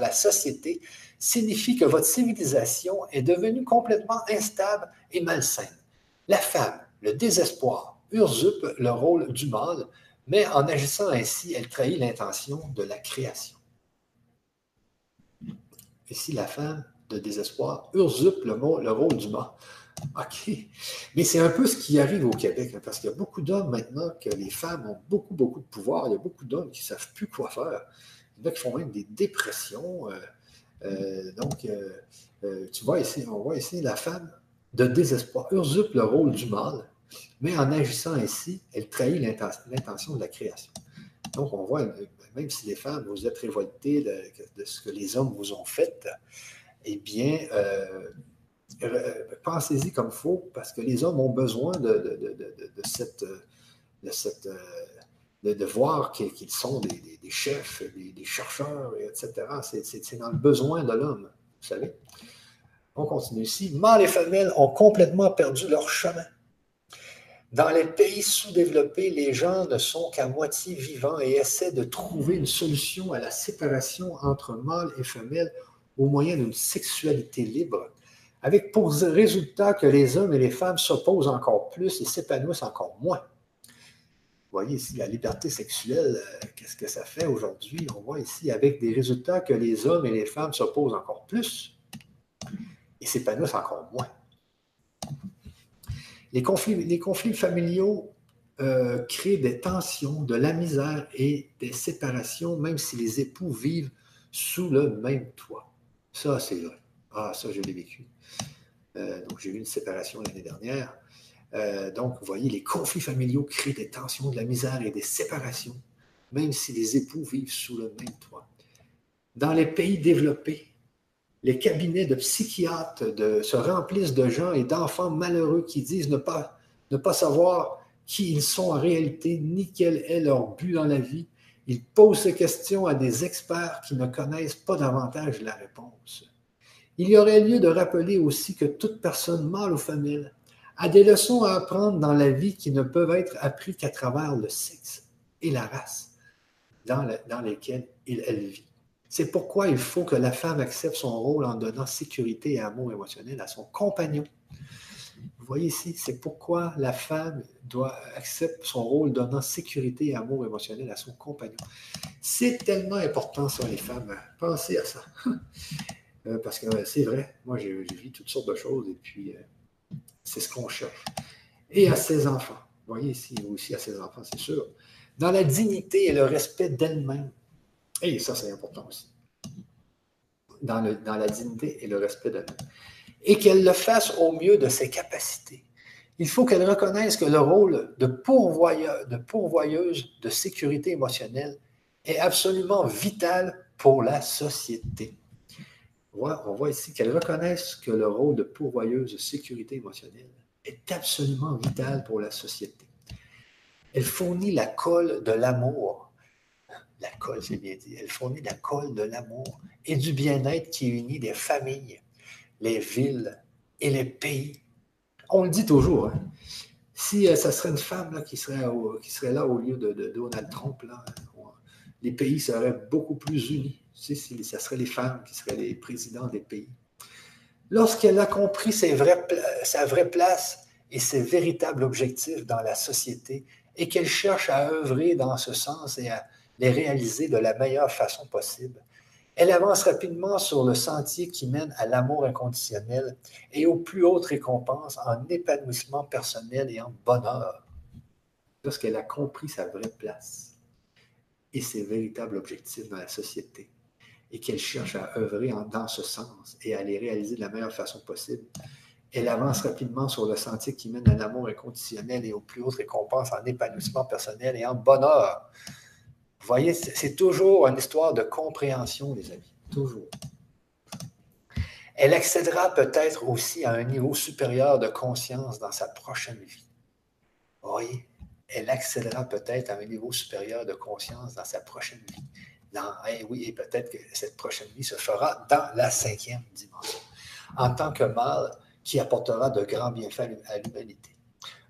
la société signifie que votre civilisation est devenue complètement instable et malsaine. La femme, le désespoir, usurpe le rôle du mâle, mais en agissant ainsi, elle trahit l'intention de la création. Ici, la femme de désespoir usurpe le, le rôle du mâle. OK. Mais c'est un peu ce qui arrive au Québec, hein, parce qu'il y a beaucoup d'hommes maintenant que les femmes ont beaucoup, beaucoup de pouvoir. Il y a beaucoup d'hommes qui ne savent plus quoi faire. Il y en a qui font même des dépressions. Euh, euh, donc, euh, tu vois ici, on voit ici la femme de désespoir usurpe le rôle du mâle mais en agissant ainsi, elle trahit l'intention de la création. Donc, on voit, même si les femmes, vous êtes révoltées de, ce que les hommes vous ont fait, eh bien, euh, pensez-y comme faut, parce que les hommes ont besoin de, cette, voir qu'ils sont des, chefs, des, chercheurs, etc. C'est dans le besoin de l'homme, vous savez. On continue ici. Mâles et femelles ont complètement perdu leur chemin. Dans les pays sous-développés, les gens ne sont qu'à moitié vivants et essaient de trouver une solution à la séparation entre mâle et femelle au moyen d'une sexualité libre, avec pour résultat que les hommes et les femmes s'opposent encore plus et s'épanouissent encore moins. Vous voyez ici la liberté sexuelle, euh, qu'est-ce que ça fait aujourd'hui? On voit ici avec des résultats que les hommes et les femmes s'opposent encore plus et s'épanouissent encore moins. Les conflits, familiaux euh, créent des tensions, de la misère et des séparations, même si les époux vivent sous le même toit. Ça, c'est vrai. Ah, ça, je l'ai vécu. Euh, donc, j'ai eu une séparation l'année dernière. Euh, donc, vous voyez, les conflits familiaux créent des tensions, de la misère et des séparations, même si les époux vivent sous le même toit. Dans les pays développés, les cabinets de psychiatres se remplissent de gens et d'enfants malheureux qui disent ne pas, savoir qui ils sont en réalité, ni quel est leur but dans la vie. Ils posent ces questions à des experts qui ne connaissent pas davantage la réponse. Il y aurait lieu de rappeler aussi que toute personne, mâle ou femelle, a des leçons à apprendre dans la vie qui ne peuvent être apprises qu'à travers le sexe et la race dans, dans lesquelles elle vit. C'est pourquoi il faut que la femme accepte son rôle en donnant sécurité et amour émotionnel à son compagnon. Vous voyez ici, c'est pourquoi la femme doit accepter son rôle donnant sécurité et amour émotionnel à son compagnon. C'est tellement important sur les femmes. Pensez à ça. Euh, parce que c'est vrai, moi j'ai vu toutes sortes de choses et puis euh, c'est ce qu'on cherche. Et à ses enfants. Vous voyez ici, aussi à ses enfants, c'est sûr. Dans la dignité et le respect d'elle-même. Et ça, c'est important aussi. Dans, la dignité et le respect de l'homme. Et qu'elle le fasse au mieux de ses capacités. Il faut qu'elle reconnaisse que le rôle de, de pourvoyeuse de sécurité émotionnelle est absolument vital pour la société. On voit ici qu'elle reconnaisse que le rôle de pourvoyeuse de sécurité émotionnelle est absolument vital pour la société. Elle fournit la colle de l'amour la colle, c'est bien dit. Elle fournit la colle de l'amour et du bien-être qui unit les familles, les villes et les pays. On le dit toujours. Hein. Si euh, ça serait une femme qui, serait qui serait là au lieu de, Donald Trump, les pays seraient beaucoup plus unis. Si, ça serait les femmes qui seraient les présidents des pays. lorsqu'elle a compris sa vraie place et ses véritables objectifs dans la société et qu'elle cherche à œuvrer dans ce sens et à les réaliser de la meilleure façon possible, elle avance rapidement sur le sentier qui mène à l'amour inconditionnel et aux plus hautes récompenses en épanouissement personnel et en bonheur. Lorsqu'elle a compris sa vraie place et ses véritables objectifs dans la société, et qu'elle cherche à œuvrer dans ce sens et à les réaliser de la meilleure façon possible, elle avance rapidement sur le sentier qui mène à l'amour inconditionnel et aux plus hautes récompenses en épanouissement personnel et en bonheur. Vous voyez, c'est toujours une histoire de compréhension, les amis. Toujours. Elle accédera peut-être aussi à un niveau supérieur de conscience dans sa prochaine vie. Vous voyez, elle accédera peut-être à un niveau supérieur de conscience dans sa prochaine vie. Eh oui, et peut-être que cette prochaine vie se fera dans la cinquième dimension, en tant que mâle qui apportera de grands bienfaits à l'humanité.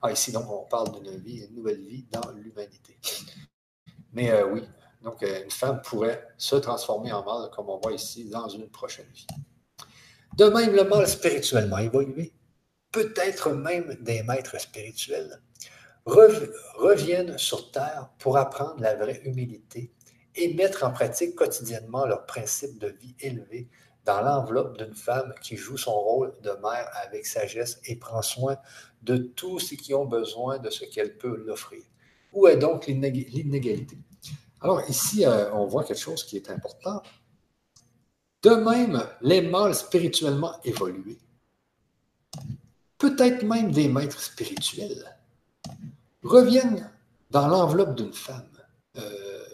Ah, ici, donc, on parle d'une nouvelle vie dans l'humanité. Mais euh, oui, donc euh, une femme pourrait se transformer en mâle, comme on voit ici, dans une prochaine vie. De même, le mâle spirituellement évolué, peut-être même des maîtres spirituels, reviennent sur Terre pour apprendre la vraie humilité et mettre en pratique quotidiennement leurs principes de vie élevés dans l'enveloppe d'une femme qui joue son rôle de mère avec sagesse et prend soin de tous ceux qui ont besoin de ce qu'elle peut l'offrir. Où est donc l'inégalité? Alors ici, euh, on voit quelque chose qui est important. De même, les mâles spirituellement évolués, peut-être même des maîtres spirituels, reviennent dans l'enveloppe d'une femme. Euh,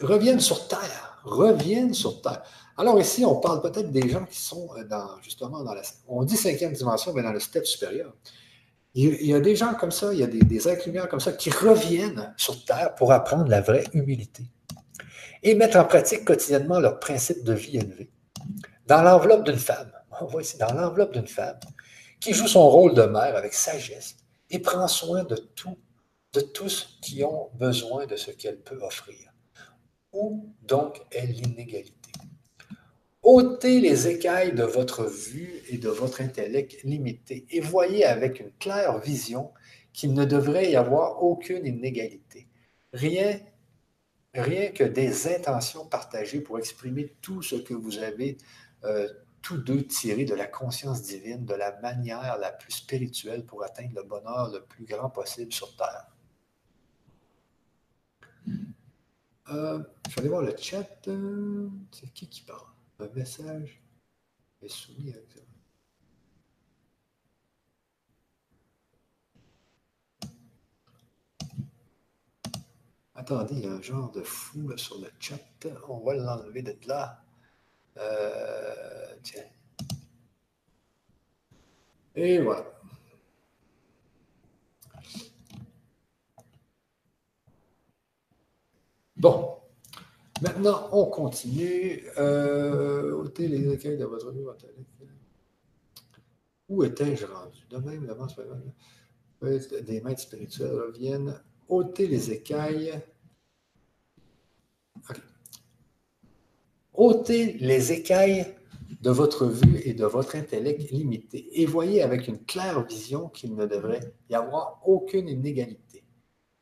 reviennent sur Terre, reviennent sur Terre. Alors ici, on parle peut-être des gens qui sont euh, dans, justement dans la... On dit cinquième dimension, mais dans le step supérieur. Il y a des gens comme ça, il y a des, des comme ça qui reviennent sur Terre pour apprendre la vraie humilité et mettre en pratique quotidiennement leurs principes de vie élevés. Dans l'enveloppe d'une femme, on voit ici, dans l'enveloppe d'une femme qui joue son rôle de mère avec sagesse et prend soin de tout, de tous qui ont besoin de ce qu'elle peut offrir. Où donc est l'inégalité? Ôtez les écailles de votre vue et de votre intellect limité et voyez avec une claire vision qu'il ne devrait y avoir aucune inégalité. Rien, rien que des intentions partagées pour exprimer tout ce que vous avez euh, tous deux tiré de la conscience divine de la manière la plus spirituelle pour atteindre le bonheur le plus grand possible sur Terre. Euh, je vais aller voir le chat. C'est qui qui parle? Un message est soumis à Attendez, il y a un genre de fou sur le chat. On va l'enlever de là. Euh, tiens. Et voilà. Bon. Maintenant, on continue. Euh, ôtez les écailles de votre vie. Où étais-je rendu? De même, des maîtres spirituels reviennent. ôter les écailles. OK. ôtez les écailles de votre vue et de votre intellect limité et voyez avec une claire vision qu'il ne devrait y avoir aucune inégalité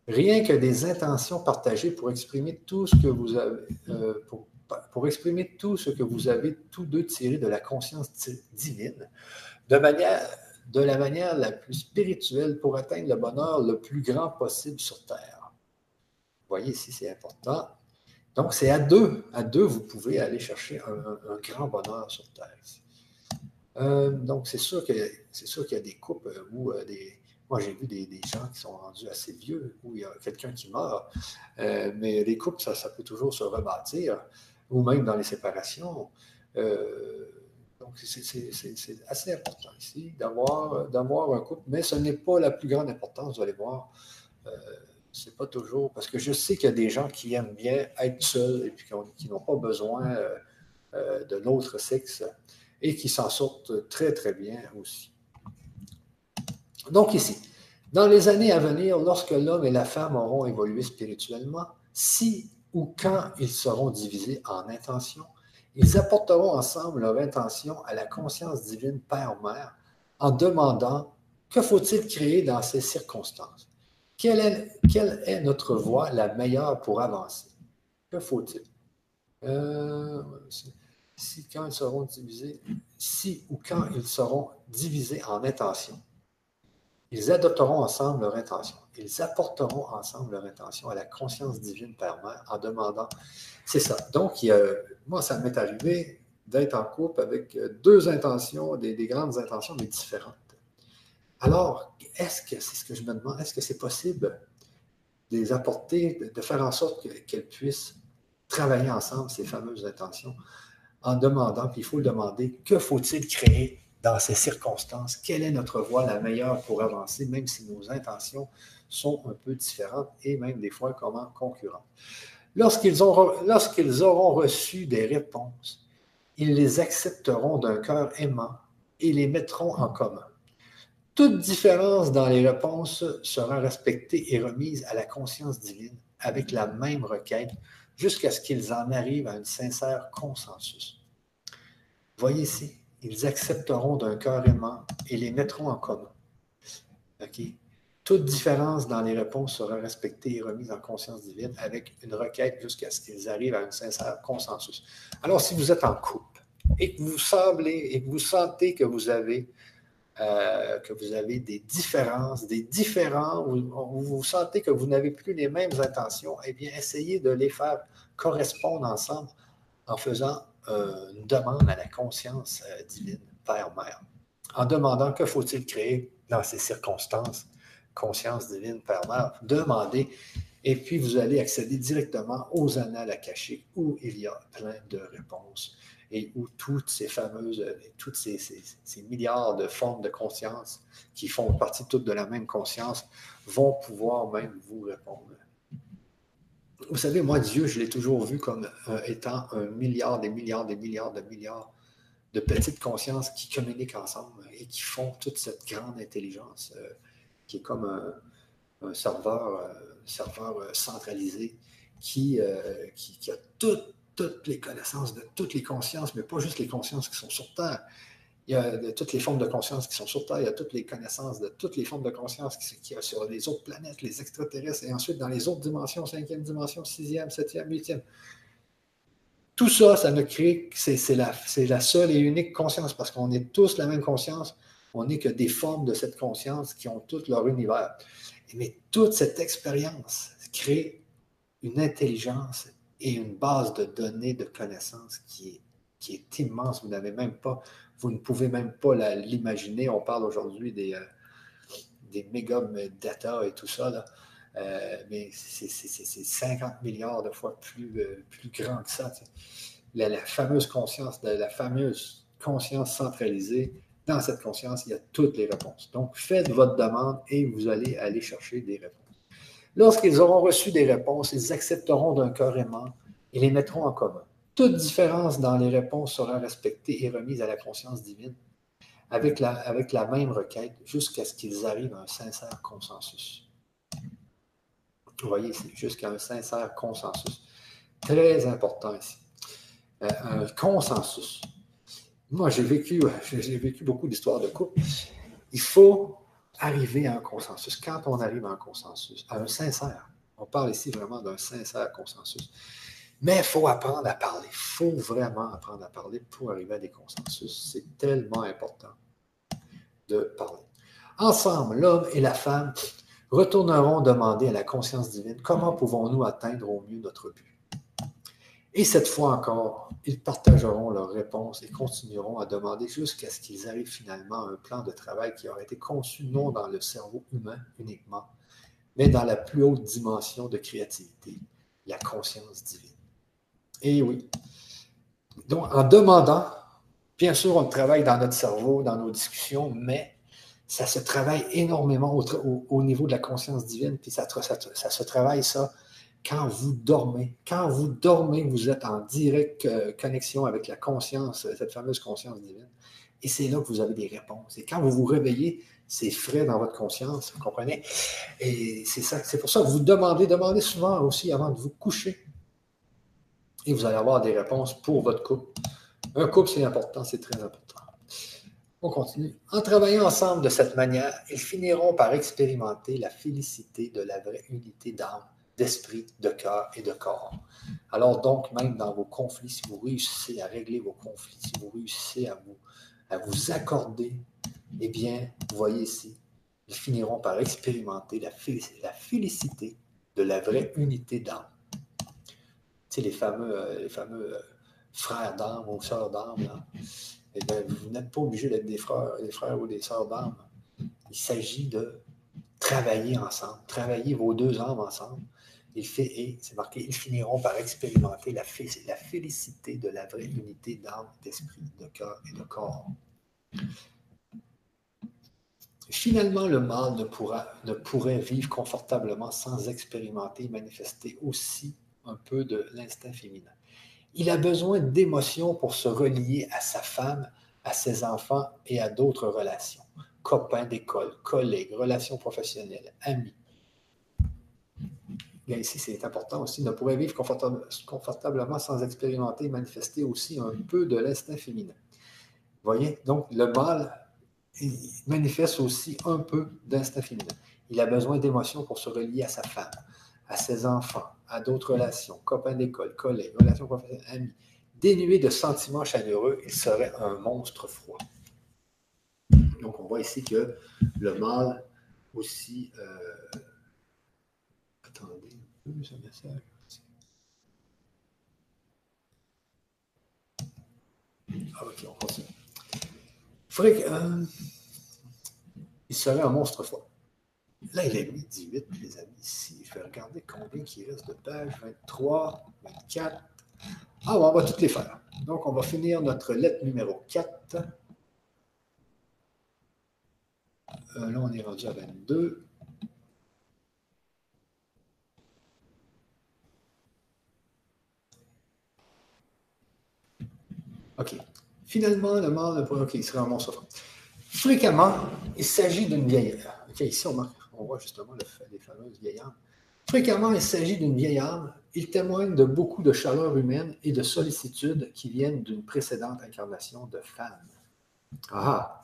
rien que des intentions partagées pour exprimer tout ce que vous avez, euh, pour, exprimer tout ce que vous avez tous deux tiré de la conscience divine, de, manière, de la manière la plus spirituelle pour atteindre le bonheur le plus grand possible sur Terre. Vous voyez ici, c'est important. Donc, c'est à deux. À deux, vous pouvez aller chercher un, grand bonheur sur Terre. Euh, donc, c'est sûr qu'il y a des couples où euh, des, moi, j'ai vu des, gens qui sont rendus assez vieux, où il y a quelqu'un qui meurt, euh, mais les couples, ça, peut toujours se rebâtir, ou même dans les séparations. Euh, donc, c'est assez important ici d'avoir un couple, mais ce n'est pas la plus grande importance, vous allez voir. Euh, c'est pas toujours, parce que je sais qu'il y a des gens qui aiment bien être seuls et puis qui n'ont pas besoin de l'autre sexe et qui s'en sortent très, très bien aussi. Donc ici, dans les années à venir, lorsque l'homme et la femme auront évolué spirituellement, si ou quand ils seront divisés en intentions Ils apporteront ensemble leur intention à la conscience divine Père-Mère en demandant que faut-il créer dans ces circonstances? Quelle est, notre voie la meilleure pour avancer? Que faut-il? Euh, si, quand ils seront divisés, si ou quand ils seront divisés en intentions, ils adopteront ensemble leur intention. Ils apporteront ensemble leur intention à la conscience divine Père-Mère en demandant. C'est ça. Donc, moi, ça m'est arrivé d'être en couple avec deux intentions, des, grandes intentions, mais différentes. Alors, est-ce que, c'est ce que je me demande, est-ce que c'est possible de les apporter, de, faire en sorte qu'elles puissent travailler ensemble, ces fameuses intentions, en demandant, puis il faut le demander, que faut-il créer dans ces circonstances? Quelle est notre voie la meilleure pour avancer, même si nos intentions sont un peu différentes et même des fois comment concurrentes? Lorsqu'ils auront, reçu des réponses, ils les accepteront d'un cœur aimant et les mettront en commun. Toute différence dans les réponses sera respectée et remise à la conscience divine avec la même requête jusqu'à ce qu'ils en arrivent à un sincère consensus. Voyez ici, ils accepteront d'un cœur aimant et les mettront en commun. Toute différence dans les réponses sera respectée et remise en conscience divine avec une requête jusqu'à ce qu'ils arrivent à un sincère consensus. Alors, si vous êtes en couple et que vous semblez et que vous sentez que vous avez euh, des différences, des différents, vous, vous sentez que vous n'avez plus les mêmes intentions, eh bien, essayez de les faire correspondre ensemble en faisant euh, une demande à la conscience euh, divine, Père-Mère, en demandant que faut-il créer dans ces circonstances, conscience divine, Père-Mère, demandez, et puis vous allez accéder directement aux annales akashiques où il y a plein de réponses et où toutes ces fameuses, toutes ces, milliards de formes de conscience qui font partie toutes de la même conscience vont pouvoir même vous répondre. Vous savez, moi, Dieu, je l'ai toujours vu comme euh, étant un milliard, des milliards, des milliards, de milliards de petites consciences qui communiquent ensemble et qui font toute cette grande intelligence euh, qui est comme un, serveur, euh, serveur centralisé qui, qui, qui, a toute toutes les connaissances de toutes les consciences, mais pas juste les consciences qui sont sur Terre. Il y a toutes les formes de conscience qui sont sur Terre, il y a toutes les connaissances de toutes les formes de conscience qui, y a sur les autres planètes, les extraterrestres, et ensuite dans les autres dimensions, cinquième dimension, sixième, septième, huitième. Tout ça, ça ne crée, c'est la, la seule et unique conscience, parce qu'on est tous la même conscience, on n'est que des formes de cette conscience qui ont tout leur univers. Mais toute cette expérience crée une intelligence et une base de données de connaissances qui qui est immense. Vous n'avez même pas, vous ne pouvez même pas l'imaginer. On parle aujourd'hui des, euh, méga data et tout ça. Euh, mais c'est 50 milliards de fois plus, euh, grand que ça. La, la, fameuse conscience, la fameuse conscience centralisée, dans cette conscience, il y a toutes les réponses. Donc, faites votre demande et vous allez aller chercher des réponses. Lorsqu'ils auront reçu des réponses, ils accepteront d'un cœur aimant et les mettront en commun. Toute différence dans les réponses sera respectée et remise à la conscience divine avec la, avec la même requête jusqu'à ce qu'ils arrivent à un sincère consensus. Vous voyez, c'est jusqu'à un sincère consensus. Très important ici. Euh, un consensus. Moi, j'ai vécu, j'ai vécu beaucoup d'histoires de couple. Il faut arriver à un consensus. Quand on arrive à un consensus, à un sincère, on parle ici vraiment d'un sincère consensus. Mais il faut apprendre à parler. Il faut vraiment apprendre à parler pour arriver à des consensus. C'est tellement important de parler. Ensemble, l'homme et la femme retourneront demander à la conscience divine comment pouvons-nous atteindre au mieux notre but. Et cette fois encore, ils partageront leurs réponses et continueront à demander jusqu'à ce qu'ils arrivent finalement à un plan de travail qui aura été conçu non dans le cerveau humain uniquement, mais dans la plus haute dimension de créativité, la conscience divine. Et oui. Donc, en demandant, bien sûr, on travaille dans notre cerveau, dans nos discussions, mais ça se travaille énormément au, niveau de la conscience divine, puis ça, se travaille ça quand vous dormez. Quand vous dormez, vous êtes en directe euh, connexion avec la conscience, cette fameuse conscience divine. Et c'est là que vous avez des réponses. Et quand vous vous réveillez, c'est frais dans votre conscience, vous comprenez? Et c'est ça, c'est pour ça que vous demandez, demandez souvent aussi avant de vous coucher. Et vous allez avoir des réponses pour votre couple. Un couple, c'est important, c'est très important. On continue. En travaillant ensemble de cette manière, ils finiront par expérimenter la félicité de la vraie unité d'âme, d'esprit, de cœur et de corps. Alors donc, même dans vos conflits, si vous réussissez à régler vos conflits, si vous réussissez à vous, accorder, eh bien, vous voyez ici, ils finiront par expérimenter la félicité de la vraie unité d'âme. Les fameux, euh, les fameux euh, frères d'âme ou sœurs d'âme, eh bien, vous n'êtes pas obligé d'être des frères, des frères ou des sœurs d'âme. Il s'agit de travailler ensemble, travailler vos deux âmes ensemble. C'est marqué, ils finiront par expérimenter la, félicité de la vraie unité d'âme, d'esprit, de cœur et de corps. Finalement, le mâle ne, pourra, ne pourrait vivre confortablement sans expérimenter et manifester aussi un peu de l'instinct féminin. Il a besoin d'émotions pour se relier à sa femme, à ses enfants et à d'autres relations. Copains d'école, collègues, relations professionnelles, amis. Ici, c'est important aussi, ne pourrait vivre confortablement sans expérimenter et manifester aussi un peu de l'instinct féminin. Voyez? Donc, le mâle manifeste aussi un peu d'instinct féminin. Il a besoin d'émotions pour se relier à sa femme, à ses enfants, à d'autres relations, copains d'école, collègues, relations professionnelles, amis. Dénué de sentiments chaleureux, il serait un monstre froid. Donc, on voit ici que le mâle aussi. Euh... Attendez un peu, ce message. Ah, ok, on continue. Euh, il serait un monstre froid. Là, il a mis 18, les amis, ici. Je vais regarder combien il reste de pages. 23, 24. Ah, on va toutes les faire. Donc, on va finir notre lettre numéro 4. Euh, là, on est rendu à 22. OK. Finalement, le mâle, OK, il serait un monstre. Fréquemment, il s'agit d'une vieille. OK, ici, on, voit justement les fameuses vieilles âmes. Fréquemment, il s'agit d'une vieille âme. Il témoigne de beaucoup de chaleur humaine et de sollicitude qui viennent d'une précédente incarnation de femme. Ah!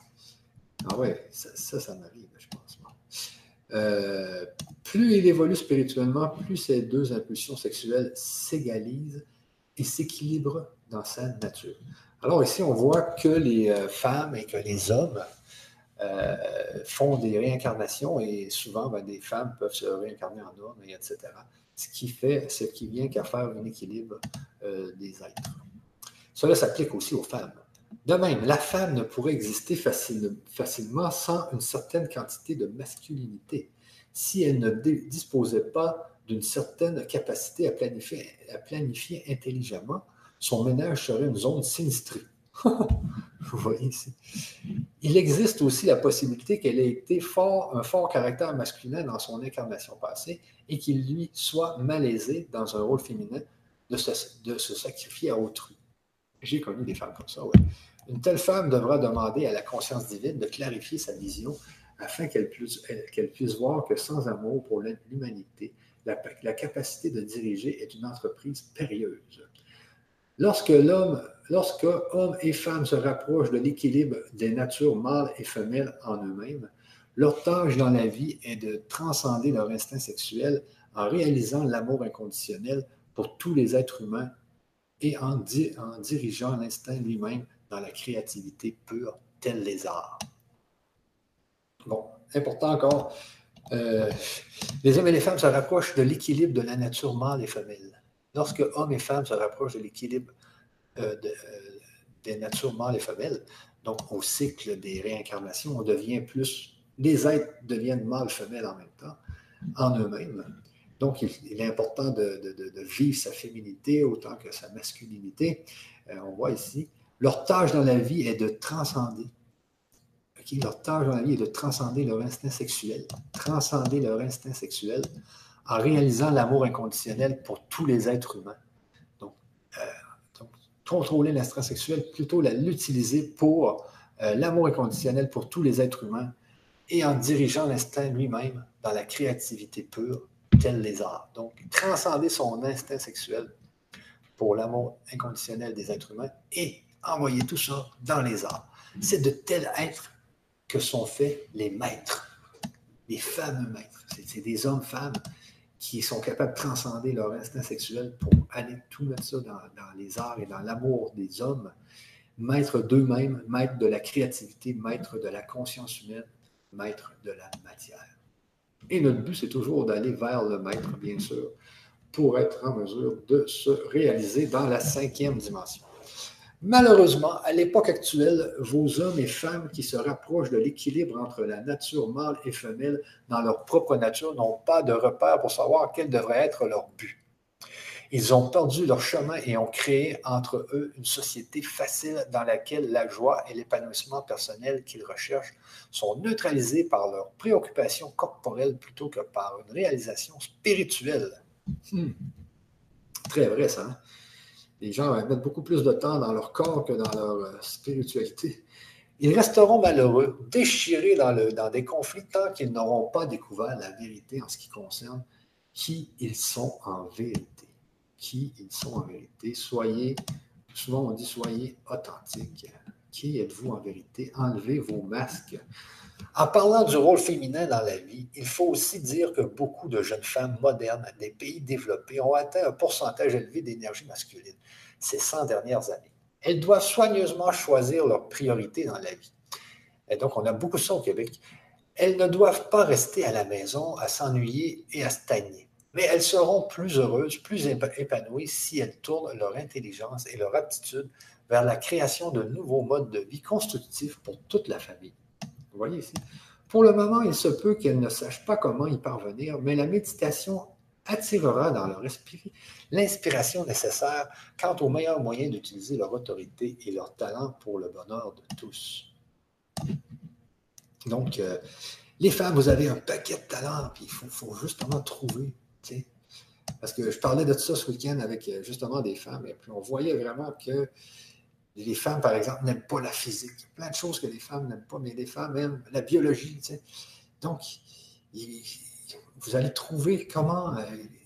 Ah ouais, ça, ça, m'arrive, je pense. Euh, plus il évolue spirituellement, plus ces deux impulsions sexuelles s'égalisent et s'équilibrent dans sa nature. Alors ici, on voit que les euh, femmes et que les hommes euh, font des réincarnations et souvent, ben, des femmes peuvent se réincarner en hommes, et etc. Ce qui fait, ce qui vient qu'à faire un équilibre euh, des êtres. Cela s'applique aussi aux femmes. De même, la femme ne pourrait exister facilement sans une certaine quantité de masculinité si elle ne disposait pas d'une certaine capacité à planifier, à planifier intelligemment son ménage serait une zone sinistrée. Vous voyez ici. Il existe aussi la possibilité qu'elle ait été un fort caractère masculin dans son incarnation passée et qu'il lui soit malaisé dans un rôle féminin de se, sacrifier à autrui. J'ai connu des femmes comme ça, oui. Une telle femme devra demander à la conscience divine de clarifier sa vision afin qu'elle puisse, voir que sans amour pour l'humanité, la capacité de diriger est une entreprise périlleuse. Lorsque l'homme, lorsque hommes et femmes se rapprochent de l'équilibre des natures mâles et femelles en eux-mêmes, leur tâche dans la vie est de transcender leur instinct sexuel en réalisant l'amour inconditionnel pour tous les êtres humains et en, dirigeant l'instinct lui-même dans la créativité pure, telle les arts. Bon, important encore, euh, les hommes et les femmes se rapprochent de l'équilibre de la nature mâle et femelle. Lorsque hommes et femmes se rapprochent de l'équilibre euh, euh, des natures mâles et femelles, donc au cycle des réincarnations, on devient plus, les êtres deviennent mâles femelles en même temps, en eux-mêmes. Donc, il, est important de, vivre sa féminité autant que sa masculinité. Euh, on voit ici, leur tâche dans la vie est de transcender. Leur tâche dans la vie est de transcender leur instinct sexuel. Transcender leur instinct sexuel en réalisant l'amour inconditionnel pour tous les êtres humains. Donc, euh, contrôler l'instinct sexuel, plutôt l'utiliser pour euh, l'amour inconditionnel pour tous les êtres humains et en dirigeant l'instinct lui-même dans la créativité pure, telle les arts. Donc, transcender son instinct sexuel pour l'amour inconditionnel des êtres humains et envoyer tout ça dans les arts. C'est de tels êtres que sont faits les maîtres, les fameux maîtres. C'est des hommes-femmes qui sont capables de transcender leur instinct sexuel pour aller tout mettre ça dans, les arts et dans l'amour des hommes, maîtres d'eux-mêmes, maîtres de la créativité, maîtres de la conscience humaine, maîtres de la matière. Et notre but, c'est toujours d'aller vers le maître, bien sûr, pour être en mesure de se réaliser dans la cinquième dimension. Malheureusement, à l'époque actuelle, vos hommes et femmes qui se rapprochent de l'équilibre entre la nature mâle et femelle dans leur propre nature n'ont pas de repère pour savoir quel devrait être leur but. Ils ont perdu leur chemin et ont créé entre eux une société facile dans laquelle la joie et l'épanouissement personnel qu'ils recherchent sont neutralisés par leurs préoccupations corporelles plutôt que par une réalisation spirituelle. Hmm. Très vrai, ça. Hein? Les gens mettent beaucoup plus de temps dans leur corps que dans leur euh, spiritualité. Ils resteront malheureux, déchirés dans, le, dans des conflits tant qu'ils n'auront pas découvert la vérité en ce qui concerne qui ils sont en vérité. Qui ils sont en vérité. Soyez, souvent on dit soyez authentiques. Qui êtes-vous en vérité? Enlevez vos masques. En parlant du rôle féminin dans la vie, il faut aussi dire que beaucoup de jeunes femmes modernes des pays développés ont atteint un pourcentage élevé d'énergie masculine ces 100 dernières années. Elles doivent soigneusement choisir leurs priorités dans la vie. Et donc, on a beaucoup ça au Québec. Elles ne doivent pas rester à la maison à s'ennuyer et à stagner, mais elles seront plus heureuses, plus épanouies si elles tournent leur intelligence et leur aptitude vers la création de nouveaux modes de vie constructifs pour toute la famille. Vous voyez ici? Pour le moment, il se peut qu'elles ne sachent pas comment y parvenir, mais la méditation attirera dans leur esprit l'inspiration nécessaire quant aux meilleurs moyens d'utiliser leur autorité et leur talent pour le bonheur de tous. Donc, euh, les femmes, vous avez un paquet de talents, puis il faut, justement trouver. Parce que je parlais de ça ce week-end avec euh, justement des femmes, et puis on voyait vraiment que les femmes, par exemple, n'aiment pas la physique. Il y a plein de choses que les femmes n'aiment pas, mais les femmes aiment la biologie. Donc, vous allez trouver comment euh,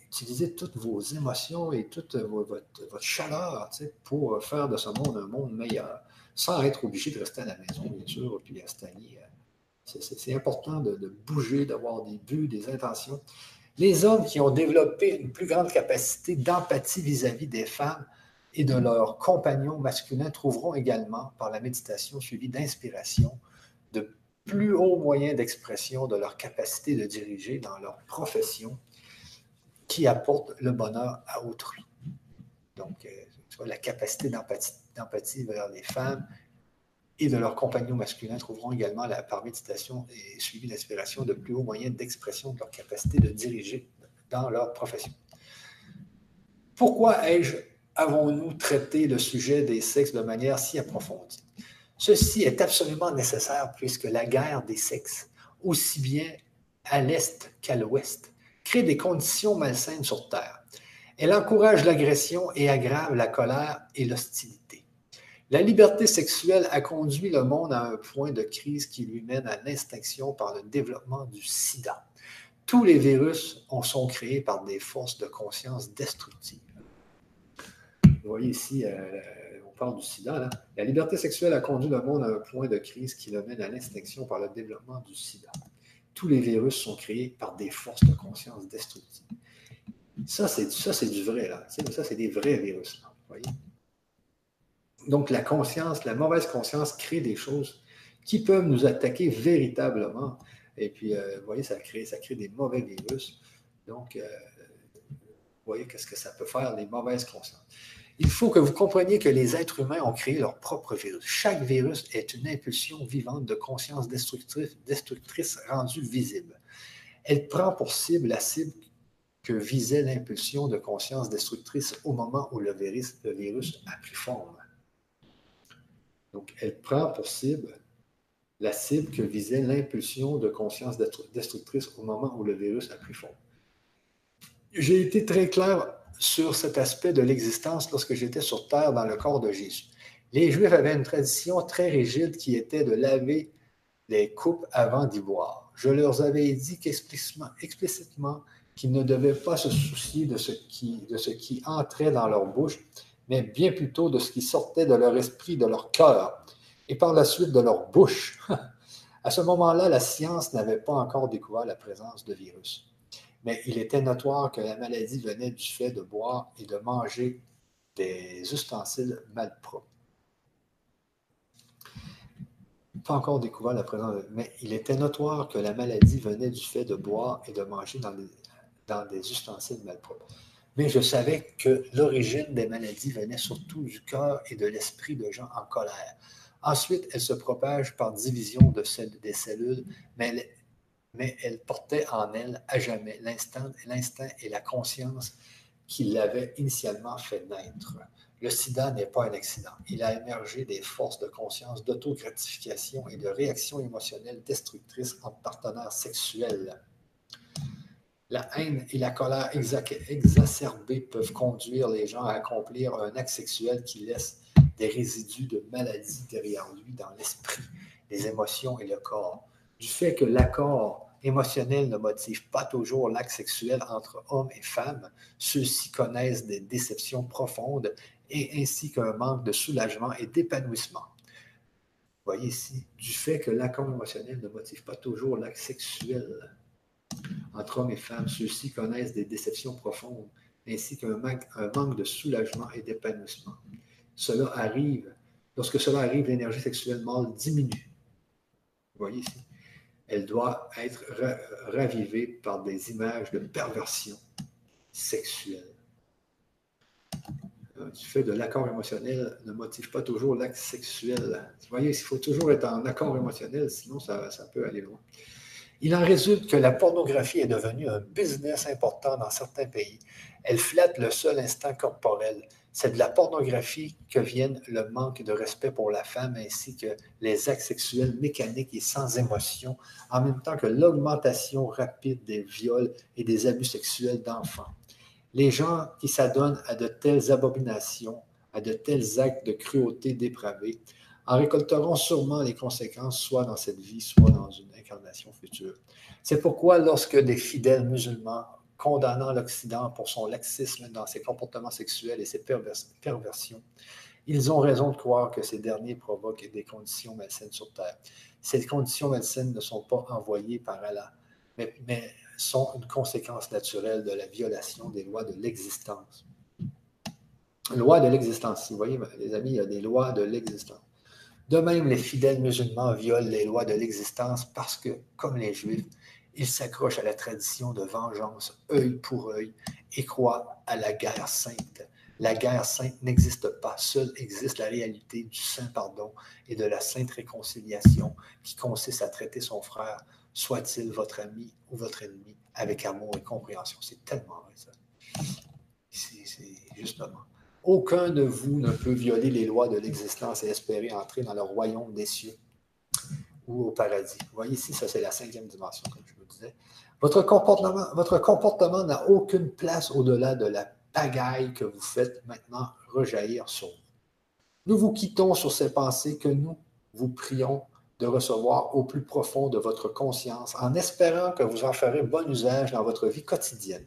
utiliser toutes vos émotions et toute votre, chaleur pour faire de ce monde un monde meilleur, sans être obligé de rester à la maison, bien sûr, puis à stagner. C'est important de, de bouger, d'avoir des buts, des intentions. Les hommes qui ont développé une plus grande capacité d'empathie vis-à-vis des femmes et de leurs compagnons masculins trouveront également, par la méditation suivie d'inspiration, de plus hauts moyens d'expression de leur capacité de diriger dans leur profession qui apporte le bonheur à autrui. Donc, euh, la capacité d'empathie vers les femmes et de leurs compagnons masculins trouveront également, la, méditation et suivi d'inspiration, de plus hauts moyens d'expression de leur capacité de diriger dans leur profession. Pourquoi ai-je, avons-nous traité le sujet des sexes de manière si approfondie? Ceci est absolument nécessaire puisque la guerre des sexes, aussi bien à l'Est qu'à l'Ouest, crée des conditions malsaines sur Terre. Elle encourage l'agression et aggrave la colère et l'hostilité. La liberté sexuelle a conduit le monde à un point de crise qui lui mène à l'extinction par le développement du sida. Tous les virus en sont créés par des forces de conscience destructives. Vous voyez ici euh, du sida, la liberté sexuelle a conduit le monde à un point de crise qui le mène à l'extinction par le développement du sida. Tous les virus sont créés par des forces de conscience destructives. Ça, c'est, du vrai, là. Ça, c'est des vrais virus? Donc, la conscience, la mauvaise conscience crée des choses qui peuvent nous attaquer véritablement. Et puis, euh, voyez, ça crée, ça crée des mauvais virus. Donc, euh, voyez qu'est-ce que ça peut faire, les mauvaises consciences. Il faut que vous compreniez que les êtres humains ont créé leur propre virus. Chaque virus est une impulsion vivante de conscience destructrice, destructrice rendue visible. Elle prend pour cible la cible que visait l'impulsion de conscience destructrice au moment où le virus, le virus a pris forme. Donc, elle prend pour cible la cible que visait l'impulsion de conscience destructrice au moment où le virus a pris forme. J'ai été très clair sur cet aspect de l'existence lorsque j'étais sur Terre dans le corps de Jésus. Les Juifs avaient une tradition très rigide qui était de laver les coupes avant d'y boire. Je leur avais dit explicitement, explicitement qu'ils ne devaient pas se soucier de ce, qui, de ce qui entrait dans leur bouche, mais bien plutôt de ce qui sortait de leur esprit, de leur cœur, et par la suite de leur bouche. À ce moment-là, la science n'avait pas encore découvert la présence de virus. Mais il était notoire que la maladie venait du fait de boire et de manger des ustensiles malpropres. Pas encore découvert la présence, mais il était notoire que la maladie venait du fait de boire et de manger dans, dans des ustensiles malpropres. Mais je savais que l'origine des maladies venait surtout du cœur et de l'esprit de gens en colère. Ensuite, elle se propage par division de des cellules, mais mais elle portait en elle à jamais l'instinct et la conscience qui l'avaient initialement fait naître. Le sida n'est pas un accident. Il a émergé des forces de conscience, d'autogratification et de réactions émotionnelles destructrices entre partenaires sexuels. La haine et la colère exacerbées peuvent conduire les gens à accomplir un acte sexuel qui laisse des résidus de maladie derrière lui dans l'esprit, les émotions et le corps du fait que l'accord émotionnel ne motive pas toujours l'acte sexuel entre hommes et femmes, ceux-ci connaissent des déceptions profondes et ainsi qu'un manque de soulagement et d'épanouissement. Vous voyez ici, du fait que l'accord émotionnel ne motive pas toujours l'acte sexuel entre hommes et femmes, ceux-ci connaissent des déceptions profondes ainsi qu'un manque, un manque de soulagement et d'épanouissement. Cela arrive, lorsque cela arrive, l'énergie sexuelle mâle diminue. Vous voyez ici? Elle doit être ravivée par des images de perversion sexuelle. Euh, du fait de l'accord émotionnel ne motive pas toujours l'acte sexuel. Vous voyez, il faut toujours être en accord émotionnel, sinon ça, ça peut aller loin. Il en résulte que la pornographie est devenue un business important dans certains pays. Elle flatte le seul instinct corporel, c'est de la pornographie que viennent le manque de respect pour la femme ainsi que les actes sexuels mécaniques et sans émotion, en même temps que l'augmentation rapide des viols et des abus sexuels d'enfants. Les gens qui s'adonnent à de telles abominations, à de tels actes de cruauté dépravée, en récolteront sûrement les conséquences, soit dans cette vie, soit dans une incarnation future. C'est pourquoi lorsque des fidèles musulmans condamnant l'Occident pour son laxisme dans ses comportements sexuels et ses perversions. Ils ont raison de croire que ces derniers provoquent des conditions malsaines sur Terre. Ces conditions malsaines ne sont pas envoyées par Allah, mais, mais sont une conséquence naturelle de la violation des lois de l'existence. Loi de l'existence. Vous voyez, les amis, il y a des lois de l'existence. De même, les fidèles musulmans violent les lois de l'existence parce que, comme les juifs, il s'accroche à la tradition de vengeance œil pour œil et croit à la guerre sainte. La guerre sainte n'existe pas, seule existe la réalité du saint pardon et de la sainte réconciliation qui consiste à traiter son frère, soit-il votre ami ou votre ennemi, avec amour et compréhension. C'est tellement vrai ça. C'est justement. Aucun de vous ne peut violer les lois de l'existence et espérer entrer dans le royaume des cieux ou au paradis. Vous voyez ici, ça c'est la cinquième dimension, comme je Votre comportement, votre comportement n'a aucune place au-delà de la pagaille que vous faites maintenant rejaillir sur vous. Nous vous quittons sur ces pensées que nous vous prions de recevoir au plus profond de votre conscience, en espérant que vous en ferez bon usage dans votre vie quotidienne.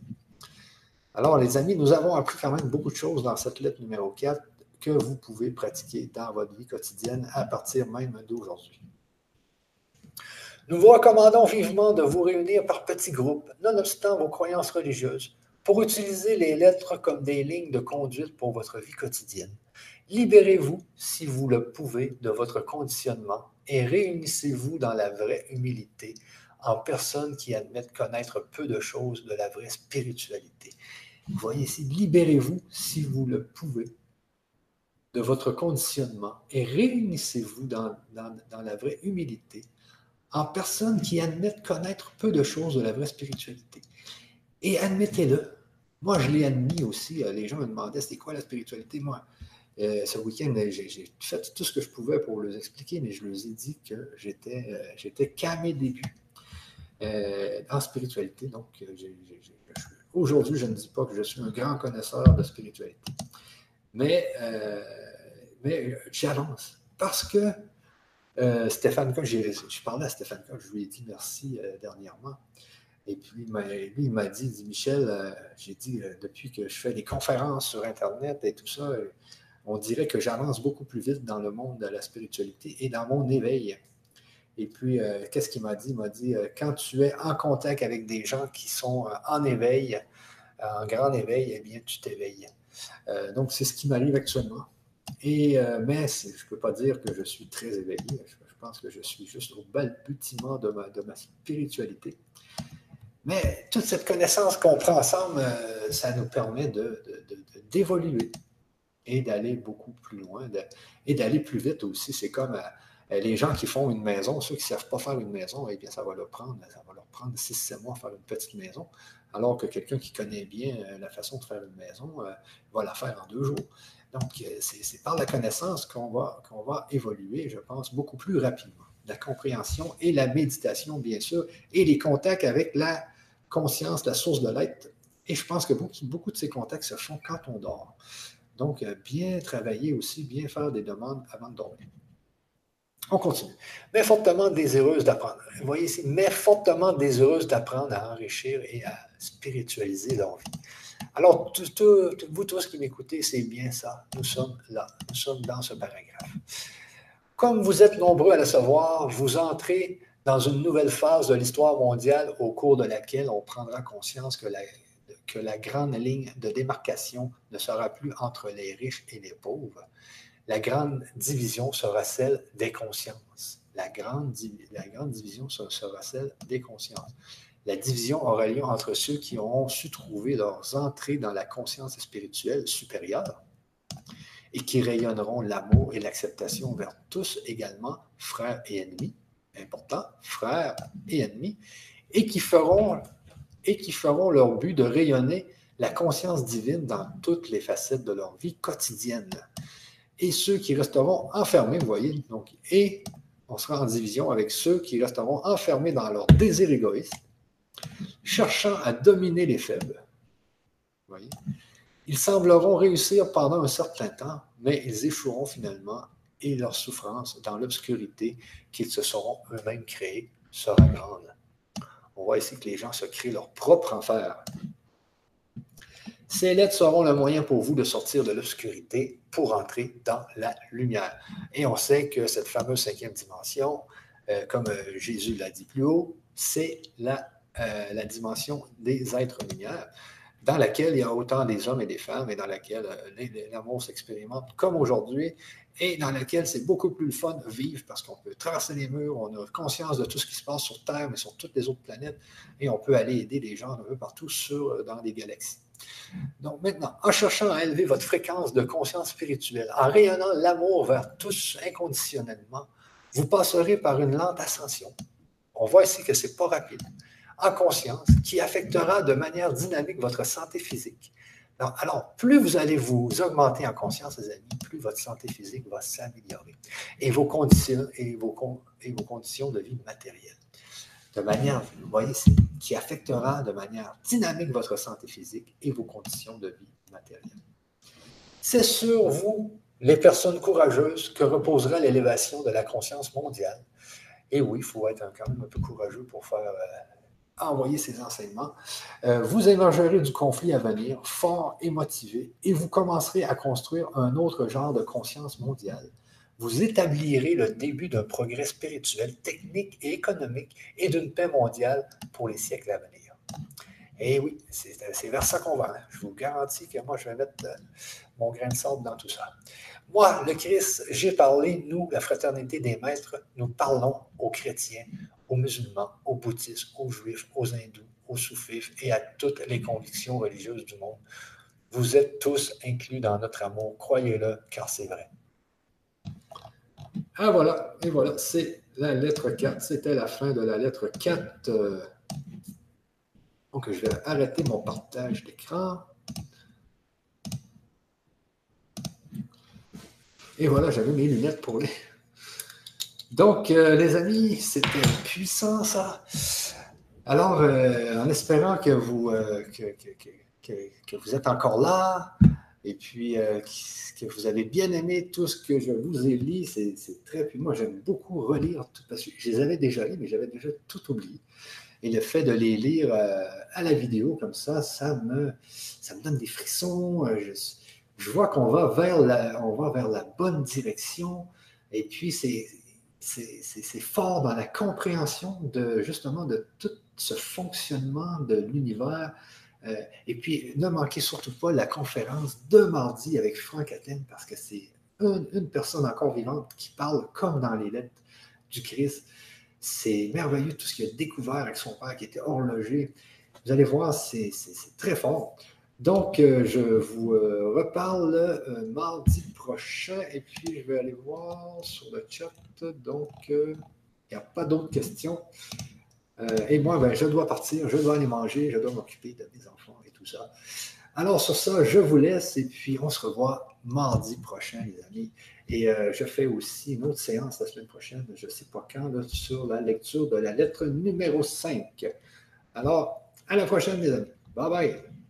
Alors, les amis, nous avons appris quand même beaucoup de choses dans cette lettre numéro 4 que vous pouvez pratiquer dans votre vie quotidienne à partir même d'aujourd'hui. Nous vous recommandons vivement de vous réunir par petits groupes, nonobstant vos croyances religieuses, pour utiliser les lettres comme des lignes de conduite pour votre vie quotidienne. Libérez-vous, si vous le pouvez, de votre conditionnement et réunissez-vous dans la vraie humilité en personnes qui admettent connaître peu de choses de la vraie spiritualité. Vous voyez ici, libérez-vous, si vous le pouvez, de votre conditionnement et réunissez-vous dans, dans, dans la vraie humilité en personnes qui admettent connaître peu de choses de la vraie spiritualité. Et admettez-le. Moi, je l'ai admis aussi. Euh, les gens me demandaient c'était quoi la spiritualité? Moi, euh, ce week-end, j'ai fait tout ce que je pouvais pour leur expliquer, mais je leur ai dit que j'étais euh, qu'à mes débuts en spiritualité. Donc, aujourd'hui, je ne dis pas que je suis un grand connaisseur de spiritualité. Mais, mais j'avance. Parce que euh, Stéphane je parlais à Stéphane je lui ai dit merci euh, dernièrement. Et puis, lui, il m'a dit, dit Michel, euh, j'ai dit, depuis que je fais des conférences sur Internet et tout ça, on dirait que j'avance beaucoup plus vite dans le monde de la spiritualité et dans mon éveil. Et puis, qu'est-ce qu'il m'a dit? Il m'a dit, quand tu es en contact avec des gens qui sont en éveil, en grand éveil, eh bien, tu t'éveilles. donc, c'est ce qui m'arrive actuellement. Et, mais je ne peux pas dire que je suis très éveillé. Je, pense que je suis juste au balbutiement de ma, de spiritualité. Mais toute cette connaissance qu'on prend ensemble, euh, ça nous permet d'évoluer et d'aller beaucoup plus loin et d'aller plus vite aussi. C'est comme euh, les gens qui font une maison, ceux qui ne savent pas faire une maison, eh bien, ça va leur prendre, ça va leur prendre 6-7 mois à faire une petite maison, alors que quelqu'un qui connaît bien euh, la façon de faire une maison va la faire en deux jours. Donc, c'est par la connaissance qu'on va, va évoluer, je pense, beaucoup plus rapidement. La compréhension et la méditation, bien sûr, et les contacts avec la conscience, la source de l'être. Et je pense que beaucoup, de ces contacts se font quand on dort. Donc, euh, bien travailler aussi, bien faire des demandes avant de dormir. On continue. Mais fortement désireuse d'apprendre. Vous voyez ici, mais fortement désireuse d'apprendre à enrichir et à spiritualiser leur vie. Alors, vous tous qui m'écoutez, c'est bien ça. Nous sommes là. Nous sommes dans ce paragraphe. Comme vous êtes nombreux à le savoir, vous entrez dans une nouvelle phase de l'histoire mondiale au cours de laquelle on prendra conscience que la, grande ligne de démarcation ne sera plus entre les riches et les pauvres. La grande division sera celle des consciences. La grande division sera celle des consciences. La division aura lieu entre ceux qui auront su trouver leurs entrées dans la conscience spirituelle supérieure et qui rayonneront l'amour et l'acceptation vers tous également, frères et ennemis, important, frères et ennemis, et qui feront, et qui feront leur but de rayonner la conscience divine dans toutes les facettes de leur vie quotidienne. Et ceux qui resteront enfermés, vous voyez, et on sera en division avec ceux qui resteront enfermés dans leur désir égoïste, cherchant à dominer les faibles. Ils sembleront réussir pendant un certain temps, mais ils échoueront finalement et leur souffrance dans l'obscurité qu'ils se seront eux-mêmes créés sera grande. On voit ici que les gens se créent leur propre enfer. Ces lettres seront le moyen pour vous de sortir de l'obscurité pour entrer dans la lumière. Et on sait que cette fameuse cinquième dimension, euh, comme euh, Jésus l'a dit plus haut, c'est la, euh, la dimension des êtres lumière dans laquelle il y a autant des hommes et des femmes et dans laquelle l'amour s'expérimente comme aujourd'hui et dans laquelle c'est beaucoup plus fun vivre parce qu'on peut traverser les murs, on a conscience de tout ce qui se passe sur Terre, mais sur toutes les autres planètes, et on peut aller aider les gens un peu partout sur, dans les galaxies. Donc maintenant, en cherchant à élever votre fréquence de conscience spirituelle, en rayonnant l'amour vers tous inconditionnellement, vous passerez par une lente ascension. On voit ici que ce n'est pas rapide. En conscience, qui affectera de manière dynamique votre santé physique, alors, plus vous allez vous augmenter en conscience, les amis, plus votre santé physique va s'améliorer et vos conditions et conditions de vie matérielle. De manière, vous voyez, qui affectera de manière dynamique votre santé physique et vos conditions de vie matérielle. C'est sur vous, les personnes courageuses, que reposera l'élévation de la conscience mondiale. Et oui, il faut être quand même un peu courageux pour faire euh, envoyer ces enseignements, euh, vous émergerez du conflit à venir fort et motivé et vous commencerez à construire un autre genre de conscience mondiale. Vous établirez le début d'un progrès spirituel, technique et économique et d'une paix mondiale pour les siècles à venir. Et oui, c'est vers ça qu'on va. Je vous garantis que moi, je vais mettre euh, mon grain de sable dans tout ça. Moi, le Christ, j'ai parlé, nous, la fraternité des maîtres, nous parlons aux chrétiens, aux musulmans, aux bouddhistes, aux juifs, aux hindous, aux soufis et à toutes les convictions religieuses du monde. Vous êtes tous inclus dans notre amour, croyez-le, car c'est vrai. Ah voilà, et voilà, c'est la lettre 4. C'était la fin de la lettre 4. Donc, je vais arrêter mon partage d'écran. Et voilà, j'avais mes lunettes pour les, donc, euh, les amis, c'était puissant ça. Alors, euh, en espérant que vous, euh, que, vous êtes encore là, et puis que vous avez bien aimé tout ce que je vous ai lu, c'est très. Puis moi, j'aime beaucoup relire, tout, parce que je les avais déjà lus, mais j'avais déjà tout oublié. Et le fait de les lire à la vidéo comme ça, ça me, ça me donne des frissons. Je, je vois qu'on va, vers la, va vers la bonne direction. Et puis, c'est c'est fort dans la compréhension de justement de tout ce fonctionnement de l'univers. Euh, et puis, ne manquez surtout pas la conférence de mardi avec Franck Athènes, parce que c'est une, personne encore vivante qui parle comme dans les lettres du Christ. C'est merveilleux tout ce qu'il a découvert avec son père qui était horloger. Vous allez voir, c'est très fort. Donc, euh, je vous euh, reparle mardi prochain et puis je vais aller voir sur le chat. Donc, il n'y a pas d'autres questions. et moi, ben, je dois partir, je dois aller manger, je dois m'occuper de mes enfants et tout ça. Alors, sur ça, je vous laisse et puis on se revoit mardi prochain, les amis. Et je fais aussi une autre séance la semaine prochaine, je ne sais pas quand, sur la lecture de la lettre numéro 5. Alors, à la prochaine, les amis. Bye bye.